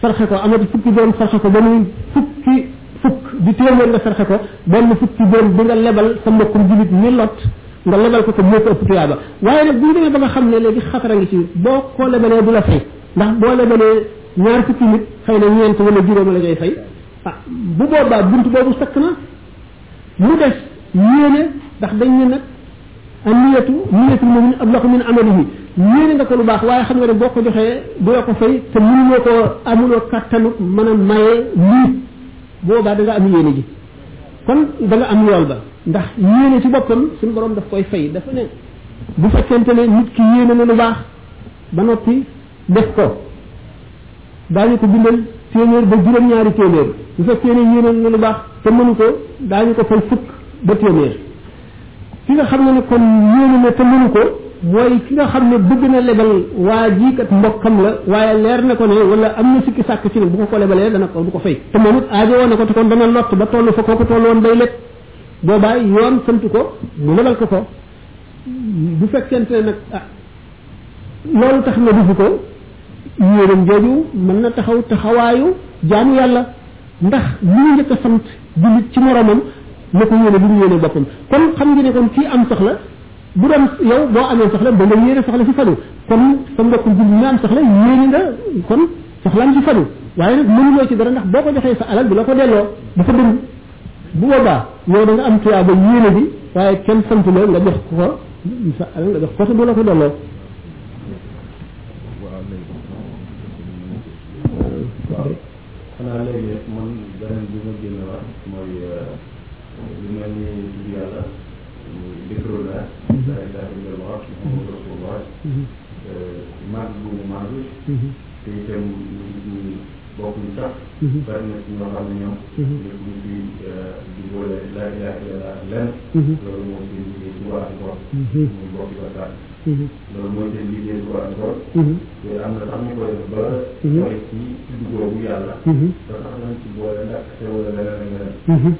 sarxe ko amati fukki dërëm sarxe ko ba muy fukki fukk di téeméer nga sarxe ko benn fukki dërëm bi nga lebal sa mbokkum julit mi lot nga lebal ko ko moo ko ëpp tuyaaba waaye nag bu ñu demee ba nga xam ne léegi xatara ngi ci boo ko lebalee du la fay ndax boo lebalee ñaar fukki nit xëy na ñeent wala juróom la ngay fay ah bu boobaa bunt boobu sakk na mu des yéene ndax dañ ne nag ak niyatu niyatul mu'min ablahu min amalihi yéene nga ko lu baax waaye xam nga ne boo ko joxee du la ko fay te mënuloo ko amuloo kattanu mën a maye lii boobaa da nga am yéene ji kon da nga am yool ba ndax yéene ci boppam suñu borom daf koy fay dafa ne bu fekkente ne nit ki yéene na lu baax ba noppi def ko daañu ko bindal téeméer ba juróom-ñaari téeméer bu fekkee ne yéene na lu baax te mënu ko daañu ko fay fukk ba téeméer ki nga xam ne ne kon yéene na te mënu ko mooy ki nga xam ne bëgg na lebal waa ji kat mbokkam la waaye leer na ko ne wala am na sikki sàkk ci ne bu ko ko lebalee dana ko du ko fay te moom it aajo woon na ko te kon dana lott ba toll fa kooku toll woon day leb boobaa yoon sant ko mu lebal ko ko bu fekkente ne nag ah loolu tax na defu ko yéeram jooju mën na taxaw taxawaayu jaamu yàlla ndax li ñu njëkk a sant jullit ci moromam na ko yéene li ñu yéene boppam kon xam nga ne kon kii am soxla bu doon yow boo amee soxla da nga yéene soxla si fadu kon sa mbokkum jullit mi am soxla yéene nga kon soxlaam si fadu waaye nag mënuloo ci dara ndax boo ko joxee sa alal du la ko delloo dafa dëng bu boobaa yow da nga am tuyaaba yéene bi waaye kenn sant la nga jox ko sa alal nga jox ko te du la ko delloo xanaa léegi man beneen bi ma génn wax mooy lu mel ni tudd yàlla dikru la la ilaha illallah muhammadu rasulullah màgg bu mu màgg te itam bokk yi sax. Mhm. bari na ci ñoo xam ne ñoom. Mhm. lépp lu fi euh, di boole laa ilaaha illallaah ak lenn. Mhm. loolu mooy seen liggéey suba ak ngoon. muy bokk ba taal. loolu mooy seen liggéey suba ak ngoon. te am na sax ñu koy def ba. mooy ci tudd googu yàlla. ba sax nañ ci boole ndax te wala leneen ak leneen.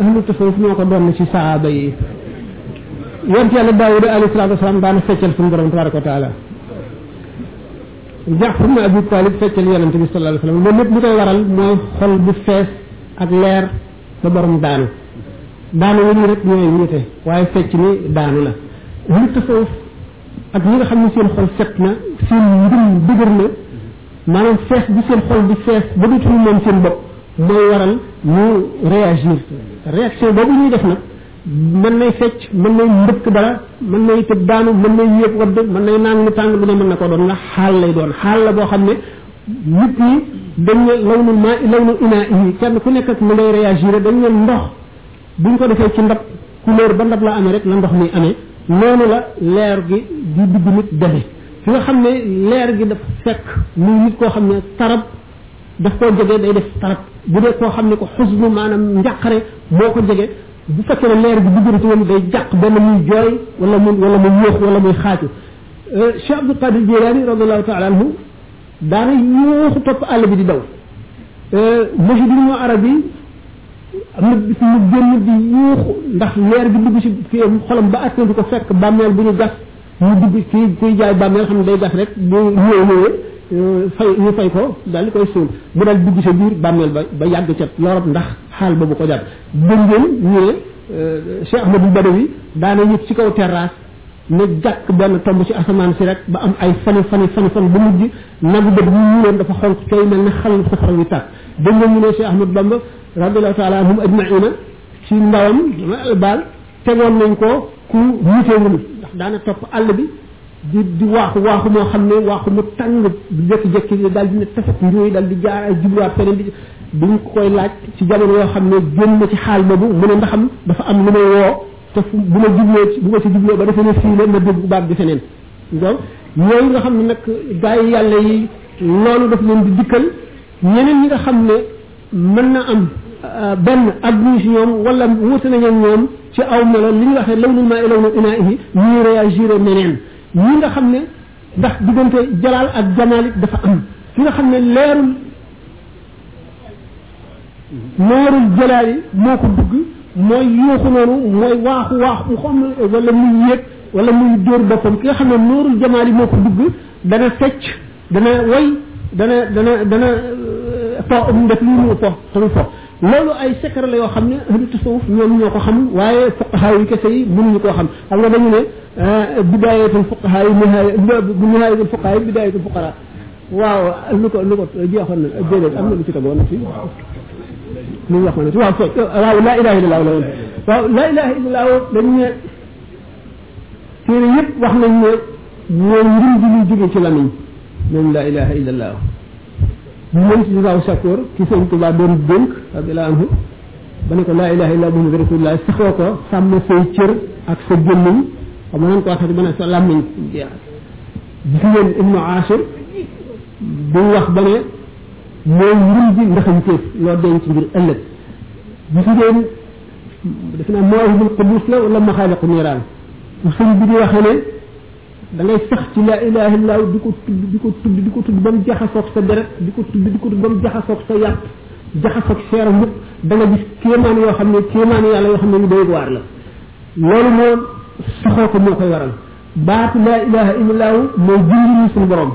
ahlu tasawuf ñoo ko doon ci saaba yi yonent yàlla daawuda alayhi salaatu wasalaam daana feccal suñu borom tabaraka wa taala jaafar na abi talib feccal yonent bi sallallahu alayhi wasallam loolu lépp li koy waral mooy xol bu fees ak leer ba borom daanu daanu la ñu rek ñooy wuute waaye fecc ni daanu la ahlu tasawuf ak ñi nga xam ne seen xol set na seen ngëm dëgër na maanaam fees bi seen xol di fees ba dootuñu moom seen bopp mooy waral ñu réagir réaction boobu ñuy def nag mën nay fecc mën nay mbëkk dara mën nay tëb daanu mën nay yéeg wadd mën nay naan lu tàng lu ne mën na ko doon ndax xaal lay doon xaal la boo xam ne nit ñi dañ ne law nu maa law nu inaa yi kenn ku nekk ak mu ngay réagir dañ ne ndox buñ ko defee ci ndab couleur ba ndab la amee rek la ndox mi amee noonu la leer gi di dugg nit demee fi nga xam ne leer gi daf fekk muy nit koo xam ne tarab daf koo jege day def tarab bu dee koo xam ne ko xusnu maanaam njàqare moo ko jege bu fekkee ne leer gi dugg na ci moom day jàq benn muy jooy wala mu wala mu yóox wala muy xaaju Cheikh Abdul Qadir Jilani radiallahu taala anhu daana yuuxu topp àll bi di daw mosi bi ñu arab yi am na bis mu génn di yuuxu ndax leer bi dugg ci kii xolam ba attantu ko fekk bàmmeel bu ñu gas mu dugg kii kuy jaay bàmmeel xam ne day gas rek bu ñëw ñëwee fay ñu fay ko daal di koy suul mu daal dugg sa biir bàmmeel ba ba yàgg ca lorop ndax xaal boobu ko jàpp dëngeen ñu ne Cheikh Ahmadou Badawi daana yëg ci kaw terrasse ne jàkk benn tomb ci asamaan si rek ba am ay fani fani fani fan ba mujj nagu bët ñu ñuuloon dafa xonk tey mel ne xal sa xol wi tàkk dégg nga ñu ne Cheikh Ahmad Bamba radiallahu taala anhum ajmaina ci ndawam baal tegoon nañ ko ku muteewul ndax daana topp àll bi di di waaxu waaxu moo xam ne waaxu mu tàng jékki-jékki daal di ne tafat njuuy daal di jaar ay jubluwaat feneen di bi ñu koy laaj ci jamono yoo xam ne génn na ci xaal boobu mu ne ndaxam dafa am lu may woo te fu bu ma jubloo ci bu ma ci jubloo ba defee ne fii la ma dégg baat bi feneen donc yooyu nga xam ne nag gaa yi yàlla yi loolu daf leen di dikkal ñeneen ñi nga xam ne mën na am euh, benn àgguñu si ñoom wala wuute nañu ñoom ci aw melo li ñu waxee lawnul maa ilawnu inaa ihi ñuy réagir neneen ñi nga xam ne ndax diggante jalaal ak jamaal it dafa am fi nga xam ne leerul noorul jëlaali moo ko dugg mooy yooxu noonu mooy waaxu waaxu xam wala muy yéeg wala muy dóor boppam ki nga xam ne noorul jamaali moo ko dugg dana fecc dana way dana dana dana fo mu def lii mu fo tamu fo loolu ay secret la yoo xam ne ahlu tasawuf ñoom ñoo ko xam waaye fuqaha yi kese yi mënuñu koo xam xam nga dañu ne bidayatul fuqaha yi nihaaya bidayatul fuqaha yi bidayatul fuqara waaw lu ko lu ko jeexoon na déedéet am na lu ci tegoon ci lu ñu waxoon na ci waaw foofu waaw laa ilaha illallah la woon waaw laa ilaha illallah dañ ne téere yëpp wax nañ ne mooy ngir ji luy jóge ci lamiñ moom laa ilaha illallah moom ci waaw sakoor ki sëñ Tuubaa doon dénk radiyallahu anhu ba ne ko laa ilaha illallah muhammadu rasulullah saxoo ko sàmm say cër ak sa gémmiñ xam nga nan ko waxati ba ne sa làmmiñ jeex gis ngeen ibnu asir bu wax ba ne mooy ngëm ji ndaxañteef loo denc ngir ëllëg gis ngeen def naa mawaahibul qudus la wala maxaaliqu niiraan sëñ bi di waxee ne da ngay sax ci la ilaha illa di ko tudd di ko tudd di ko tudd ba mu jaxasoog sa deret di ko tudd di ko tudd ba mu jaxasoog sa yàpp jaxasoog seera mukk da nga gis kéemaan yoo xam ne kéemaan yàlla yoo xam ne yu doy waar la loolu moo saxoo ko moo koy waral baatu laa ilaha illallahu mooy junj ñu suñu borom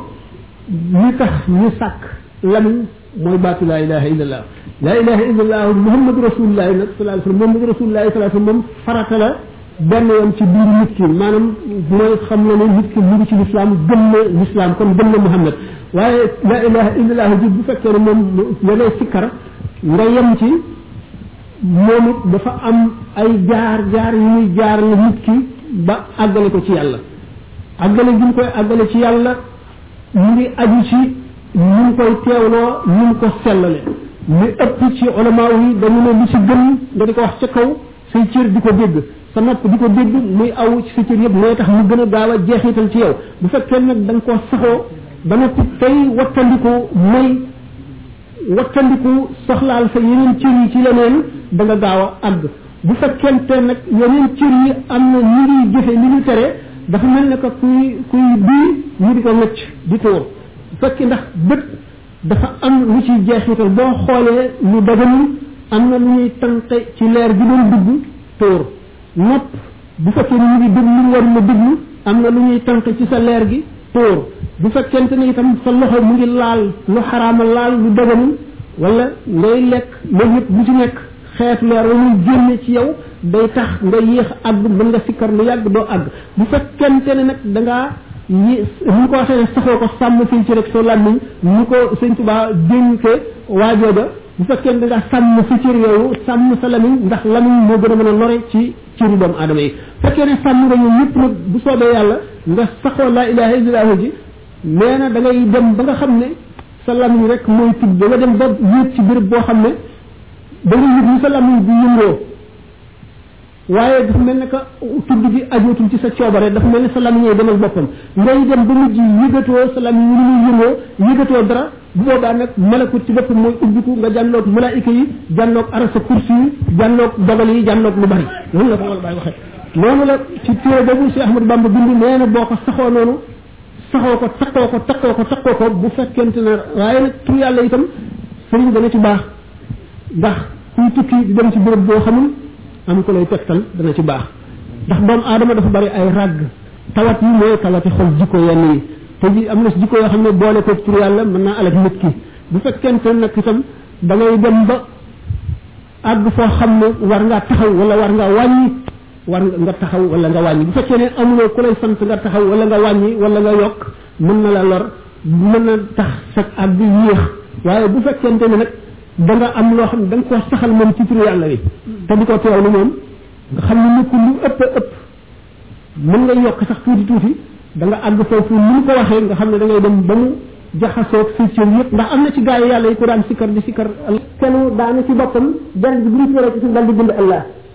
li tax ñu sàkk lamiñ mooy baatu laa ilaha illallah laa ilaha illallah muhammadu rasulullahi nag sallallahu alayhi wasallam muhammadu rasulullahi sallallahu alayhi wasallam moom farata la benn yoon ci biir nit ki maanaam mooy xam na ne nit ki mu ngi ci lislaam gëm na lislaam kon gëm na muhammad waaye laa ilaha illallah ji bu fekkee ne moom da ngay sikkar nga yem ci moom it dafa am ay jaar jaar yu muy jaar la nit ki ba àggale ko ci yàlla àggale gi mu koy àggale ci yàlla mu ngi aju ci ni mu koy teewloo ni mu ko sellale li ëpp ci ulama yi dañu ne li ci gën nga di ko wax ca kaw say cër di ko dégg sa nopp di ko dégg muy aw ci sa cër yëpp mooy tax mu gën a gaaw a jeexital ci yow bu fekkee nag da nga koo saxoo ba noppi tey wattandiku mooy wattandiku soxlaal sa yeneen cër yi ci leneen da nga gaaw a àgg bu fekkente nag yeneen cër yi am na ñu ngi jëfe li ñu tere dafa mel ne que kuy kuy bii ñu di ko nëcc di tuur fekk ndax bët dafa am lu ci jeexital boo xoolee lu daganul am na lu ñuy tànqe ci leer bi doon dugg tuur nopp bu fekkee ni mu ngi déglu lu warul a déglu am na lu ñuy tànk ci sa leer gi tóor bu fekkente ni itam sa loxo mu ngi laal lu xaraama laal lu daganul wala ngay lekk loolu yëpp bu ci nekk xeetu leer wa muy génne ci yow day tax nga yéex àgg mën nga sikkar lu yàgg doo àgg bu fekkente ne nag da ngaa yi ñu ko waxee ne saxoo ko sàmm fii ci rek soo làmmiñ ñu ko sëñ Tuubaa dénke waajooja bu fekkee da nga sàmm sa cër yooyu sàmm sa lamiñ ndax lamiñ moo gën a mën a lore ci cëri doomu aadama yi fekkee ne sàmm nga ñoom ñëpp nag bu soobee yàlla nga saxoo laa ilaha illallah ji nee na da ngay dem ba nga xam ne sa lamiñ rek mooy tudd da nga dem ba yéeg ci béréb boo xam ne da nga yëg ni sa lamiñ bi yëngoo waaye dafa mel ne que tudd gi ajootul ci sa coobare dafa mel ne sa lamiñee demal boppam ngay dem ba mujj yëgatoo sa lamiñ ni muy yëngoo yëgatoo dara bu boobaa nag malakut ci boppam mooy ubbiku nga jànloog malaayika yi jànloog arasa kursi yi jànloog dogal yi jànloog lu bari loolu la ko wala bàyyi waxee noonu la ci téere boobu Cheikh Ahmadou Bamba bind nee na boo ko saxoo noonu saxoo ko takkoo ko takkoo ko takkoo ko bu fekkente ne waaye nag tur yàlla itam sëriñ dana ci baax ndax kuy tukki di dem ci béréb boo xamul am ko lay tegtal dana ci baax ndax doomu aadama dafa bari ay ràgg tawat yi mooy tawati xol jikko yenn yi te ji am na si jikko yoo xam ne boole ko tur yàlla mën naa alak nit ki bu fekkente nag itam da ngay dem ba àgg foo xam ne war ngaa taxaw wala war ngaa wàññi war nga taxaw wala nga wàññi bu fekkee ne amuloo ku lay sant nga taxaw wala nga wàññi wala nga yokk mën na la lor mën na tax sa ak bi yéex waaye bu fekkente ne nag da nga am loo xam ne da nga koo saxal moom ci turu yàlla wi te di ko teewlu moom nga xam ne nekkul lu ëpp ëpp mën nga yokk sax tuuti tuuti da nga àgg foofu ni mu ko waxee nga xam ne da ngay dem ba mu jaxasoog sa cër yëpp ndax am na ci gaa yi yàlla yi ko daan sikkar di sikkar kenn daana ci boppam benn bi bu ñu ci waree ci suuf dal di bind allah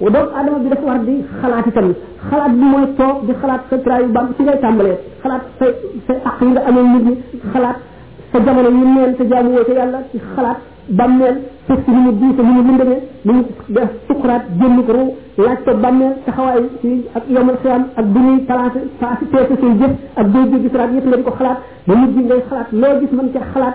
wa doomu aadama bi dafa war di xalaat itam xalaat bi mooy toog di xalaat sa trayu bam ci ngay tàmbalee xalaat sa sa àq yi nga amee nit ñi xalaat sa jamono yi neen sa jaamu woo ca yàlla ci xalaat bàmmeel fës si ni mu diise ni mu lëndëmee ni mu def sukuraat génn ko ruu laaj ko bàmmeel taxawaay ci ak yomal xiyam ak bu ñuy placé placé peese say jëf ak boo jéggi siraat yëpp nga di ko xalaat ba mujj ngay xalaat loo gis mën ca xalaat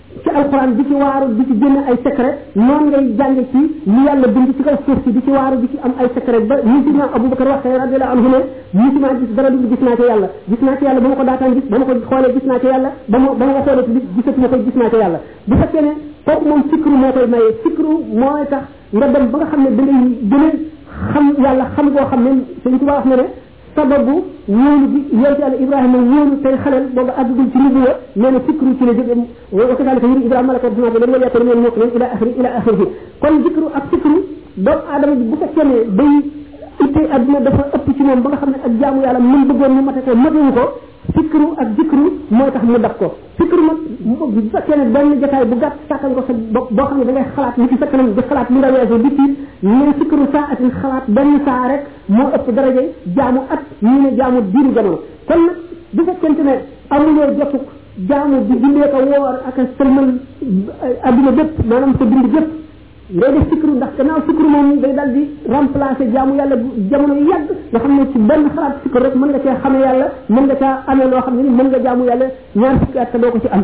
ci alxuraan di ci waaru di ci génne ay secret noonu ngay jànge ci li yàlla bind ci kaw suuf si di ci waaru di ci am ay secret ba musulman aboubacar waxee radiallahu anhu ne musulman gis dara dul gis naa ci yàlla gis naa ci yàlla ba ma ko daataan gis ba ma ko xoolee gis naa ci yàlla ba ma ba ma ko xoolee ci gisatuma koy gis naa ci yàlla bu fekkee ne kooku moom fikru moo koy maye fikru mooy tax nga dem ba nga xam ne da ngay gën a xam yàlla xam koo xam ne suñ tubaab wax ne ne sababu wóolu bi yonte yàlla ibrahima wóolu tey xaleel booba àggagul ci nubuwa nee na fikru ci la jóge wa kadalika yuri ibrahima malaka dina ko dañu yaakaar ñoom ñoo ko ila axiri ila axiri kon zikru ak fikru doomu aadama bi bu fekkee ne day itte adduna dafa ëpp ci moom ba nga xam ne ak jaamu yàlla mën bëggoon mu mate ko matewu ko fikru ak zikru mooy tax mu dab ko fikru nag bu fekkee ne benn jotaay bu gàtt sàkkal ko sa bopp boo xam ne da ngay xalaat li ci sa kanam di xalaat li nga weesu di tiit mais fikru saa atin xalaat benn saa rek moo ëpp daraja jaamu at ñii ne jaamu diiru jamono kon nag bu fekkente ne amuloo jotuk jaamu di jullee ko woor ak a sëlmal adduna bépp maanaam sa dund bépp ngay def sikru ndax gannaaw sikru moom day dal di remplacer jaamu yàlla jamono yu yàgg nga xam ne ci benn xalaat sikru rek mën nga cee xame yàlla mën nga caa amee loo xam ne ni mën nga jaamu yàlla ñaar fukki at te doo ko ci am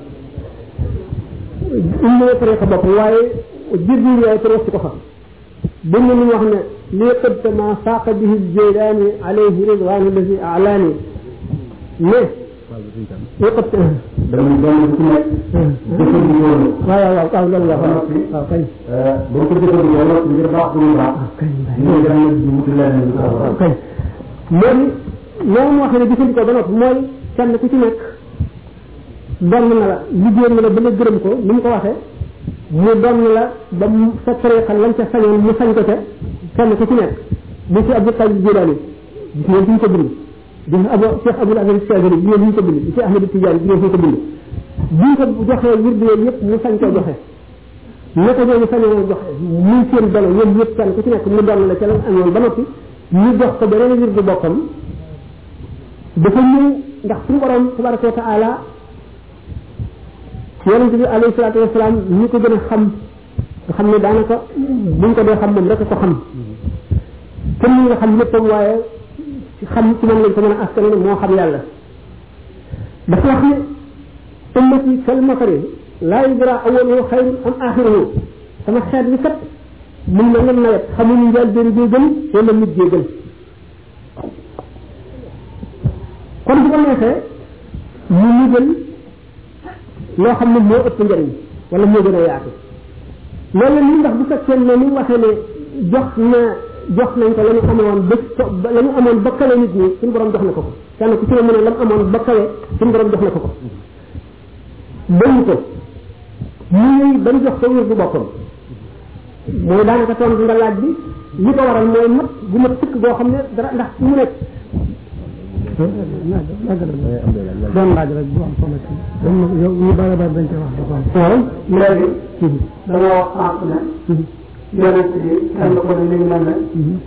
um na tariqa bopp waaye jéggi yaay te wacc ko fa bind ñu wax ne lii qëbta ma faaqa bihi jeylaani alayhi ridwaanu lazi alaani ne lii qëbta dañuy doon ci nekk. jëfandikoo la. waaw waaw waaw loolu la waaw waaw kay ba mu ko jëfandikoo la ngir baax bu ñu baax. ñu dem nag di wuti lenn lu ko waaw kay léegi loolu moo xam ne jëfandikoo ba noppi mooy kenn ku ci nekk donn na la liggéey na la ba nga gërëm ko ni mu ko waxee mu donn la ba mu sa tariqa lañ ca sañoon mu sañ ko ca kenn ku ci nekk bu ci Abdul Qadir Jilani gis ngeen fi ñu ko bind gis nga Abu Cheikh Abdul Aziz Chazali gis ngeen fi ñu ko bind gis nga Ahmadu Tidiane gis ngeen fi ñu ko bind bi ñu ko joxee wirdu yooyu yëpp mu sañ ko joxe naka ñooñu sañu woon joxe muy seen dono ñoom ñëpp kenn ku ci nekk mu doon la ca la amoon ba noppi ñu jox ko beneen wir du boppam dafa ñëw ndax suñu borom tabaraka wa taala yonente bi alayhi salaatu wasalaam ñi ko gën a xam nga xam ne daanaka buñ ko dee xam moom rek ko xam kenn nga xam léppam waaye xam ci moom lañ ko mën a askan moo xam yàlla dafa wax ne ummati kal matari laa yudra awaluhu xayrun am axiruhu sama xeet bi kat mu ngi mel ne nawet xamuñu njaal benn bee gën wala mujj bee gën kon bu ko neexee mu mujjal loo xam ne moo ëpp njëriñ wala moo gën a yaatu loolu li ndax bu fekkee ne ni waxee ne jox na jox nañ ko la ñu amoon ba ba la ñu amoon ba kawe nit ñi suñu borom jox na ko ko kenn ku ci ne mu ne la mu amoon ba kawe suñu borom jox na ko ko bañ ko mu ñëw bañ jox ko wér bu boppam mooy daanaka tontu nga laaj bi li ko waral mooy mat bu mat sëkk boo xam ne dara ndax mu nekk doon laaj rek bu am solo ci doon yow ñu bare bare dañ koy wax dafa am waaw léegi dama wax sànq ne yonent bi kenn ko ne léegi lan la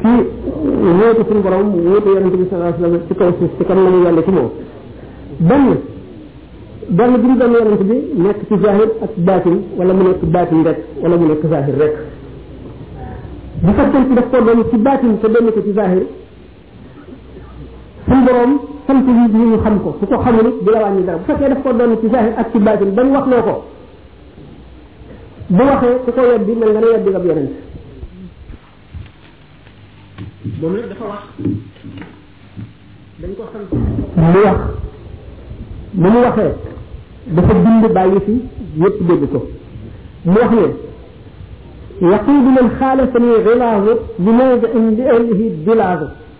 ci wóote suñu borom wóote yonente bi sallallahu alayhi wa sallam ci kaw suuf ci kam namu yàlla ci moom benn benn bi ñu doon yonente bi nekk ci zahir ak baatin wala mu nekk baatin rek wala mu nekk zahir rek bu fekkee ci daf ko doon ci baatin te doon ko ci zahir suñu borom sant yi ñu ñu xam ko su ko xamul it du la wàññi dara bu fekkee daf ko doon ci zahir ak ci baatin ba mu wax loo ko bu waxee ku ko weddi mel nga ne weddi nga ab yonent moom nag dafa wax dañ ko sant mu wax bu mu waxee dafa bind bàyyi fi yépp dégg ko mu wax ne yaquudu man xaalafani xilaahu li mawdi in li ahlihi dilaahu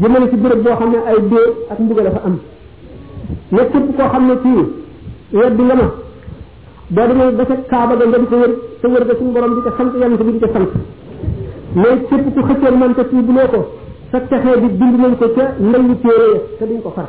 jëmale ci béréb boo xam ne ay dee ak mbugal dafa am ne képp koo xam ne kii weddi nga ma boo demee ba ca kaaba ga nga di ko wër sa wër ga suñu borom di ko sant yonent bi di ko sant mais képp ku xëccoon man te fii buloo ko sa texee bi bind nañ ko ca ndayu téere ya te duñ ko far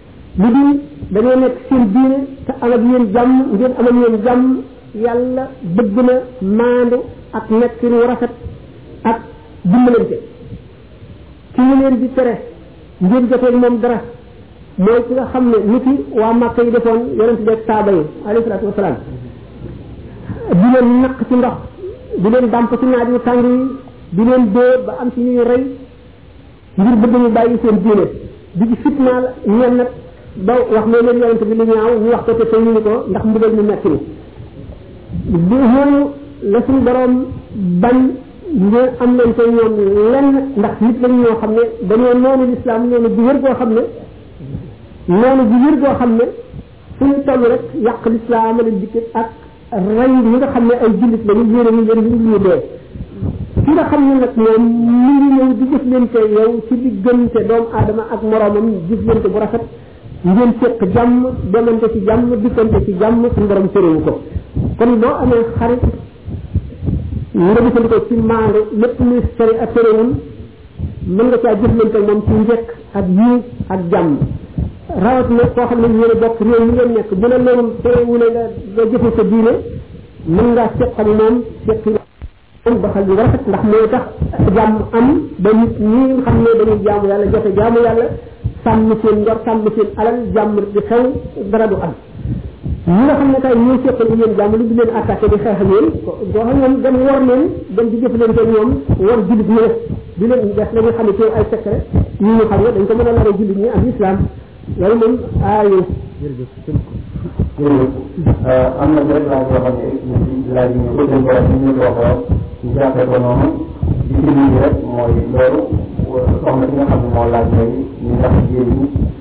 lu dul da ngay nekk seen diine te am ak yéen jàmm ngeen am ak yéen jàmm yàlla bëgg na maandu ak nekk lu rafet ak dimbalante ci ñu leen di tere ngeen jotee moom dara mooy ki nga xam ne nit yi waa Màkka yi defoon yonent beeg saaba yi alayhi salaatu wasalaam di leen naq ci ndox di leen dàmp ci naaj yu tàng yi di leen dóor ba am ci ñuy rey ngir bëgg ñu bàyyi seen diine di ci fitnaal ñeen nag ba wax loo leen yonent bi lu ñaaw ñu wax ko te teyuñu ko ndax mbugal mu metti mi bu ñooñu la suñu borom bañ ngeen am nañ ko ñoom lenn ndax nit lañ ñoo xam ne dañoo noonu lislaam noonu bu wér goo xam ne noonu bu wér goo xam ne fu ñu toll rek yàq lislaam la dikke ak rey ñi nga xam ne ay jullit lañu yére ñu yére ñu ñu dee ki nga xam ne nag moom mu ngi ñëw di jëflante yow ci diggante doomu aadama ak moroomam jëflante bu rafet ngeen seq jàmm demante ci jàmm dikkante ci jàmm suñu borom tëréwu ko kon boo amee xarit nga jëfandikoo ci maandu lépp luy sari ak tëréwul mën nga caa jëflante ak moom ci njëkk ak yiw ak jàmm rawat na koo xam ne yéen a bokk réew mi ngeen nekk bu la loolu terewule nga nga jëfe sa diine mën ngaa seq ak moom seq moom doxal bi rafet ndax mooy tax jàmm am ba nit ñi nga xam ne dañuy jaamu yàlla jote jaamu yàlla sàmm seen ngor sàmm seen alal jàmm di xew dara du am ñi nga xam ne kay ñoo seq ak yéen jàmm lu di leen attaqué di xeex ak yéen koo xam ñoom dem war leen dem di jëflante ak ñoom war jullit ñi di leen def la ñu xam ne ci ay secret ñu ñu xam ne dañ ko mën a lare jullit ñi ak islam loolu moom aayu jërëjëf am na benn laaj boo xam ne laaj yi ñu ko jëm borom ñu ko waxoon ñu jàppee ko noonu di ci lii rek mooy loolu soxna si nga xam ne moo laaj léegi ñu ndax jigéen ñi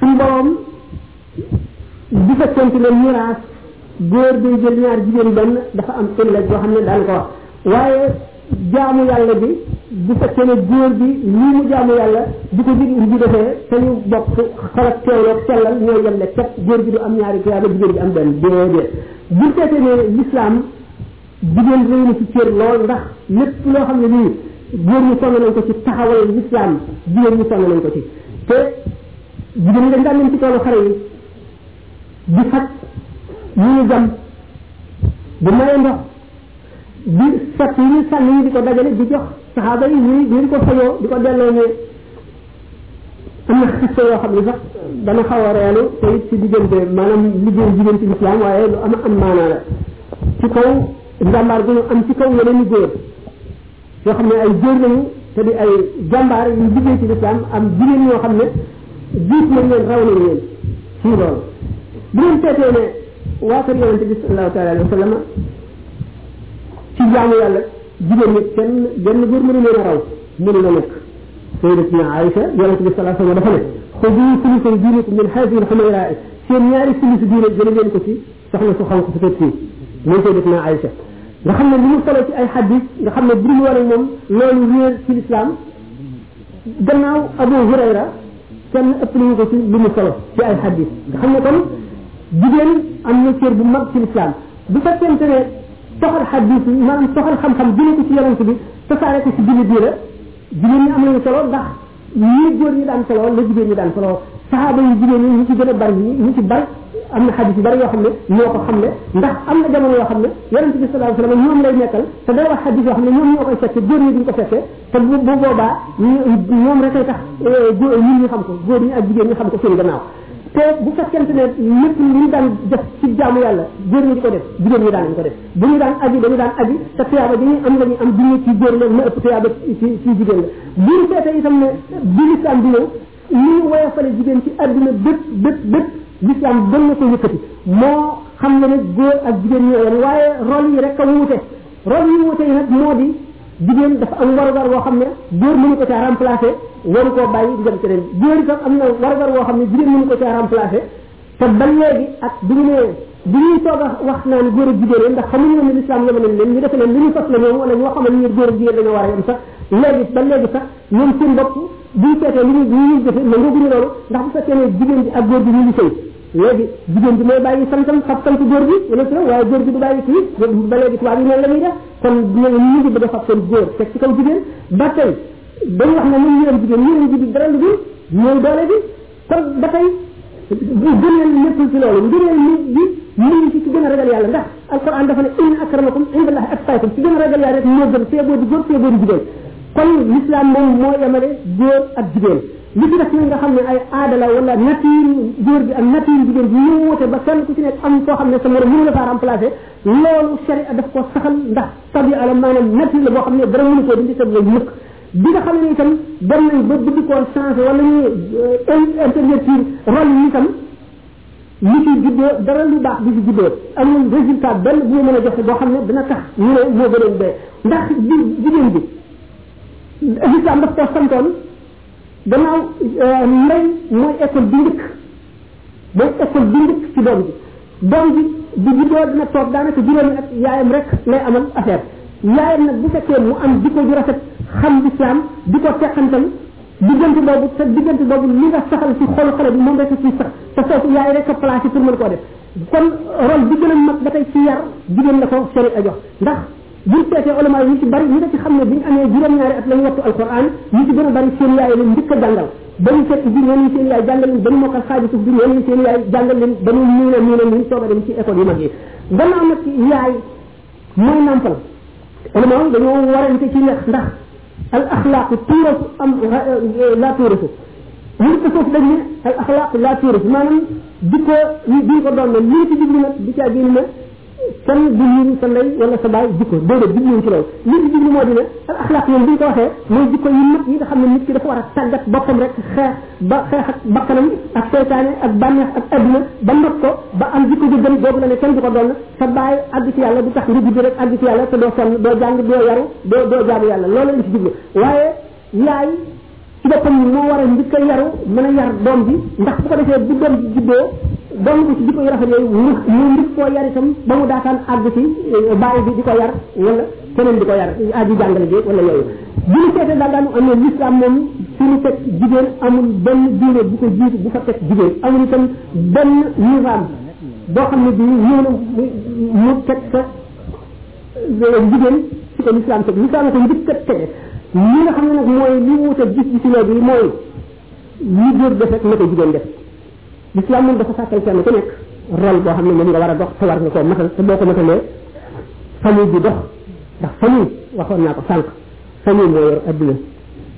suñu borom bu fekkente ne miraas góor day jël ñaar jigéen benn dafa am seen la boo xam ne daan ko wax waaye jaamu yàlla bi bu fekkee ne góor bi lii mu jaamu yàlla bu ko jig ji defee te ñu bokk xalat teewloog sellal ñooy yem ne képp góor bi du am ñaari tuyaaba jigéen bi am benn déedéet bu fekkee ne l'islam jigéen réy na ci cër lool ndax lépp loo xam ne nii góor ñi sonn nañ ko ci taxawal lislaam jigéen ñi sonn nañ ko ci te jigéen ñi dañ daan leen ci toolu xare yi di faj ñu ñu jam di maye ndox di fat yi ñu sànni yi di ko dajale di jox saxaaba yi ñuy ñu di ko fajoo di ko delloo ñee am na xiste yoo xam ne sax dana xaw a reelu te it ci diggante maanaam liggéey jigéen ci lislaam waaye lu am am maanaa la ci kaw njàmbaar gu ñu am ci kaw yeneen i góor yoo xam ne ay góor lañu te di ay jàmbaar yu liggéey ci lislaam am jigéen yoo xam ne jiit nañ leen raw nañ leen ci loolu bu ngeen seetee ne waa kër yonente bi sallallahu taala alayhi wa sallam ci jaamu yàlla jigéen ñi kenn benn góor mënu leen a raw mënu la nekk sayyidatina Aïcha yonente bi sallallahu alayhi wa sallam dafa ne xudu sulusa diinikum min haadihi al-humayraa seen ñaari sulusu diine jële leen ko ci soxna su xonq su fekk mooy sayyidatina Aïcha nga xam ne li mu solo ci ay xadis nga xam ne bu ñu waree moom loolu réer ci lislaam gannaaw Abu Hurayra kenn ëpp nañu ko ci li mu solo ci ay xadis nga xam ne kon jigéen am na cër bu mag ci lislaam bu fekkente ne soxal xadis yi maanaam soxal xam-xam jëlee ko ci yonent bi tasaare ko ci julli bii la jigéen ñi am nañu solo ndax ñii góor ñi daan solo la jigéen ñi daan solo saxaaba yi jigéen ñi ñu ci gën a bari yi ñu ci bari am na xadis yu bari yoo xam ne ñoo ko xam ne ndax am na jamono yoo xam ne yonent bi sallallahu alayhi wa sallam ñoom lay nekkal te day wax xadis yoo xam ne ñoom ñoo koy fekke góor ñi duñ ko fekke te bu bu boobaa ñoom rek ay tax góor ñun ñu xam ko góor ñi ak jigéen ñi xam ko seen gannaaw te bu fekkente ne lépp li ñu daan def ci jaamu yàlla góor ñi di ko def jigéen ñi daan nañ ko def bu ñu daan aji dañu daan aji te tuyaaba bi ñuy am la ñu am duñu ci góor la ma ëpp tuyaaba ci ci jigéen la bu ñu seetee itam ne bi lislaam bi ñëw li ñu woyofale jigéen ci àdduna bépp bépp bépp lislaam gën na ko yëkkati moo xam ne ne góor ak jigéen ñoo yem waaye rôle yi rek a wuute rôle yi wuute yi nag moo di jigéen dafa am warugar woo xam ne góor mënu ko caa remplacer waru koo bàyyi di dem keneen góor itam am na warugar woo xam ne jigéen mënu ko caa remplacer te ba léegi ak bi ñu nee bi ñuy soog a wax naan góor ak jigéen yam ndax xamuñu woon ne lislaam yemale leen ñu defe ne li ñu fas la ñoom wala ñoo xamal ñu góor ak jigéen dañoo war a yem sax léegi ba léegi sax ñoom seen bopp buñ seetee li ñu li ñuy jëfe na ngooguñu loolu ndax bu fekkee ne jigéen bi ak góor bi ñu ngi sëy léegi jigéen bi mooy bàyyi santam fab sant góor bi wala si waaye góor bi du bàyyi kii ba léegi tubaab yi noonu la ñuy def kon ñu ngi bëgg a fab seen góor teg ci kaw jigéen ba tey dañ wax ne nañ yërëm jigéen yërëm ji bi dara lu dul mooy doole bi kon ba tey gëneel nekkul ci loolu ngëneel ni bi mu ngi ci ci gën a ragal yàlla ndax alquran dafa ne inna akramakum inda allahi atqaakum ci gën a ragal yàlla rek moo gën fee boo di góor fee boo di jigéen kon l'islam moom moo yemale góor ak jigéen li ci def nag nga xam ne ay aada la wala nature góor bi ak nature jigéen bi ñu wute ba kenn ku ci nekk am foo xam ne sa morom mënu la faa remplacer loolu sharia daf ko saxal ndax tabi ala maanaam nature la boo xam ne dara mënu koo dindi sa mukk bi nga xam ne itam dem nañ ba bëgg koo changé wala ñu intervertir rôle yi itam li ci juddoo dara lu baax bi ci juddoo amul résultat benn bu mën a joxe boo xam ne dina tax ñu ne moo gënoon dee ndax bi jigéen bi l'islam daf ko santoon gannaaw ndey mooy école bi njëkk mooy école bi njëkk ci doom ji doom ji bu juddoo dina toog daanaka juróomi at yaayam rek lay amal affaire yaayam nag bu fekkee mu am jikko ju rafet xam lislaam di ko teqantal diggante boobu te diggante boobu li nga saxal ci xolu xale bi moom rek a ciy sax te foofu yaay rek a placé pour mën koo def kon rôle bi gën a mag ba tey ci yar jigéen la ko sori a jox ndax buñ seetee ulama yi ci bari ñi nga ci xam ne bi ñu amee juróom-ñaari at lañu wattu alquran ñi ci gën a bari seen yaay leen njëkk a jàngal ba ñu fekk bi ñeneen seen yaay jàngal leen ba ñu mokkal xaaju suuf bi ñeneen seen yaay jàngal leen ba ñu miina miina miin soog a dem ci école yu mag yi gannaaw nag ci yaay mooy nampal ulama yi dañoo warante ci ndax ndax al axlaaqu tuurasu am la tuurasu ñu ko foofu dañ ne al axlaaqu la tuurasu maanaam di ko di ko doon na li ci jublu nag di caa génn na kenn du lim sa ndey wala sa baay jikko déedéet jubluwuñ ci loolu li ñu jublu moo di ne al axlaaq yooyu bi ñu ko waxee mooy jikko yu mag yi nga xam ne nit ki dafa war a tàggat boppam rek xeex ba xeex ak bakkanam ak seytaane ak bànneex ak adduna ba not ko ba am jikko ju gën boobu la ne kenn du ko doon sa baay àgg ci yàlla du tax nga judd rek àgg ci yàlla te doo sonn doo jàng doo yaru doo doo jaamu yàlla loolu lañ ci jublu waaye yaay ci boppam moo war a njëkk a yaru mën a yar doom bi ndax bu ko defee bu doom bi juddoo doom ko ci jikko yu rafet yooyu mu mu njëkk koo yar itam ba mu daataan àgg ci bàyyi bi di ko yar wala keneen di ko yar aji jàngale bi wala yooyu bu ñu seetee daal daanu am ne l'islam moom fi mu teg jigéen amul benn diine bu ko jiitu bu fa teg jigéen amul itam benn nizaam boo xam ne bii ñëw na mu teg sa jigéen ci ko lislaam teg lislaam ko njëkk a tege li nga xam ne nag mooy li wuute gis gis léegi yi mooy li góor def rek na ko jigéen def lislaam moom dafa sàkkal kenn ku nekk rôle boo xam ne moom nga war a dox te war nga koo matal te boo ko matalee famille bi dox ndax famille waxoon naa ko sànq famille moo yor adduna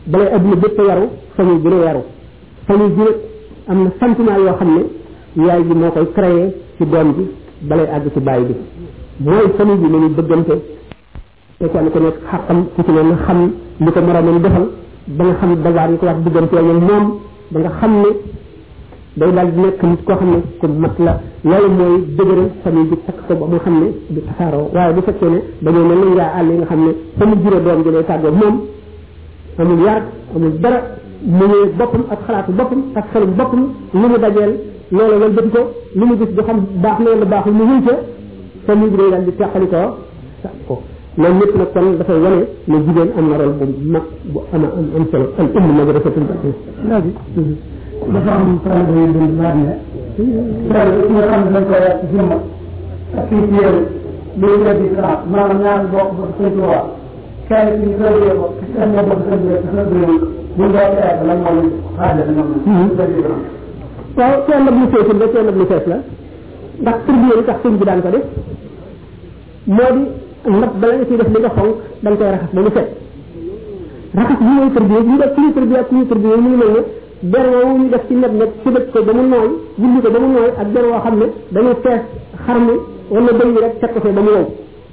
balay adduna bépp yaru famille bi ne yaru famille bi nag am na sentiment yoo xam ne yaay ji moo koy créé ci doom bi balay àgg ci bàyyi bi mooy famille bi nañu bëggante te kenn ku nekk xaqam ku ci ne na xam li ko moroomam defal ba nga xam bazaar yi ko war diggante ak moom ba nga xam ne day daal di nekk nit koo xam ne ku mat la loolu mooy dëgëral famille bi takk ko ba mu xam ne du tasaaroo waaye bu fekkee ne dañoo mel ni ngaa àll yi nga xam ne fa mu jure doom ji lay tàggoo moom amul yar amul dara mu ngi boppam ak xalaatu boppam ak xelum boppam li mu dajeel loolu wal bëti ko li mu gis du xam baax na wala baaxul mu wuy ca te mu day daal di teqali ko sa ko loolu lépp nag kon dafay wane ne jigéen am na rôle bu mag bu ama am am solo al umm madrasatul baqi dafa am problème yu dund laaj ne problème yi nga xam ne dañ ko yàq ci jëmm ak fii ci yéen loolu la di xalaat maanaam ñaari bokk ba sëñ Tuubaa kenn ci kër yee ko ci seen bopp ak seen biir ci seen biir bu ñu doon xeex lan moo leen xaaja bi ñoom waaw seen lab lu feesul la seen lab lu fees la ndax tërbiye li tax sëñ bi daan ko def moo di ndab bala nga ciy def li nga xonk da nga koy raxas ba mu set raxas bi ñuy tërbiye ñu def suñu tërbiye ak suñu tërbiye mu ngi mel ne der woowu ñu def ci neb neb ci bët ko ba mu nooy julli ko ba mu nooy ak der woo xam ne dañu fees xar mi wala bëñ bi rek teg ko fee ba mu wow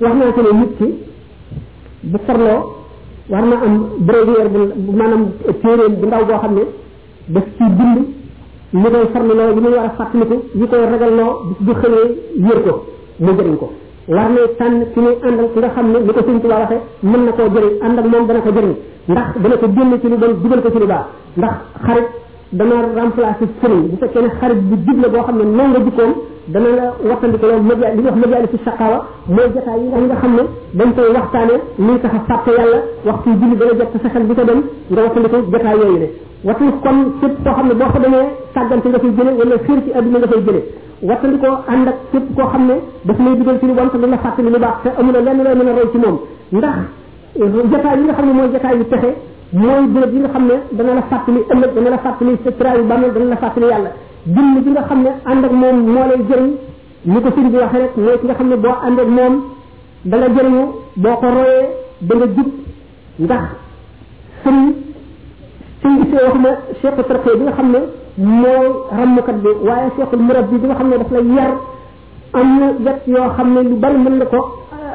wax naa ci ne nit ki bu farloo war na am bréviaire bu maanaam téeréem bu ndaw boo xam ne daf ci bind li koy farluloo li muy war a fàttaliku li koy ragalloo bis bu xëyee yër ko mu jëriñ ko war na tànn ci muy àndal ki nga xam ne ni ko sëñ Tuubaa waxee mën na koo jëriñ ànd ak moom dana ko jëriñ ndax dana ko génne ci lu bon dugal ko ci lu baax ndax xarit dana remplacer sëriñ bu fekkee ne xarit bu jub la boo xam ne noonu nga jikkoom dana la wattandiko loolu média li ñuy wax média li ci saqawa mooy jotaay yi nga xam ne dañ koy waxtaane luy tax a fàtte yàlla waxtu julli dana jot sa xel bi ko dem nga wattandiko jotaay yooyu ne wattu kon képp koo xam ne boo ko demee sàggante nga fay jële wala xiir ci adduna nga fay jële wattandi koo ànd ak képp koo xam ne daf lay dugal ci lu bon te dina fàttali lu baax te amul lenn loo mën a roy ci moom ndax jataay yi nga xam ne mooy jataay yu texe mooy béréb yi nga xam ne dana la fàttali ëllëg dana la fàttali sa trayu bàmmeel dana la fàttali yàlla jëmm bi nga xam ne ànd ak moom moo lay jëriñ ni ko sëñ bi waxee rek mooy ki nga xam ne boo ànd ak moom da nga jëriñu boo ko royee da nga jub ndax sëñ sëñ bi see waxuma cheikh tarqee bi nga xam ne mooy rammukat bi waaye cheikhul murabbi bi nga xam ne daf lay yar am na yet yoo xam ne lu bari mën nga ko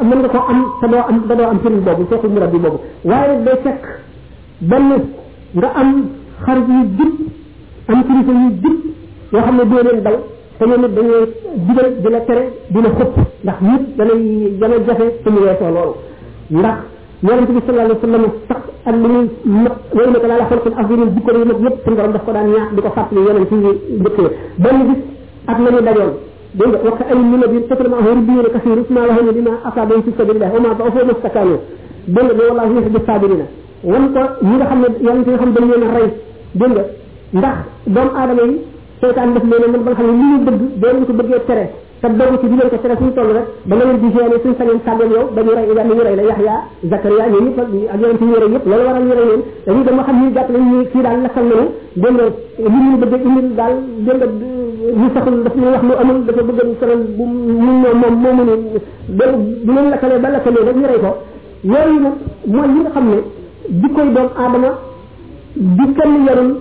mën nga ko am te doo am te doo am sëriñ boobu seexu murab bi boobu waaye day fekk benn nga am xarit yu jub am kilifa yu jub yoo xam ne doo leen daw te ñoom it dañuy digal di la tere di la xëpp ndax nit danay dana jafe su mu weesoo loolu ndax yonente bi sallallahu alayhi wa sallam sax ak li muy mat yooyu nag laa la xalqul azim jikko yi nag yëpp suñu borom daf ko daan ñaax di ko fàttali yonente yi njëkkee benn bis ak la ñu dajoon dégg nga wax ay lu la biir fëtala ma ahori biir kasiru ma la xamni dina asaba fi sabilillah wa ma ba fo mustakanu dégg nga wallahi yeex bi sabirina wan ko ñi nga xam ne yàlla nga xam dañ leen a rey dégg nga ndax doomu aadama yi seytaan def leen man ba nga xam ne li ñu bëgg boo leen ko bëggee tere te dogu ci di leen ko tere suñu toll rek da nga leen di gérer suñu sañoon sàggoon yow dañu rey yàlla ñu rey la yaxya zakaria ñoom ñëpp ak yonent yi ñu rey yëpp loolu waral ñu rey leen dañuy dem ba xam ñu jàpp nañ ñu fii daal lakkal nañu dégg nga li ñu bëgg a indil daal dégg nga ñu saxul daf ñuy wax lu amul dafa bëgg a sonal bu mu ñëw moom moo mu ne ba bu leen lakkalee ba lakkalee rek ñu rey ko yooyu nag mooy li nga xam ne di koy doomu aadama di kenn yarul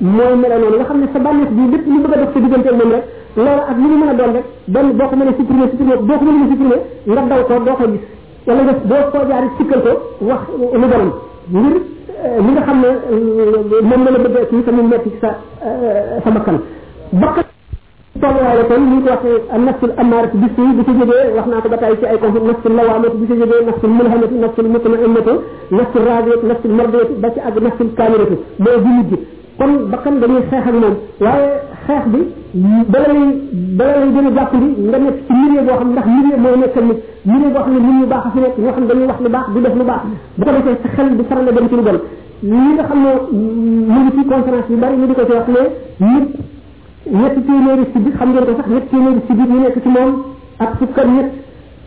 mooy melo noonu nga xam ne sa bànneex bi lépp lu bëgg a dox sa diggante ak moom rek loolu ak li mu mën a doon rek benn boo ko mënee supprimer supprimer boo ko mënee supprimer nga daw ko doo ko gis wala nga boo koo jaar it sikkal ko wax lu bonam ngir li nga xam ne moom la la bëgg a kii tamit metti ci sa sa bakkan bakkan tolluwaay la kon ni ñu ko waxee am nafsul amaaratu bis yi bu ci jógee wax naa ko ba tey ci ay conférence nafsul lawaamatu bu ci jógee nafsul mulhamatu nafsul mutmainatu nafsul raadiyatu nafsul mardiyatu ba ci ak nafsul kaamilatu mooy bu mujj kon bakkan dañuy xeex ak moom waaye xeex bi bala lay bala lay gën a jàpp li nga nekk ci milieu boo xam ndax milieu mooy nekkal nit milieu boo xam ne nit ñu baax a fi nekk ñoo xam dañuy wax lu baax di def lu baax bu ko defee sa xel di faral a dem ci lu bon li nga xam ne mu ngi ci conférence yu bari ñu di ko ci wax ne nit ñetti téeméeri si bi xam ngeen ko sax ñetti téeméeri si bi ñu nekk ci moom ak fukk ak ñett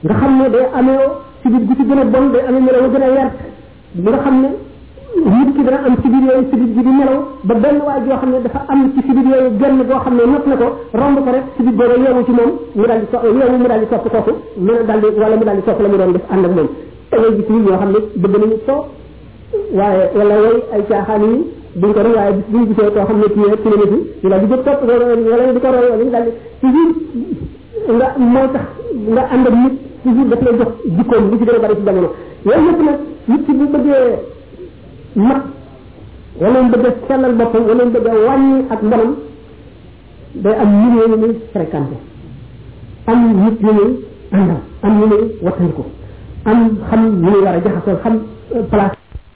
nga xam ne day amee si bi gu ci gën a bon day amee melo gën a yar bi nga xam ne nit ki dana am sibir yooyu sibir ji di nelaw ba benn waay joo xam ne dafa am ci sibir yooyu genn boo xam ne not na ko romb ko rek sibir boobu yeewu ci moom mu daal di so yeewu mu daal di topp kooku mu ne daal di wala mu daal di topp la mu doon def ànd ak moom da ngay gis nit ñoo xam ne bëgg nañu so waaye wala way ay caaxaan yi duñ ko def waaye bis buñ gisee koo xam ne kii rek ci la nit yi ñu daal di jóg topp wala di ko roy wala ñu daal di toujours nga moo tax nga ànd ak nit toujours daf lay jox jikkoom li ci gën a bari ci jamono yooyu yëpp nag nit ki bu bëggee mat wala mu bëggee sellal boppam wala mu bëggee wàññi ak mbalam day am milieu yu muy fréquenté am nit yu muy àndal am yu muy wattandiku am xam yu muy war a jaxasoo xam place